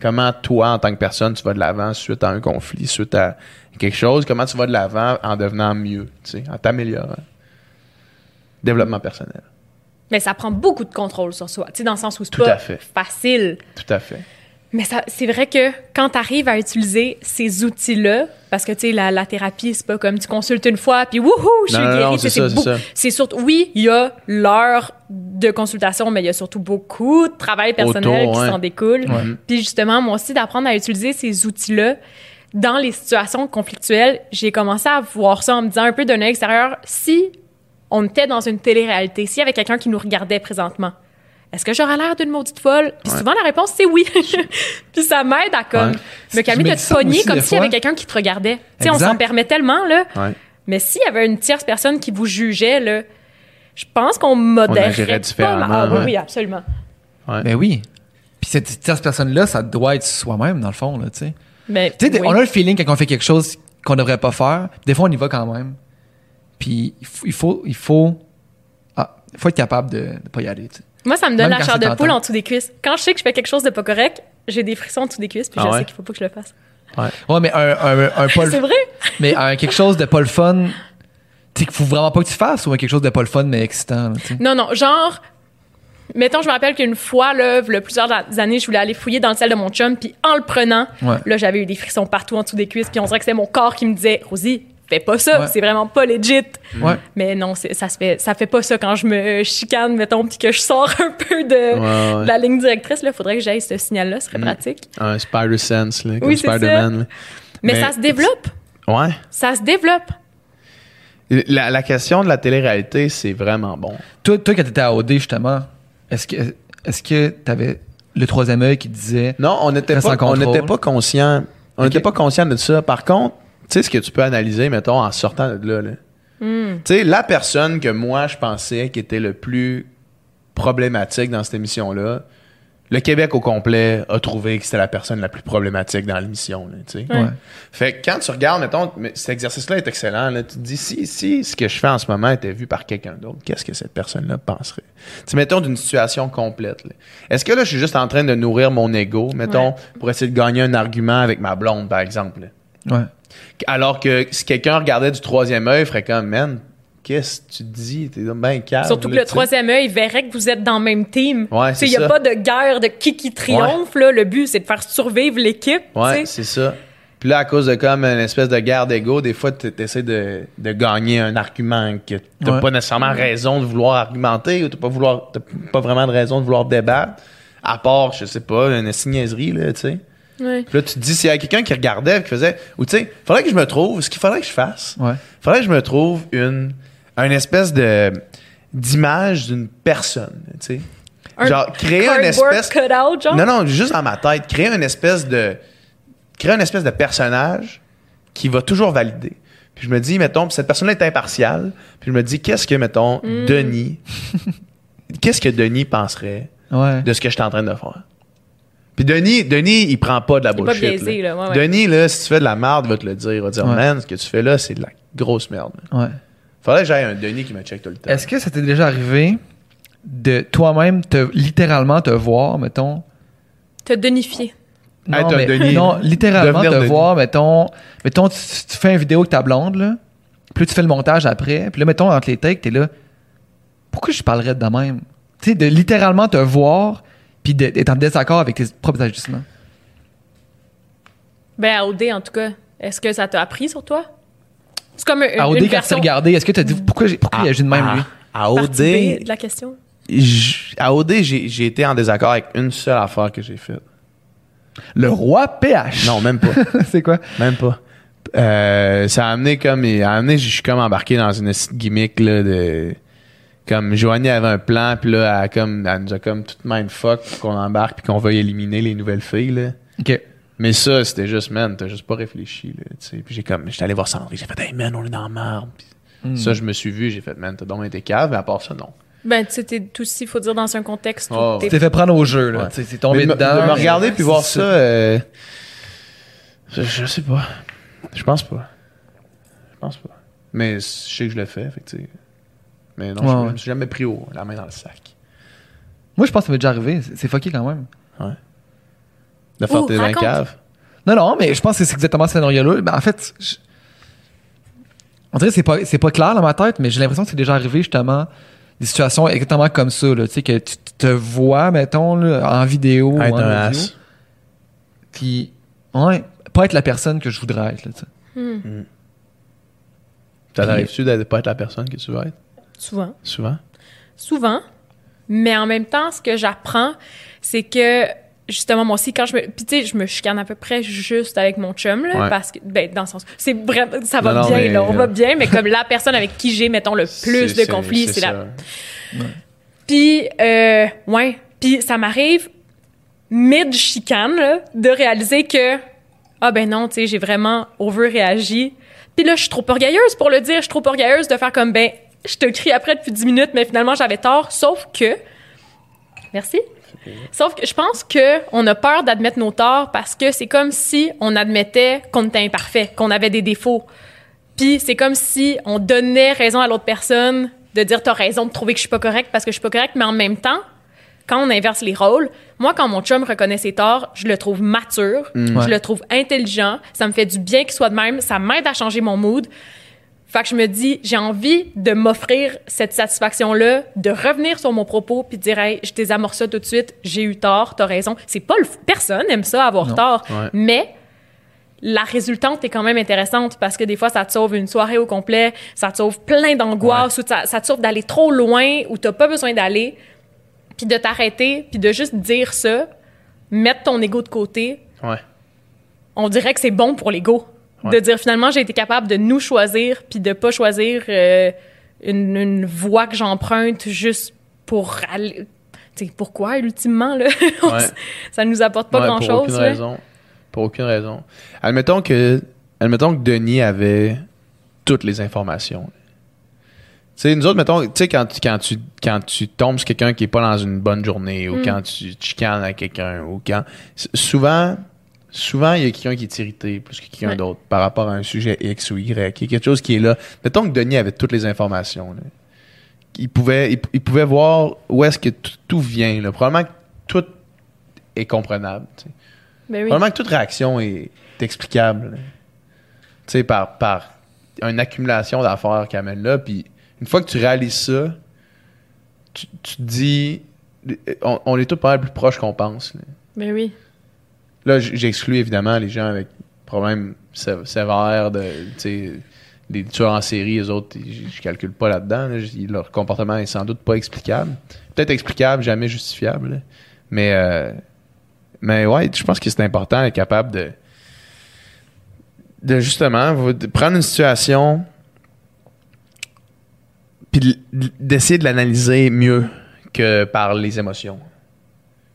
Comment toi, en tant que personne, tu vas de l'avant suite à un conflit, suite à quelque chose? Comment tu vas de l'avant en devenant mieux, tu sais, en t'améliorant? Développement personnel. Mais ça prend beaucoup de contrôle sur soi. Tu sais, dans le sens où c'est Tout pas à fait. facile. Tout à fait. Mais ça, c'est vrai que quand tu arrives à utiliser ces outils-là, parce que tu sais, la, la thérapie, c'est pas comme tu consultes une fois, puis wouhou, je suis guérie. non, Tu sais, c'est ça, c'est beaucoup- ça. C'est surtout, oui, il y a l'heure de consultation, mais il y a surtout beaucoup de travail personnel qui ouais. s'en découle. Ouais. Puis justement, moi aussi, d'apprendre à utiliser ces outils-là dans les situations conflictuelles, j'ai commencé à voir ça en me disant un peu d'un œil extérieur, si on était dans une télé-réalité, s'il y avait quelqu'un qui nous regardait présentement, est-ce que j'aurais l'air d'une maudite folle? Puis Ouais. souvent, la réponse, c'est oui. Puis ça m'aide à comme Ouais. me calmer de te pogner comme s'il y avait quelqu'un qui te regardait. Tu sais, on s'en permet tellement, là. Ouais. Mais s'il y avait une tierce personne qui vous jugeait, là, je pense qu'on modérerait pas mal. Ah oui, ouais. oui, absolument. Ben oui. Puis cette tierce personne-là, ça doit être soi-même, dans le fond, là, tu sais. Mais, Tu sais, des- oui. on a le feeling quand on fait quelque chose qu'on devrait pas faire. Des fois, on y va quand même. Puis il faut, il faut, il faut, ah, il faut être capable de, de pas y aller. tu sais. Moi, ça me donne Même la chair c'est de poule en dessous des cuisses. Quand je sais que je fais quelque chose de pas correct, j'ai des frissons en dessous des cuisses, puis Ah je ouais? sais qu'il faut pas que je le fasse. Ouais, mais un, un, un pas C'est vrai? mais un quelque chose de pas le fun, tu qu'il faut vraiment pas que tu fasses ou un quelque chose de pas le fun mais excitant. là. Non, non, genre, mettons, je me rappelle qu'une fois, là, il y a plusieurs années, je voulais aller fouiller dans le sel de mon chum, puis en le prenant, Ouais. là, j'avais eu des frissons partout en dessous des cuisses, puis on dirait que c'était mon corps qui me disait, Rosie, fais pas ça, Ouais. c'est vraiment pas legit. Ouais. Mais non, ça se fait, ça fait pas ça quand je me chicane, mettons, puis que je sors un peu de, Ouais, ouais. de la ligne directrice. Là, faudrait que j'aille ce signal-là, ce serait Mm. pratique. Un Spider Sense, là, comme Oui. Spider-Man. Mais, Mais- ça se développe. Ouais. Ça se développe. La, la question de la télé-réalité, c'est vraiment bon. Toi, toi, quand t'étais à OD, justement, est-ce que est-ce que t'avais le troisième œil qui disait Non, on n'était pas, on pas conscient. On n'était pas conscient de ça. Par contre, tu sais ce que tu peux analyser, mettons, en sortant de là. là. Hmm. Tu sais, la personne que moi, je pensais qui était le plus problématique dans cette émission-là, le Québec au complet a trouvé que c'était la personne la plus problématique dans l'émission. là, tu sais. Ouais. Ouais. Fait que quand tu regardes, mettons, mais cet exercice-là est excellent. Là, tu te dis, si, si ce que je fais en ce moment était vu par quelqu'un d'autre, qu'est-ce que cette personne-là penserait? Tu sais, mettons d'une situation complète. là. Est-ce que là, je suis juste en train de nourrir mon ego, mettons, Ouais. pour essayer de gagner un argument avec ma blonde, par exemple? là? Ouais. Alors que si quelqu'un regardait du troisième œil, il ferait comme, man, qu'est-ce que tu dis? T'es bien calme. Surtout que le tu troisième œil verrait que vous êtes dans le même team. Ouais, Tu Il n'y a pas de guerre de qui qui triomphe. Là. Le but, c'est de faire survivre l'équipe. tu Ouais, c'est ça. Puis là, à cause de comme une espèce de guerre d'ego, des fois, tu essaies de, de gagner un argument que t'as Ouais. pas nécessairement raison de vouloir argumenter ou t'as pas, vouloir, t'as pas vraiment de raison de vouloir débattre. À part, je sais pas, une signaserie, là, tu sais. Ouais. Puis là, tu te dis, s'il y a quelqu'un qui regardait, qui faisait, ou tu sais, faudrait que je me trouve, ce qu'il faudrait que je fasse, Ouais. faudrait que je me trouve une, une espèce de, d'image d'une personne, tu sais. Un Genre, créer une espèce. cut-out, genre? Non, non, juste dans ma tête, créer une espèce de. Créer une espèce de personnage qui va toujours valider. Puis je me dis, mettons, puis cette personne-là est impartiale. Puis je me dis, qu'est-ce que, mettons, Hmm. Denis. qu'est-ce que Denis penserait Ouais. de ce que je suis en train de faire? Puis Denis, Denis, il prend pas de la Il est pas bullshit. biaisé, là, ouais, ouais. Denis, là, si tu fais de la merde, il va te le dire. Il va te dire, Ouais. man, ce que tu fais là, c'est de la grosse merde. Ouais. Faudrait que j'aille un Denis qui me check tout le temps. Est-ce que ça t'est déjà arrivé de toi-même te littéralement te voir, mettons? Te donifier. Non, mais- Denis. non, littéralement te Denis. voir, mettons, mettons tu, tu fais une vidéo avec ta blonde, là, puis là, tu fais le montage après, puis là, mettons, entre les takes, t'es là, pourquoi je parlerais de même? Tu sais, de littéralement te voir, puis d'être en désaccord avec tes propres ajustements. Ben, à OD, en tout cas, est-ce que ça t'a appris sur toi? C'est comme une, À OD, une quand tu t'es version regardé, est-ce que tu as dit pourquoi, pourquoi il agit de même, à, lui? à partie B OD, de la question. j- à OD, j'ai j'ai été en désaccord avec une seule affaire que j'ai faite. Le roi PH. Non, même pas. c'est quoi? Même pas. Euh, ça a amené comme. A amené, je suis comme embarqué dans une gimmick là, de. Comme Joanie avait un plan, puis là, elle, comme, elle nous a comme tout mindfuck qu'on embarque, puis qu'on va éliminer les nouvelles filles. Là. OK. Mais ça, c'était juste, man, t'as juste pas réfléchi. Là, tu sais. puis j'ai comme. J'étais allé voir Sandrine, j'ai fait, hey man, on est dans la merde. Puis Ça, je me suis vu, j'ai fait, man, t'as donc été cave, mais à part ça, non. Ben, tu sais, t'es tout aussi, faut dire, dans un contexte où Oh, t'es Tu t'es fait prendre au jeu, là. Ouais. C'est tombé Mais dedans. de me regarder puis voir ça, euh, je, je sais pas. Je pense pas. Je pense pas. Mais je sais que je le fais, fait que, tu sais. Mais non, Ouais, je, ouais. je me suis jamais pris au, la main dans le sac. Moi, je pense que ça m'est déjà arrivé. C'est fucké quand même. De faire tes 20 raconte. caves? Non, non, mais je pense que c'est exactement ce scénario-là. Ben, en fait, je- on dirait que c'est pas, c'est pas clair dans ma tête, mais j'ai l'impression que c'est déjà arrivé justement des situations exactement comme ça. Là, tu sais, que tu te vois, mettons, là, en vidéo Être ou en un puis ouais, pas être la personne que je voudrais être. Là, tu sais. Ça t'arrive-tu de pas être la personne que tu veux être? Souvent. Souvent? Souvent. Mais en même temps, ce que j'apprends, c'est que justement moi aussi quand je me puis tu sais je me chicane à peu près juste avec mon chum là Ouais. parce que ben dans le sens c'est vraiment ça va Non, non, bien mais, là on euh, va bien mais comme la personne avec qui j'ai mettons le plus de conflits c'est la. Puis, euh, ouais. Puis, ça m'arrive, mid-chicane, là, de réaliser que, ah ben non, tu sais, j'ai vraiment over-réagi. Puis là, je suis trop orgueilleuse pour le dire. Je suis trop orgueilleuse de faire comme, ben, je te crie après depuis 10 minutes, mais finalement, j'avais tort. Sauf que, merci. Sauf que je pense que on a peur d'admettre nos torts parce que c'est comme si on admettait qu'on était imparfait, qu'on avait des défauts. Puis c'est comme si on donnait raison à l'autre personne de dire t'as raison de trouver que je suis pas correcte parce que je suis pas correcte, mais en même temps, quand on inverse les rôles, moi quand mon chum reconnaît ses torts, je le trouve mature, Mm. je le trouve intelligent, ça me fait du bien qu'il soit de même, ça m'aide à changer mon mood. Fait que je me dis, j'ai envie de m'offrir cette satisfaction-là, de revenir sur mon propos puis de dire, hey, je désamorce ça tout de suite, j'ai eu tort, t'as raison. C'est pas le, personne aime ça avoir Non. tort, Ouais. mais la résultante est quand même intéressante parce que des fois, ça te sauve une soirée au complet, ça te sauve plein d'angoisse, ou ça, ça te sauve d'aller trop loin où t'as pas besoin d'aller, puis de t'arrêter, puis de juste dire ça, mettre ton ego de côté. Ouais. On dirait que c'est bon pour l'ego. Ouais. De dire finalement, j'ai été capable de nous choisir, puis de pas choisir euh, une, une voie que j'emprunte juste pour aller. Tu sais, pourquoi, ultimement, là? Ouais. ça nous apporte pas Ouais, grand-chose. Pour aucune là. raison. Pour aucune raison. Admettons que, admettons que Denis avait toutes les informations. Tu sais, nous autres, mettons, tu sais, quand, tu- quand, tu, quand tu tombes sur quelqu'un qui est pas dans une bonne journée, ou Mm. quand tu chicanes avec quelqu'un, ou quand. Souvent, souvent, il y a quelqu'un qui est irrité plus que quelqu'un Ouais. d'autre par rapport à un sujet X ou Y. Il y a quelque chose qui est là. Mettons que Denis avait toutes les informations. là. Il, pouvait, il, il pouvait voir où est-ce que tout, vient. Là. Probablement que tout est comprenable. Ben oui. Probablement que toute réaction est explicable. Tu sais, par, par une accumulation d'affaires qui amène là. Puis une fois que tu réalises ça, tu, tu te dis, on, on est tous pas mal plus proches qu'on pense. Là, Ben oui. Là, j'exclus évidemment les gens avec problèmes sé- sévères, de, les tueurs en série, les autres, je, calcule pas là-dedans. leur comportement est sans doute pas explicable. Peut-être explicable, jamais justifiable. Mais, euh, mais ouais, je pense que c'est important d'être capable de, de justement prendre une situation puis de- d'essayer de l'analyser mieux que par les émotions.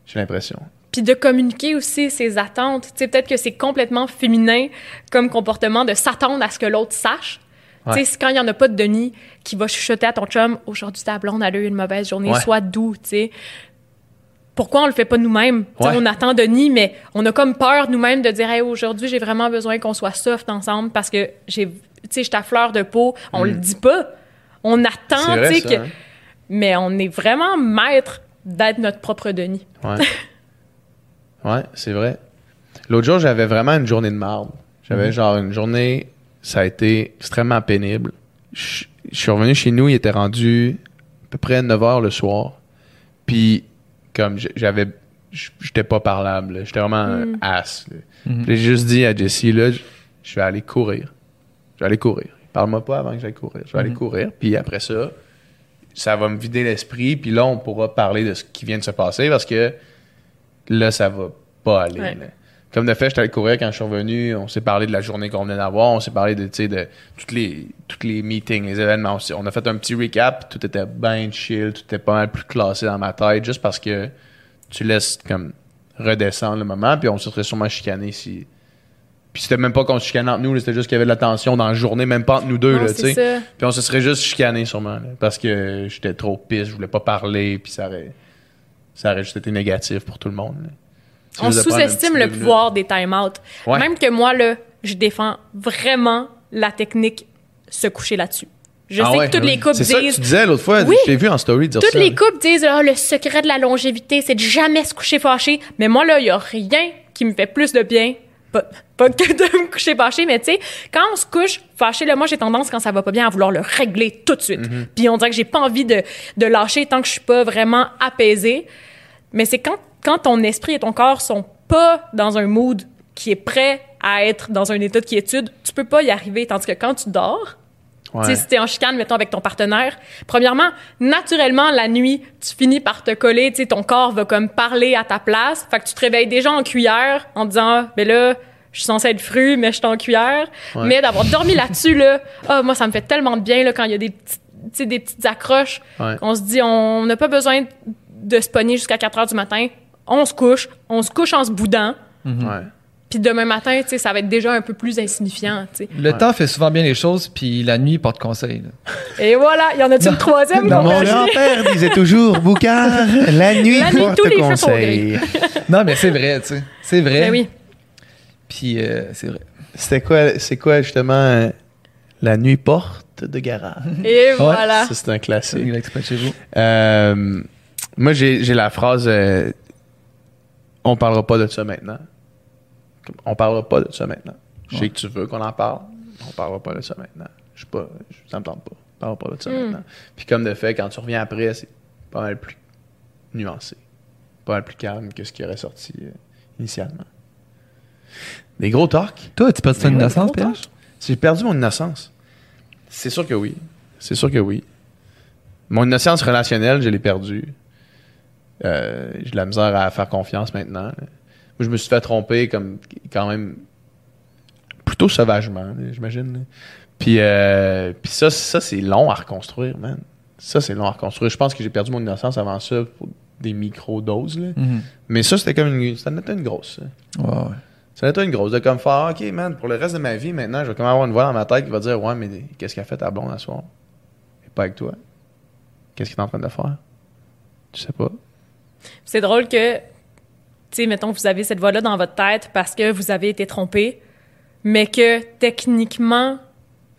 J'ai l'impression. Puis de communiquer aussi ses attentes. Tu sais, peut-être que c'est complètement féminin comme comportement de s'attendre à ce que l'autre sache. Ouais. Tu sais, c'est quand il n'y en a pas de Denis qui va chuchoter à ton chum « Aujourd'hui, ta blonde, elle a eu une mauvaise journée, Ouais. sois doux. » tu sais. Pourquoi on le fait pas nous-mêmes? Ouais. On attend Denis, mais on a comme peur nous-mêmes de dire hey, aujourd'hui, j'ai vraiment besoin qu'on soit soft ensemble parce que j'ai, tu sais, je à fleur de peau. » On le dit pas. On attend, Mm. Tu sais, que... hein? Mais on est vraiment maître d'être notre propre Denis. Ouais. c'est vrai. L'autre jour, j'avais vraiment une journée de marde. J'avais Mhm. genre une journée, ça a été extrêmement pénible. Je je suis revenu chez nous, il était rendu à peu près 9 h le soir. Puis, comme j'avais j'étais pas parlable. J'étais vraiment un ass. là. Mhm. J'ai juste dit à Jessie, là, je vais aller courir. Je vais aller courir. Parle-moi pas avant que j'aille courir. Je vais aller Mhm. courir. Puis après ça, ça va me vider l'esprit. Puis là, on pourra parler de ce qui vient de se passer parce que là, ça va pas aller. Ouais. là. Comme de fait, j'étais allé courir quand je suis revenu. On s'est parlé de la journée qu'on venait d'avoir. On s'est parlé de, de tous les, toutes les meetings, les événements. aussi. On a fait un petit recap. Tout était bien chill. Tout était pas mal plus classé dans ma tête juste parce que tu laisses comme redescendre le moment. Puis on se serait sûrement chicané si. Puis c'était même pas qu'on se chicanait entre nous. C'était juste qu'il y avait de la tension dans la journée, même pas entre nous deux. Non, là, tu sais. Puis on se serait juste chicané sûrement. là, parce que j'étais trop pisse. Je voulais pas parler. Puis ça aurait, ça aurait juste été négatif pour tout le monde. C'est On sous-estime le pouvoir des time-out. Ouais. Même que moi, là, je défends vraiment la technique se coucher là-dessus. Je Ah sais ouais, que toutes oui. les couples C'est ça que disent. tu disais l'autre fois. Oui. T'ai vu en story dire Toutes ça. les couples disent Ah, le secret de la longévité, c'est de jamais se coucher fâché. Mais moi, là, il n'y a rien qui me fait plus de bien. Pas, pas que de me coucher fâché, mais tu sais, quand on se couche fâché, là, moi, j'ai tendance, quand ça va pas bien, à vouloir le régler tout de suite. Mhm. Puis on dirait que j'ai pas envie de, de lâcher tant que je suis pas vraiment apaisée. Mais c'est quand, quand ton esprit et ton corps sont pas dans un mood qui est prêt à être dans un état de quiétude, tu peux pas y arriver. Tandis que quand tu dors, Ouais. si t'es en chicane, mettons, avec ton partenaire, premièrement, naturellement, la nuit, tu finis par te coller, tu sais, ton corps va comme parler à ta place. Fait que tu te réveilles déjà en cuillère en disant, ben là, je suis censée être fru, mais je suis en cuillère. Ouais. Mais d'avoir dormi là-dessus, là, ah, moi, ça me fait tellement de bien, là, quand il y a des petites, des petites accroches. Ouais. On se dit, on n'a pas besoin de se pogner jusqu'à 4 heures du matin. On se couche, on se couche en se boudant. Puis demain matin, tu sais, ça va être déjà un peu plus insignifiant, tu sais. Le Ouais. temps fait souvent bien les choses, puis la nuit porte conseil. là. Et voilà, il y en a-tu une troisième? Non, mon grand-père disait toujours, Boucard, la nuit, La nuit, porte tous les feux sont conseil. non, mais c'est vrai, tu sais. C'est vrai. Ben oui. Puis euh, c'est vrai. C'était quoi, c'est quoi justement euh, la nuit porte de garage? Et voilà. Ça, c'est un classique. Il exprès de chez vous. Euh, moi, j'ai j'ai la phrase euh, On parlera pas de ça maintenant. On parlera pas de ça maintenant. Je sais Ouais. que tu veux qu'on en parle. On parlera pas de ça maintenant. Je sais pas, je- ça me tente pas. On parlera pas de ça Mm. maintenant. Puis comme de fait, quand tu reviens après, c'est pas mal plus nuancé. Pas mal plus calme que ce qui aurait sorti euh, initialement. Des gros talks. Toi, tu perds ton innocence, Pierre? J'ai perdu mon innocence. C'est sûr que oui. C'est sûr que oui. Mon innocence relationnelle, je l'ai perdue. Euh, j'ai de la misère à faire confiance maintenant. là. Moi, je me suis fait tromper comme quand même plutôt sauvagement, j'imagine. Puis, euh, puis ça, ça c'est long à reconstruire, man. Ça, c'est long à reconstruire. Je pense que j'ai perdu mon innocence avant ça pour des micro-doses. là. Mhm. Mais ça, c'était comme une, ça en était une grosse. ça. Ouais, ouais. Ça va être une grosse de comme faire, OK, man, pour le reste de ma vie, maintenant, je vais comme avoir une voix dans ma tête qui va dire, ouais, mais qu'est-ce qu'a fait ta blonde à soir? Et pas avec toi. Qu'est-ce qu'il est en train de faire? Tu sais pas. C'est drôle que, tu sais, mettons, vous avez cette voix-là dans votre tête parce que vous avez été trompé, mais que techniquement,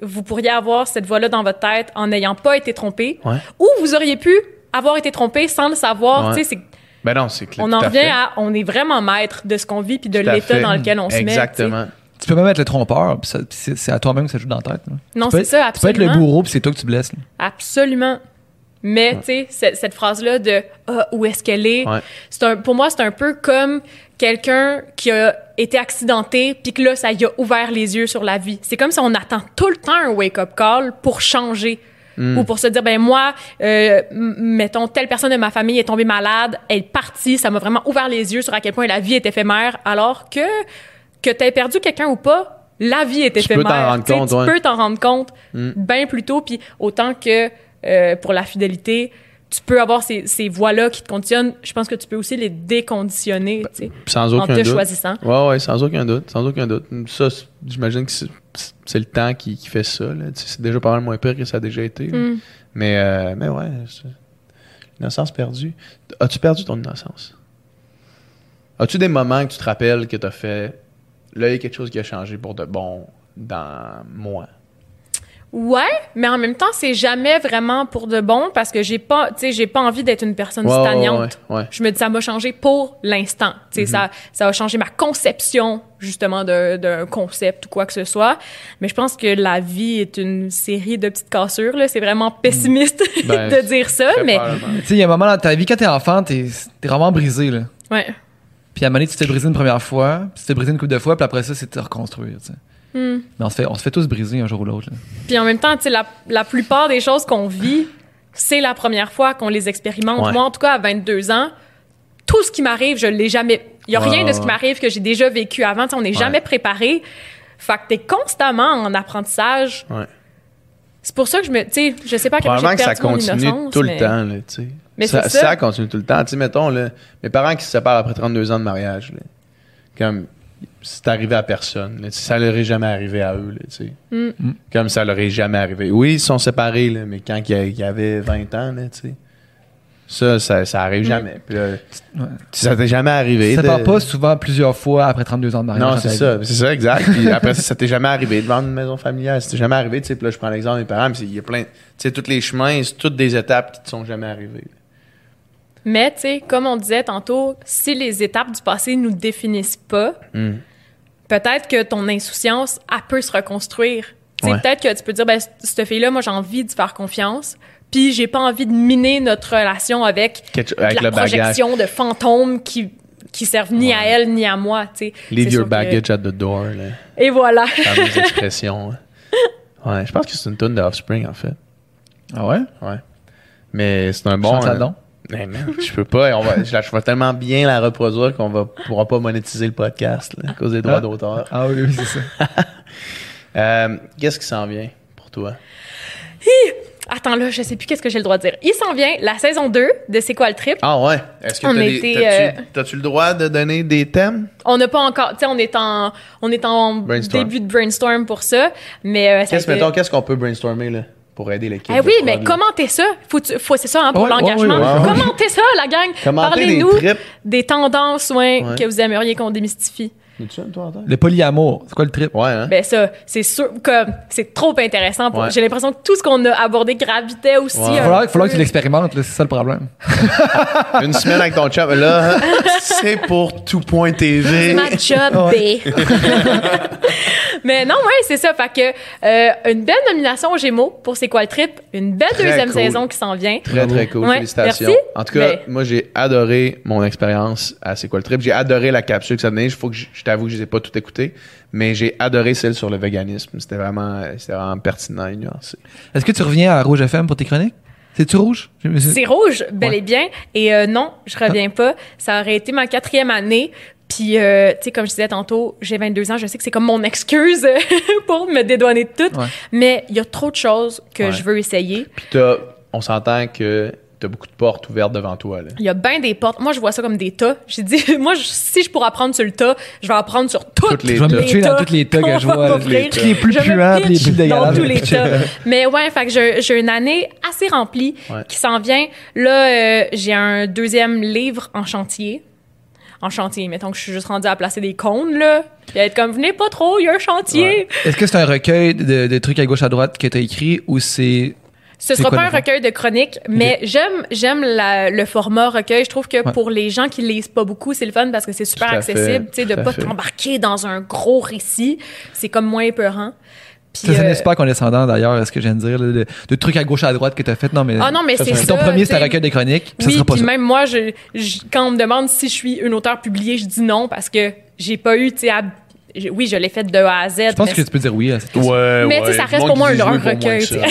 vous pourriez avoir cette voix-là dans votre tête en n'ayant pas été trompé, Ouais. ou vous auriez pu avoir été trompé sans le savoir. Ouais. Tu sais, c'est- Ben non, c'est clair. on en revient à, on est vraiment maître de ce qu'on vit puis de l'état dans lequel on se met. Exactement. Tu peux même être le trompeur, puis c'est à toi-même que ça joue dans la tête. là. Non, c'est ça, Tu peux être le absolument. bourreau, puis c'est toi que tu blesses. là. Absolument. Mais, tu sais, cette, cette phrase-là de Ah, où est-ce qu'elle est, Ouais. c'est un, pour moi, c'est un peu comme quelqu'un qui a été accidenté, puis que là, ça y a ouvert les yeux sur la vie. C'est comme si on attend tout le temps un wake-up call pour changer. Ou pour se dire, ben moi, euh, mettons, telle personne de ma famille est tombée malade, elle est partie, ça m'a vraiment ouvert les yeux sur à quel point la vie est éphémère, alors que que tu aies perdu quelqu'un ou pas, la vie est Tu peux éphémère. t'en rendre Tu compte, tu peux t'en rendre compte bien plus tôt, puis autant que euh, pour la fidélité, tu peux avoir ces, ces voies-là qui te conditionnent. Je pense que tu peux aussi les déconditionner, Sans en te doute. choisissant. Ouais, ouais, sans aucun doute. Sans aucun doute. Ça, j'imagine que c'est- le temps qui, qui fait ça. C'est déjà pas mal moins pire que ça a déjà été. là. Mm. Mais, euh, mais ouais, l'innocence perdue. As-tu perdu ton innocence? As-tu des moments que tu te rappelles que tu as fait, là, il y a quelque chose qui a changé pour de bon dans moi? Ouais, mais en même temps, c'est jamais vraiment pour de bon parce que j'ai pas, tu sais, j'ai pas envie d'être une personne stagnante. ouais, ouais. Je me dis, ça m'a changé pour l'instant. Tu sais, ça, ça a changé ma conception, justement, d'un concept ou quoi que ce soit. Mais je pense que la vie est une série de petites cassures, là. C'est vraiment pessimiste Ben, de dire ça, mais. Tu sais, il y a un moment dans ta vie, quand t'es enfant, t'es es vraiment brisé. Là. Ouais. Puis à un moment donné, tu t'es brisé une première fois, puis tu t'es brisé une couple de fois, puis après ça, c'est de te reconstruire. tu Hmm. Mais on se, fait, on se fait tous briser un jour ou l'autre. là. Puis en même temps, tu sais, la, la plupart des choses qu'on vit, c'est la première fois qu'on les expérimente. Ouais. Moi, en tout cas, à 22 ans, tout ce qui m'arrive, je l'ai jamais. Il y a Ouais, rien de ce qui m'arrive que j'ai déjà vécu avant. Tu sais, on n'est jamais préparé. Fait que t'es constamment en apprentissage. Ouais. C'est pour ça que je me. Tu sais, je sais pas à quel point que ça continue innocence, tout mais- le temps, là, tu sais. Mais ça, ça. continue tout le temps. Tu sais, mettons, là, mes parents qui se séparent après 32 ans de mariage, là, comme, c'est arrivé à personne. là. ça leur est jamais arrivé à eux, là, tu sais. Mm. Comme ça leur est jamais arrivé. Oui, ils sont séparés, là, mais quand il y avait 20 ans, là, tu sais. Ça, ça, ça Mm. arrive jamais. Puis là, ça t'est jamais arrivé. Ça de- part pas souvent plusieurs fois après 32 ans de mariage. Non, c'est ça. C'est ça, exact. Puis après ça, ça t'est jamais arrivé de vendre une maison familiale. Ça t'est jamais arrivé, tu sais. Puis là, je prends l'exemple de mes parents, il y a plein. Tu sais, tous les chemins, c'est toutes des étapes qui te sont jamais arrivées. Mais, tu sais, comme on disait tantôt, si les étapes du passé nous définissent pas, Mm. peut-être que ton insouciance, elle peut se reconstruire. Tu sais, Ouais. peut-être que tu peux dire, ben, cette fille-là, moi, j'ai envie de faire confiance, puis j'ai pas envie de miner notre relation avec, Quelque- de avec la bagage. projection de fantômes qui qui servent ni à elle ni à moi, tu sais. Leave C'est your que- baggage at the door, là. Et voilà. Fameuse expression. hein. Ouais, je pense que c'est une tune de Offspring, en fait. Ah ouais? Ouais. Mais c'est un bon. Chante-la euh, donc. Mais man, je peux pas. On va, je, la- je vais tellement bien la reproduire qu'on va pourra pas monétiser le podcast là, à cause des droits Ah. d'auteur. Ah oui, oui, c'est ça. Euh, Qu'est-ce qui s'en vient pour toi? Attends, là, je sais plus qu'est-ce que j'ai le droit de dire. Il s'en vient la saison 2 de C'est quoi le trip? Ah ouais. Est-ce que On t'as t'as-tu euh, t'as-tu le droit de donner des thèmes? On n'a pas encore, tu sais, on est en, on est en Brainstorm. début de brainstorm pour ça, mais euh, ça Qu'est-ce été- mettons, qu'est-ce qu'on peut brainstormer là, pour aider l'équipe? Eh oui, prod, mais là? commentez ça? Faut, faut c'est ça hein, pour Ouais, l'engagement. ouais. Commentez ça, la gang? Des Parlez-nous trips. des tendances que vous aimeriez qu'on démystifie. Toi? Le polyamour, c'est quoi le trip? Ouais, hein? Ben ça, c'est sûr que c'est trop intéressant. pour- Ouais. J'ai l'impression que tout ce qu'on a abordé gravitait aussi. Ouais. Il va falloir, que tu l'expérimentes, là, c'est ça le problème. Une semaine avec ton chum. Là, c'est pour tout.tv. Ma job B. Mais non, ouais, c'est ça. Fait que euh, une belle nomination aux Gémeaux pour C'est quoi le trip? Une belle Très deuxième cool. saison qui s'en vient. Très, très cool. Ouais, Félicitations. merci. En tout cas, Ben- moi, j'ai adoré mon expérience à C'est quoi le trip. J'ai adoré la capsule que ça donnait. Il faut que t'avoue que je les ai pas toutes écoutées, mais j'ai adoré celle sur le véganisme. C'était vraiment, c'était vraiment pertinent et nuancé. Est-ce que tu reviens à Rouge FM pour tes chroniques? C'est-tu rouge? C'est rouge, bel Ouais. et bien. Et euh, non, je reviens pas. Ça aurait été ma quatrième année. Puis, euh, tu sais, comme je disais tantôt, j'ai 22 ans. Je sais que c'est comme mon excuse pour me dédouaner de tout. Ouais. Mais il y a trop de choses que Ouais. je veux essayer. Puis t'as, on s'entend que t'as beaucoup de portes ouvertes devant toi. Là. Il y a bien des portes. Moi, je vois ça comme des tas. J'ai dit, moi, je- si je pourrais apprendre sur le tas, je vais apprendre sur toutes, Toutes les Je vais me tas. dans tous les tas que je vois. les plus puants, les plus dégueulasses. Tous les tas. Mais ouais, fait que j'ai j'ai une année assez remplie Ouais. qui s'en vient. Là, euh, j'ai un deuxième livre en chantier. En chantier, mettons que je suis juste rendue à placer des cônes, là. Puis à être comme, venez pas trop, il y a un chantier. Ouais. Est-ce que c'est un recueil de, de trucs à gauche à droite que tu as écrit ou c'est. Ce C'est sera pas le un recueil de chroniques, mais j'aime j'aime la- le format recueil. Je trouve que Ouais. pour les gens qui lisent pas beaucoup, c'est le fun parce que c'est super à accessible, tu sais, de à pas t'embarquer dans un gros récit. C'est comme moins épeurant. Ça, ça euh, n'est pas condescendant d'ailleurs, est-ce que je viens de dire, là, de, de trucs à gauche à droite que tu as fait. Non, mais. Ah non, mais Ça, c'est c'est ça. ton premier, c'est un recueil de chroniques. puis ça Oui, sera pas puis ça. même moi, je, je- quand on me demande si je suis une auteure publiée, je dis non parce que j'ai pas eu, tu sais, à- je- oui, je l'ai fait de A à Z. Je pense mais que tu peux dire oui à cette question. Ouais, Mais tu sais, ça reste pour moi un, un recueil.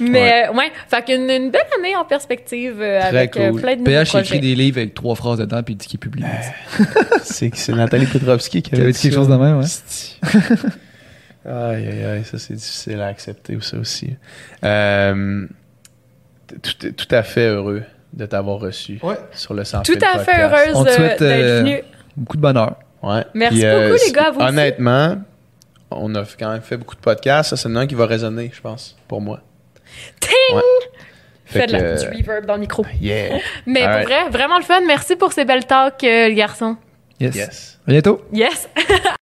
Mais euh, ouais, fait qu'une une belle année en perspective euh, avec euh, cool. plein de nouveaux PH projets. écrit des livres avec trois phrases dedans, puis il dit qu'il publie. C'est, c'est Nathalie Petrovski qui avait dit quelque chose de même, ouais? Aïe, aïe, aïe, ça c'est difficile à accepter ça aussi. Euh, tout, tout à fait heureux de t'avoir reçu Ouais. sur le Sans Tout Fil à fait podcast. heureuse euh, d'être euh, venue. Beaucoup de bonheur. Ouais. Merci Puis, euh, beaucoup, les gars, vous aussi. Honnêtement, on a quand même fait beaucoup de podcasts. Ça, c'est le nom qui va résonner, je pense, pour moi. Ting! Ouais. Fais de la que, petite reverb dans le micro. Yeah. Mais pour vrai, vraiment le fun. Merci pour ces belles talks, euh, les garçons. Yes. Yes. À bientôt. Yes!